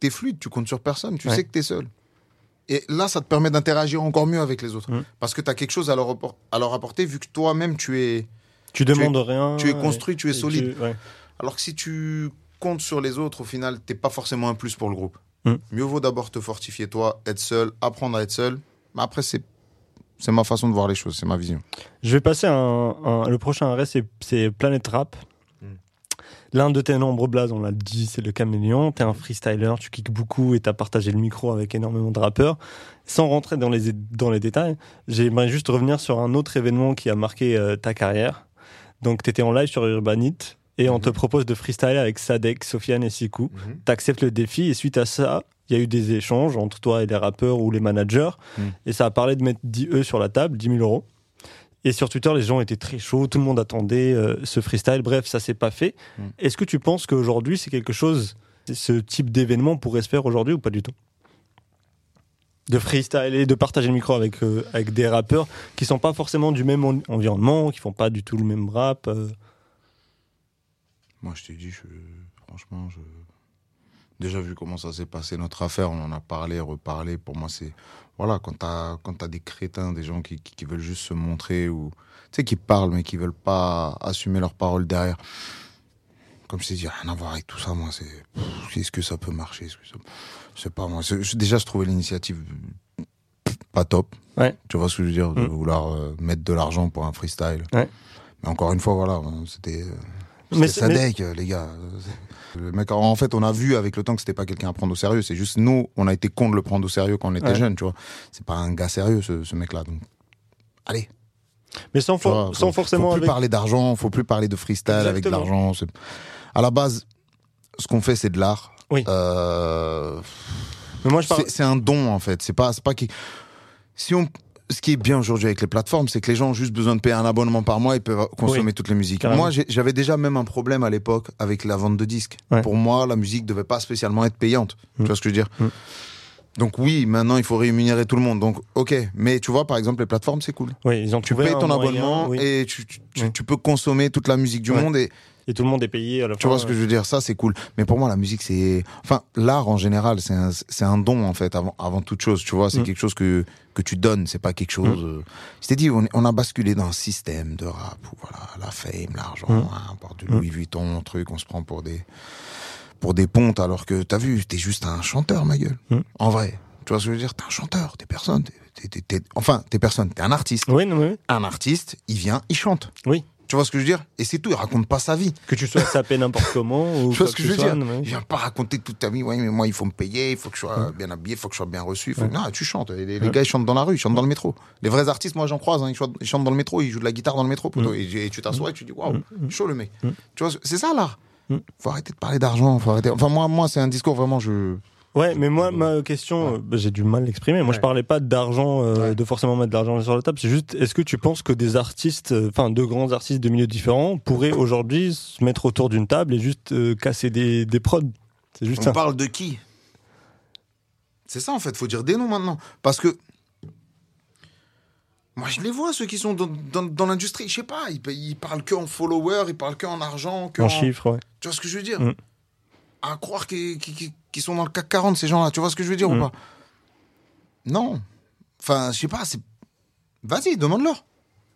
Speaker 2: t'es fluide, tu comptes sur personne, tu
Speaker 1: Ouais.
Speaker 2: sais que t'es seul. Et là, ça te permet d'interagir encore mieux avec les autres.
Speaker 1: Mhm.
Speaker 2: Parce que t'as quelque chose à leur, appor- à leur apporter vu que toi-même, tu es.
Speaker 1: Tu demandes rien.
Speaker 2: tu es
Speaker 1: et-
Speaker 2: construit, tu es solide.
Speaker 1: tu- ouais.
Speaker 2: Alors que si tu comptes sur les autres, au final, t'es pas forcément un plus pour le groupe.
Speaker 1: Mm.
Speaker 2: Mieux vaut d'abord te fortifier toi, être seul, apprendre à être seul. Mais après, c'est c'est ma façon de voir les choses, c'est ma vision.
Speaker 1: Je vais passer un, un- le prochain arrêt, c'est, c'est Planet Rap.
Speaker 2: Hmm.
Speaker 1: L'un de tes nombres blazes, on l'a dit, c'est le caméléon. T'es un freestyler, tu kicks beaucoup et t'as partagé le micro avec énormément de rappeurs. Sans rentrer dans les, dans les détails, j'aimerais juste revenir sur un autre événement qui a marqué euh, ta carrière. Donc, t'étais en live sur Urbanite et on
Speaker 2: Mhm.
Speaker 1: te propose de freestyler avec Sadek, Sofiane et Sikou. T'acceptes le défi et suite à ça, il y a eu des échanges entre toi et les rappeurs ou les managers
Speaker 2: Mm.
Speaker 1: et ça a parlé de mettre 10 E sur la table, 10 000 euros. Et sur Twitter, les gens étaient très chauds, tout le monde attendait euh, ce freestyle. Bref, ça s'est pas fait.
Speaker 2: Mm.
Speaker 1: Est-ce que tu penses qu'aujourd'hui, c'est quelque chose, ce type d'événement pourrait se faire aujourd'hui ou pas du tout? De freestyler, de partager le micro avec, euh, avec des rappeurs qui sont pas forcément du même en- environnement, qui font pas du tout le même rap. euh.
Speaker 2: Moi, je t'ai dit, je... franchement, je... déjà vu comment ça s'est passé notre affaire, on en a parlé, reparlé. Pour moi, c'est voilà, quand t'as quand des crétins, des gens qui, qui, qui veulent juste se montrer ou tu sais qui parlent mais qui veulent pas assumer leurs paroles derrière. Comme je t'ai dit, rien à voir avec tout ça. Moi, c'est est-ce que ça peut marcher? Est-ce que ça... Je sais pas moi. Déjà, je trouvais l'initiative pas top.
Speaker 1: Ouais.
Speaker 2: Tu vois ce que je veux dire, de
Speaker 1: Mm.
Speaker 2: vouloir euh, mettre de l'argent pour un freestyle.
Speaker 1: Ouais.
Speaker 2: Mais encore une fois, voilà, c'était. euh,
Speaker 1: Mais c'est- mais-
Speaker 2: Sadek, euh, les gars. Le mec, en fait, on a vu avec le temps que c'était pas quelqu'un à prendre au sérieux. C'est juste nous, on a été con de le prendre au sérieux quand on était
Speaker 1: Ouais.
Speaker 2: jeune, tu vois. C'est pas un gars sérieux, ce, ce mec-là. Donc, allez.
Speaker 1: Mais sans, for-
Speaker 2: vois,
Speaker 1: sans
Speaker 2: faut-
Speaker 1: forcément
Speaker 2: Faut plus
Speaker 1: avec.
Speaker 2: parler d'argent, faut plus parler de freestyle avec de l'argent. À la base, ce qu'on fait, c'est de l'art.
Speaker 1: Oui.
Speaker 2: Euh,
Speaker 1: Mais moi, je parle.
Speaker 2: c'est c'est un don en fait. C'est pas, c'est pas qui. Si on, ce qui est bien aujourd'hui avec les plateformes, c'est que les gens ont juste besoin de payer un abonnement par mois et peuvent consommer
Speaker 1: Oui,
Speaker 2: toutes les musiques.
Speaker 1: carrément.
Speaker 2: Moi, j'avais déjà même un problème à l'époque avec la vente de disques.
Speaker 1: Ouais.
Speaker 2: Pour moi, la musique devait pas spécialement être payante.
Speaker 1: Mm.
Speaker 2: Tu vois ce que je veux dire
Speaker 1: Mm.
Speaker 2: Donc oui, maintenant il faut rémunérer tout le monde. Donc ok, mais tu vois par exemple les plateformes c'est cool.
Speaker 1: Oui, ils ont
Speaker 2: Tu payes ton
Speaker 1: moyen,
Speaker 2: abonnement
Speaker 1: oui.
Speaker 2: et tu, tu, tu-
Speaker 1: Oui.
Speaker 2: tu peux consommer toute la musique du
Speaker 1: Ouais.
Speaker 2: monde et
Speaker 1: Et tout le monde est payé à la
Speaker 2: tu
Speaker 1: fin,
Speaker 2: vois ce que je veux dire, ça c'est cool. Mais pour moi la musique c'est, enfin l'art en général c'est un, c'est un don en fait avant, avant toute chose. Tu vois, c'est
Speaker 1: Mm.
Speaker 2: quelque chose que que tu donnes, c'est pas quelque chose. euh, Je t'ai dit, on, a basculé dans un système de rap où voilà la fame, l'argent,
Speaker 1: Mm.
Speaker 2: hein, on du Louis Vuitton, truc, on se prend pour des pour des pontes alors que t'as vu, t'es juste un chanteur ma gueule.
Speaker 1: Mm.
Speaker 2: En vrai, tu vois ce que je veux dire, t'es un chanteur, t'es personne, t'es, t'es- t'es- enfin t'es personne, t'es un artiste.
Speaker 1: Oui, non, oui.
Speaker 2: Un artiste, il vient, il chante.
Speaker 1: Oui.
Speaker 2: Tu vois ce que je veux dire? Et c'est tout, il raconte pas sa vie.
Speaker 1: Que tu sois sapé n'importe comment. Ou
Speaker 2: Tu vois ce que je veux dire? Il vient pas raconter toute ta vie. Ouais, mais moi, il faut me payer, il faut que je sois bien habillé, il faut que je sois bien reçu. il Faut...
Speaker 1: Ouais.
Speaker 2: Non, tu chantes. Les, gars, ils chantent dans la rue, ils chantent dans le métro. Les vrais artistes, moi, j'en croise. hein, ils, chantent, ils chantent dans le métro, ils jouent de la guitare dans le métro. poteau. Et, et tu t'assois et tu dis, waouh,
Speaker 1: Mm.
Speaker 2: chaud le mec.
Speaker 1: Mm.
Speaker 2: Tu vois, c'est ça l'art.
Speaker 1: Mm.
Speaker 2: Faut arrêter de parler d'argent. Faut arrêter. Enfin, moi, moi, c'est un discours vraiment. Je.
Speaker 1: Ouais, mais moi, ma question, euh, bah, j'ai du mal à l'exprimer. Moi, je parlais pas d'argent, euh,
Speaker 2: Ouais.
Speaker 1: de forcément mettre de l'argent sur la table. C'est juste, est-ce que tu penses que des artistes, euh, enfin, deux grands artistes de milieux différents pourraient aujourd'hui se mettre autour d'une table et juste euh, casser des, des prods? C'est juste
Speaker 2: On
Speaker 1: ça.
Speaker 2: parle de qui? C'est ça en fait, faut dire des noms maintenant. Parce que. Moi je les vois, ceux qui sont dans, dans, dans l'industrie, je sais pas, ils, ils parlent que en followers, ils parlent que en argent, que
Speaker 1: En
Speaker 2: en.
Speaker 1: chiffres, ouais.
Speaker 2: Tu vois ce que je veux dire?
Speaker 1: Mm.
Speaker 2: À croire qu'ils sont dans le CAC 40, ces gens-là, tu vois ce que je veux dire
Speaker 1: Mm.
Speaker 2: ou pas? Non. Enfin, je sais pas. Vas-y, demande-leur.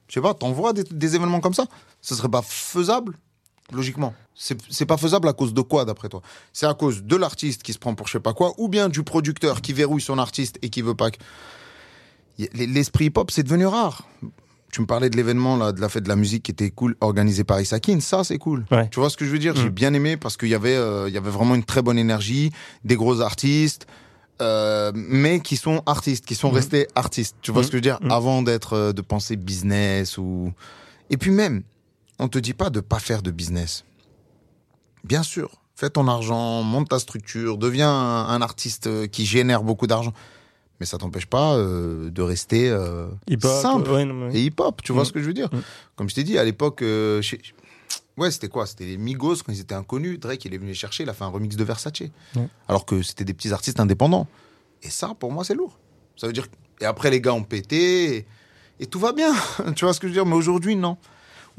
Speaker 2: Je sais pas, t'envoies des, des événements comme ça Ce serait pas faisable Logiquement. C'est pas faisable à cause de quoi, d'après toi? C'est à cause de l'artiste qui se prend pour je sais pas quoi, ou bien du producteur qui verrouille son artiste et qui veut pas que. L'esprit hip-hop, c'est devenu rare. Tu me parlais de l'événement, là, de la fête de la musique qui était cool, organisé par Isakin. Ça, c'est cool.
Speaker 1: Ouais.
Speaker 2: Tu vois ce que je veux dire?
Speaker 1: Mm.
Speaker 2: J'ai bien aimé parce qu'il y avait, euh, il y avait vraiment une très bonne énergie, des gros artistes, euh, mais qui sont artistes, qui sont
Speaker 1: Mm.
Speaker 2: restés artistes. Tu vois
Speaker 1: Mm.
Speaker 2: ce que je veux dire?
Speaker 1: Mm.
Speaker 2: Avant d'être, euh, de penser business ou. Et puis même, on te dit pas de pas faire de business. Bien sûr, Fais ton argent, monte ta structure, deviens un, un artiste qui génère beaucoup d'argent. Mais ça t'empêche pas euh, de rester euh, simple
Speaker 1: ouais, non, mais-
Speaker 2: et hip-hop. Tu vois
Speaker 1: Mm.
Speaker 2: ce que je veux dire
Speaker 1: Mm.
Speaker 2: Comme je t'ai dit, à l'époque, euh, chez- ouais, c'était quoi? C'était les Migos quand ils étaient inconnus. Drake, il est venu les chercher, il a fait un remix de Versace. Alors que c'était des petits artistes indépendants. Et ça, pour moi, c'est lourd. Ça veut dire. Et après, les gars ont pété et, et tout va bien. tu vois ce que je veux dire? Mais aujourd'hui, non.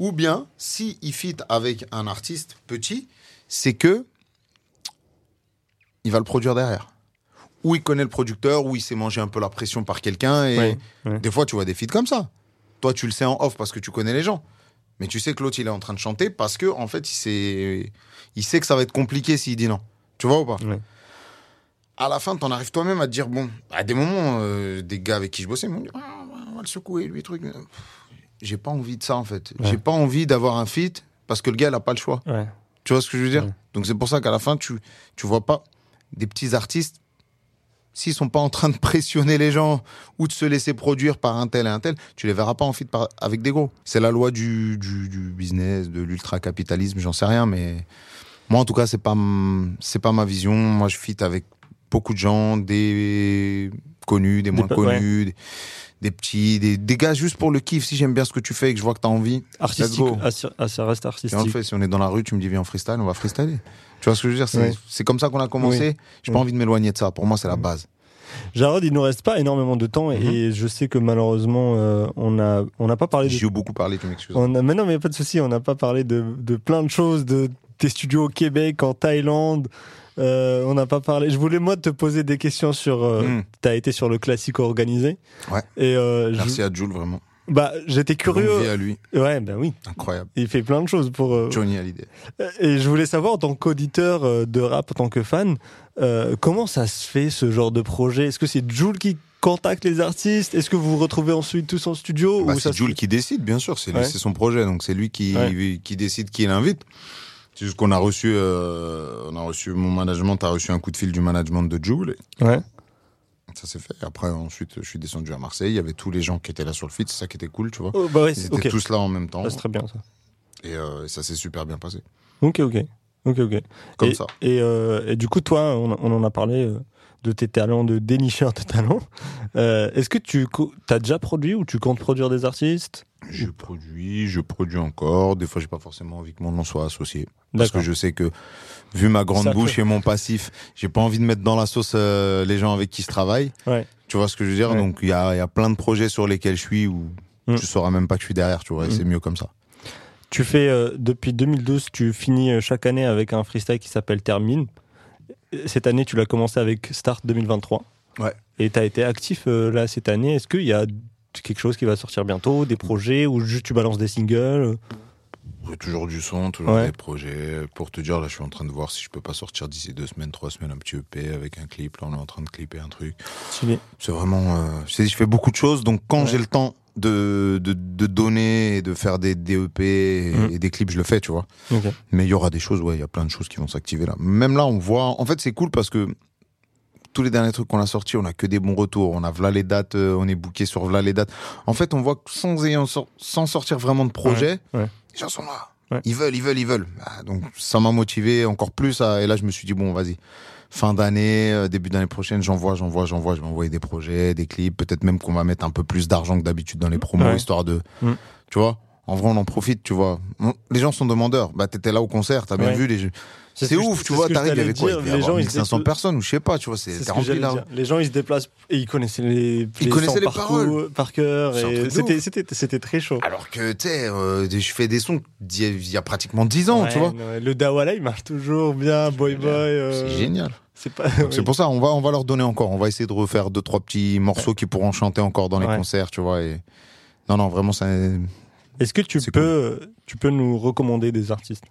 Speaker 2: Ou bien, si il fit avec un artiste petit, c'est que il va le produire derrière. Ou il connaît le producteur, ou il s'est mangé un peu la pression par quelqu'un. Et
Speaker 1: Ouais, ouais.
Speaker 2: des fois, tu vois des feats comme ça. Toi, tu le sais en off parce que tu connais les gens. Mais tu sais que l'autre, il est en train de chanter parce que, en fait, il sait, il sait que ça va être compliqué s'il dit non. Tu vois ou pas?
Speaker 1: Ouais.
Speaker 2: À la fin, t'en arrives toi-même à te dire bon, à des moments, euh, des gars avec qui je bossais m'ont dit Ah, on va le secouer, lui, truc. J'ai pas envie de ça, en fait. J'ai pas envie d'avoir un feat parce que le gars, il a pas le choix. Tu vois ce que je veux dire? Donc c'est pour ça qu'à la fin, tu, tu vois pas des petits artistes, s'ils sont pas en train de pressionner les gens ou de se laisser produire par un tel et un tel, tu les verras pas en fit avec des gros. C'est la loi du, du, du business, de l'ultra-capitalisme, j'en sais rien, mais moi en tout cas, c'est pas, c'est pas ma vision. Moi je fit avec beaucoup de gens, des connus, des moins connus, des, des petits, des, des gars juste pour le kiff. Si j'aime bien ce que tu fais et que je vois que tu as envie,
Speaker 1: Artistique. Ah, ça ah, ça reste
Speaker 2: et on le
Speaker 1: artistique.
Speaker 2: fait. Si on est dans la rue, tu me dis viens en freestyle, on va freestyler. Tu vois ce que je veux dire C'est comme ça qu'on a commencé. J'ai pas envie de m'éloigner de ça. Pour moi, c'est la base.
Speaker 1: Jarod, il nous reste pas énormément de temps et je sais que malheureusement, euh, on a, on n'a pas parlé de
Speaker 2: J'ai beaucoup parlé, tu m'excuses.
Speaker 1: Mais non, mais pas de souci. On n'a pas parlé de, de plein de choses, de tes studios au Québec, en Thaïlande. Euh, on n'a pas parlé. Je voulais moi te poser des questions sur. Euh,
Speaker 2: Mm.
Speaker 1: T'as été sur le classique organisé.
Speaker 2: Ouais.
Speaker 1: Et euh, je-
Speaker 2: Merci à Jules, vraiment.
Speaker 1: bah, j'étais
Speaker 2: Longue vie
Speaker 1: curieux.
Speaker 2: à lui.
Speaker 1: Ouais, ben oui.
Speaker 2: Incroyable.
Speaker 1: Il fait plein de choses pour. euh,
Speaker 2: Johnny Hallyday.
Speaker 1: et je voulais savoir, en tant qu'auditeur de rap, en tant que fan, euh, comment ça se fait ce genre de projet? Est-ce que c'est Jules qui contacte les artistes? Est-ce que vous vous retrouvez ensuite tous en studio
Speaker 2: Bah,
Speaker 1: ou
Speaker 2: c'est Jules qui décide, bien sûr. C'est
Speaker 1: Ouais.
Speaker 2: son projet, donc c'est lui qui,
Speaker 1: Ouais.
Speaker 2: qui décide qui l'invite. C'est juste qu'on a reçu, euh, on a reçu mon management, a reçu un coup de fil du management de Jules.
Speaker 1: Ouais.
Speaker 2: et Ça s'est fait. Après, ensuite, je suis descendu à Marseille. Il y avait tous les gens qui étaient là sur le feed. C'est ça qui était cool, tu vois.
Speaker 1: Oh, bah ouais,
Speaker 2: Ils
Speaker 1: c'est-
Speaker 2: étaient
Speaker 1: ok.
Speaker 2: tous là en même temps.
Speaker 1: Ça, c'est très bien ça.
Speaker 2: Et euh, ça s'est super bien passé.
Speaker 1: Ok, ok. Ok, ok.
Speaker 2: Comme
Speaker 1: et,
Speaker 2: ça.
Speaker 1: Et, euh, et du coup, toi, on, on en a parlé de tes talents, de dénicheur de talents. Euh, Est-ce que tu as déjà produit ou tu comptes produire des artistes?
Speaker 2: Je produis, je produis encore. Des fois, j'ai pas forcément envie que mon nom soit associé. Parce que je sais que, vu ma grande
Speaker 1: Ça
Speaker 2: bouche et mon passif, j'ai pas envie de mettre dans la sauce euh, les gens avec qui je travaille.
Speaker 1: Ouais.
Speaker 2: Tu vois ce que je veux dire?
Speaker 1: Ouais.
Speaker 2: Donc, il y a, il y a plein de projets sur lesquels je suis où
Speaker 1: Mm.
Speaker 2: tu sauras même pas que je suis derrière, tu vois.
Speaker 1: Mm.
Speaker 2: C'est mieux comme ça.
Speaker 1: Tu fais, euh, depuis 2012, tu finis chaque année avec un freestyle qui s'appelle Termine. Cette année, tu l'as commencé avec Start 2023.
Speaker 2: Ouais.
Speaker 1: Et tu as été actif euh, là cette année. Est-ce qu'il y a quelque chose qui va sortir bientôt, des projets, ou juste tu balances des singles?
Speaker 2: Toujours du son, toujours
Speaker 1: Ouais.
Speaker 2: des projets. Pour te dire, là, je suis en train de voir si je peux pas sortir d'ici deux semaines, trois semaines un petit EP avec un clip. Là, on est en train de clipper un truc. C'est vraiment. Euh, je sais, je fais beaucoup de choses, donc quand
Speaker 1: Ouais.
Speaker 2: j'ai le temps de, de, de donner et de faire des DEP et,
Speaker 1: Mhm.
Speaker 2: et des clips, je le fais, tu vois. Mais il y aura des choses, ouais, il y a plein de choses qui vont s'activer là. Même là, on voit. En fait, c'est cool parce que tous les derniers trucs qu'on a sortis, on a que des bons retours. On a v'là les dates, euh, on est booké sur v'là les dates. En fait, on voit que sans, ayant sans sortir vraiment de projet,
Speaker 1: Ouais, ouais.
Speaker 2: Les gens sont là.
Speaker 1: Ouais.
Speaker 2: Ils veulent, ils veulent, ils veulent. Ah, donc ça m'a motivé encore plus. à- et là, je me suis dit, bon, vas-y. Fin d'année, euh, début d'année prochaine, j'envoie, j'envoie, j'envoie. Je vais envoyer des projets, des clips. Peut-être même qu'on va mettre un peu plus d'argent que d'habitude dans les promos,
Speaker 1: Ouais.
Speaker 2: histoire de.
Speaker 1: Mm.
Speaker 2: Tu vois En vrai, on en profite, tu vois. Les gens sont demandeurs. Bah, t'étais là au concert, t'as bien
Speaker 1: Ouais.
Speaker 2: vu. Les...
Speaker 1: C'est
Speaker 2: C'est
Speaker 1: ce
Speaker 2: ouf,
Speaker 1: je-
Speaker 2: tu
Speaker 1: c'est
Speaker 2: vois. T'arrives, il y avait quoi? Il y
Speaker 1: ils
Speaker 2: 1500
Speaker 1: étaient-
Speaker 2: personnes, ou je sais pas, tu vois.
Speaker 1: C'est
Speaker 2: C'est rempli là.
Speaker 1: dire. Les gens, ils se déplacent et ils connaissaient les,
Speaker 2: Ils
Speaker 1: les
Speaker 2: connaissaient les
Speaker 1: par,
Speaker 2: paroles.
Speaker 1: par cœur.
Speaker 2: C'est
Speaker 1: C'était, très chaud.
Speaker 2: Alors que, tu sais, euh, je fais des sons il y a pratiquement 10 ans, tu vois.
Speaker 1: Le Dawala, il marche toujours bien. Boy Boy. euh,
Speaker 2: C'est génial.
Speaker 1: C'est
Speaker 2: C'est
Speaker 1: oui.
Speaker 2: pour ça, on va, on va leur donner encore. On va essayer de refaire deux, trois petits morceaux qui pourront chanter encore dans les concerts, tu vois. Et... Non, non, vraiment, ça.
Speaker 1: Est-ce que tu peux, tu peux nous recommander des artistes?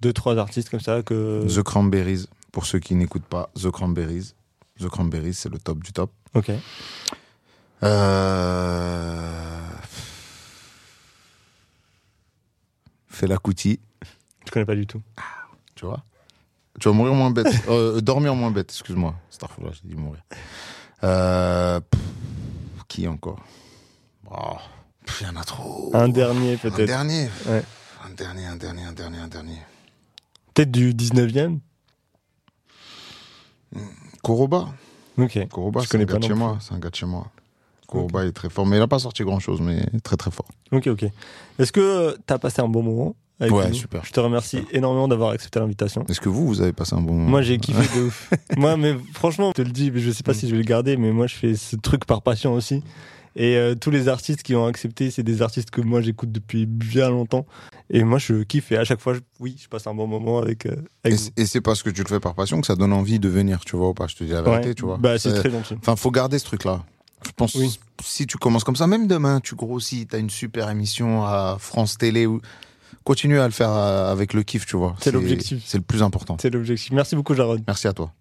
Speaker 1: Deux, trois artistes comme ça que.
Speaker 2: The Cranberries, pour ceux qui n'écoutent pas, The Cranberries. The Cranberries, c'est le top du top.
Speaker 1: Ok.
Speaker 2: Euh... Fela Kuti,
Speaker 1: Je connais pas du tout.
Speaker 2: tu vois? Tu vas mourir moins bête. Euh, dormir moins bête, excuse-moi. Starfall, j'ai dit mourir. Euh... pff, Qui encore? Oh, pff, Il y en a trop.
Speaker 1: Un dernier
Speaker 2: Un
Speaker 1: peut-être.
Speaker 2: dernier.
Speaker 1: Ouais.
Speaker 2: Un dernier, un dernier, un dernier, un dernier.
Speaker 1: Peut-être du 19e
Speaker 2: Koroba.
Speaker 1: Ok.
Speaker 2: Koroba,
Speaker 1: Je
Speaker 2: c'est un
Speaker 1: connais
Speaker 2: gars
Speaker 1: pas
Speaker 2: de
Speaker 1: non
Speaker 2: chez moi. C'est un gars de chez moi. Koroba est très fort. Mais il a pas sorti grand chose, mais très très fort.
Speaker 1: Ok, ok. Est-ce que tu as passé un bon moment avec
Speaker 2: Ouais,
Speaker 1: nous
Speaker 2: super.
Speaker 1: Je te remercie énormément d'avoir accepté l'invitation.
Speaker 2: Est-ce que vous, vous avez passé un bon moment?
Speaker 1: Moi, j'ai kiffé de ouf. moi, mais franchement, je te le dis, je sais pas si je vais le garder, mais moi, je fais ce truc par passion aussi. Et euh, tous les artistes qui ont accepté, c'est des artistes que moi, j'écoute depuis bien longtemps. Et moi, je kiffe. Et à chaque fois, je- oui, je passe un bon moment avec, euh,
Speaker 2: Et
Speaker 1: avec
Speaker 2: c'est- Et c'est parce que tu le fais par passion que ça donne envie de venir, tu vois ou pas Je te dis la vérité,
Speaker 1: Ouais.
Speaker 2: tu vois.
Speaker 1: Bah, c'est très gentil.
Speaker 2: Enfin, faut garder ce truc-là. Je pense
Speaker 1: Oui.
Speaker 2: si tu commences comme ça, même demain, tu grossis, t'as une super émission à France Télé ou continue à le faire euh, avec le kiff, tu vois.
Speaker 1: C'est l'objectif.
Speaker 2: C'est le plus important.
Speaker 1: C'est l'objectif. Merci beaucoup, Jarod.
Speaker 2: Merci à toi.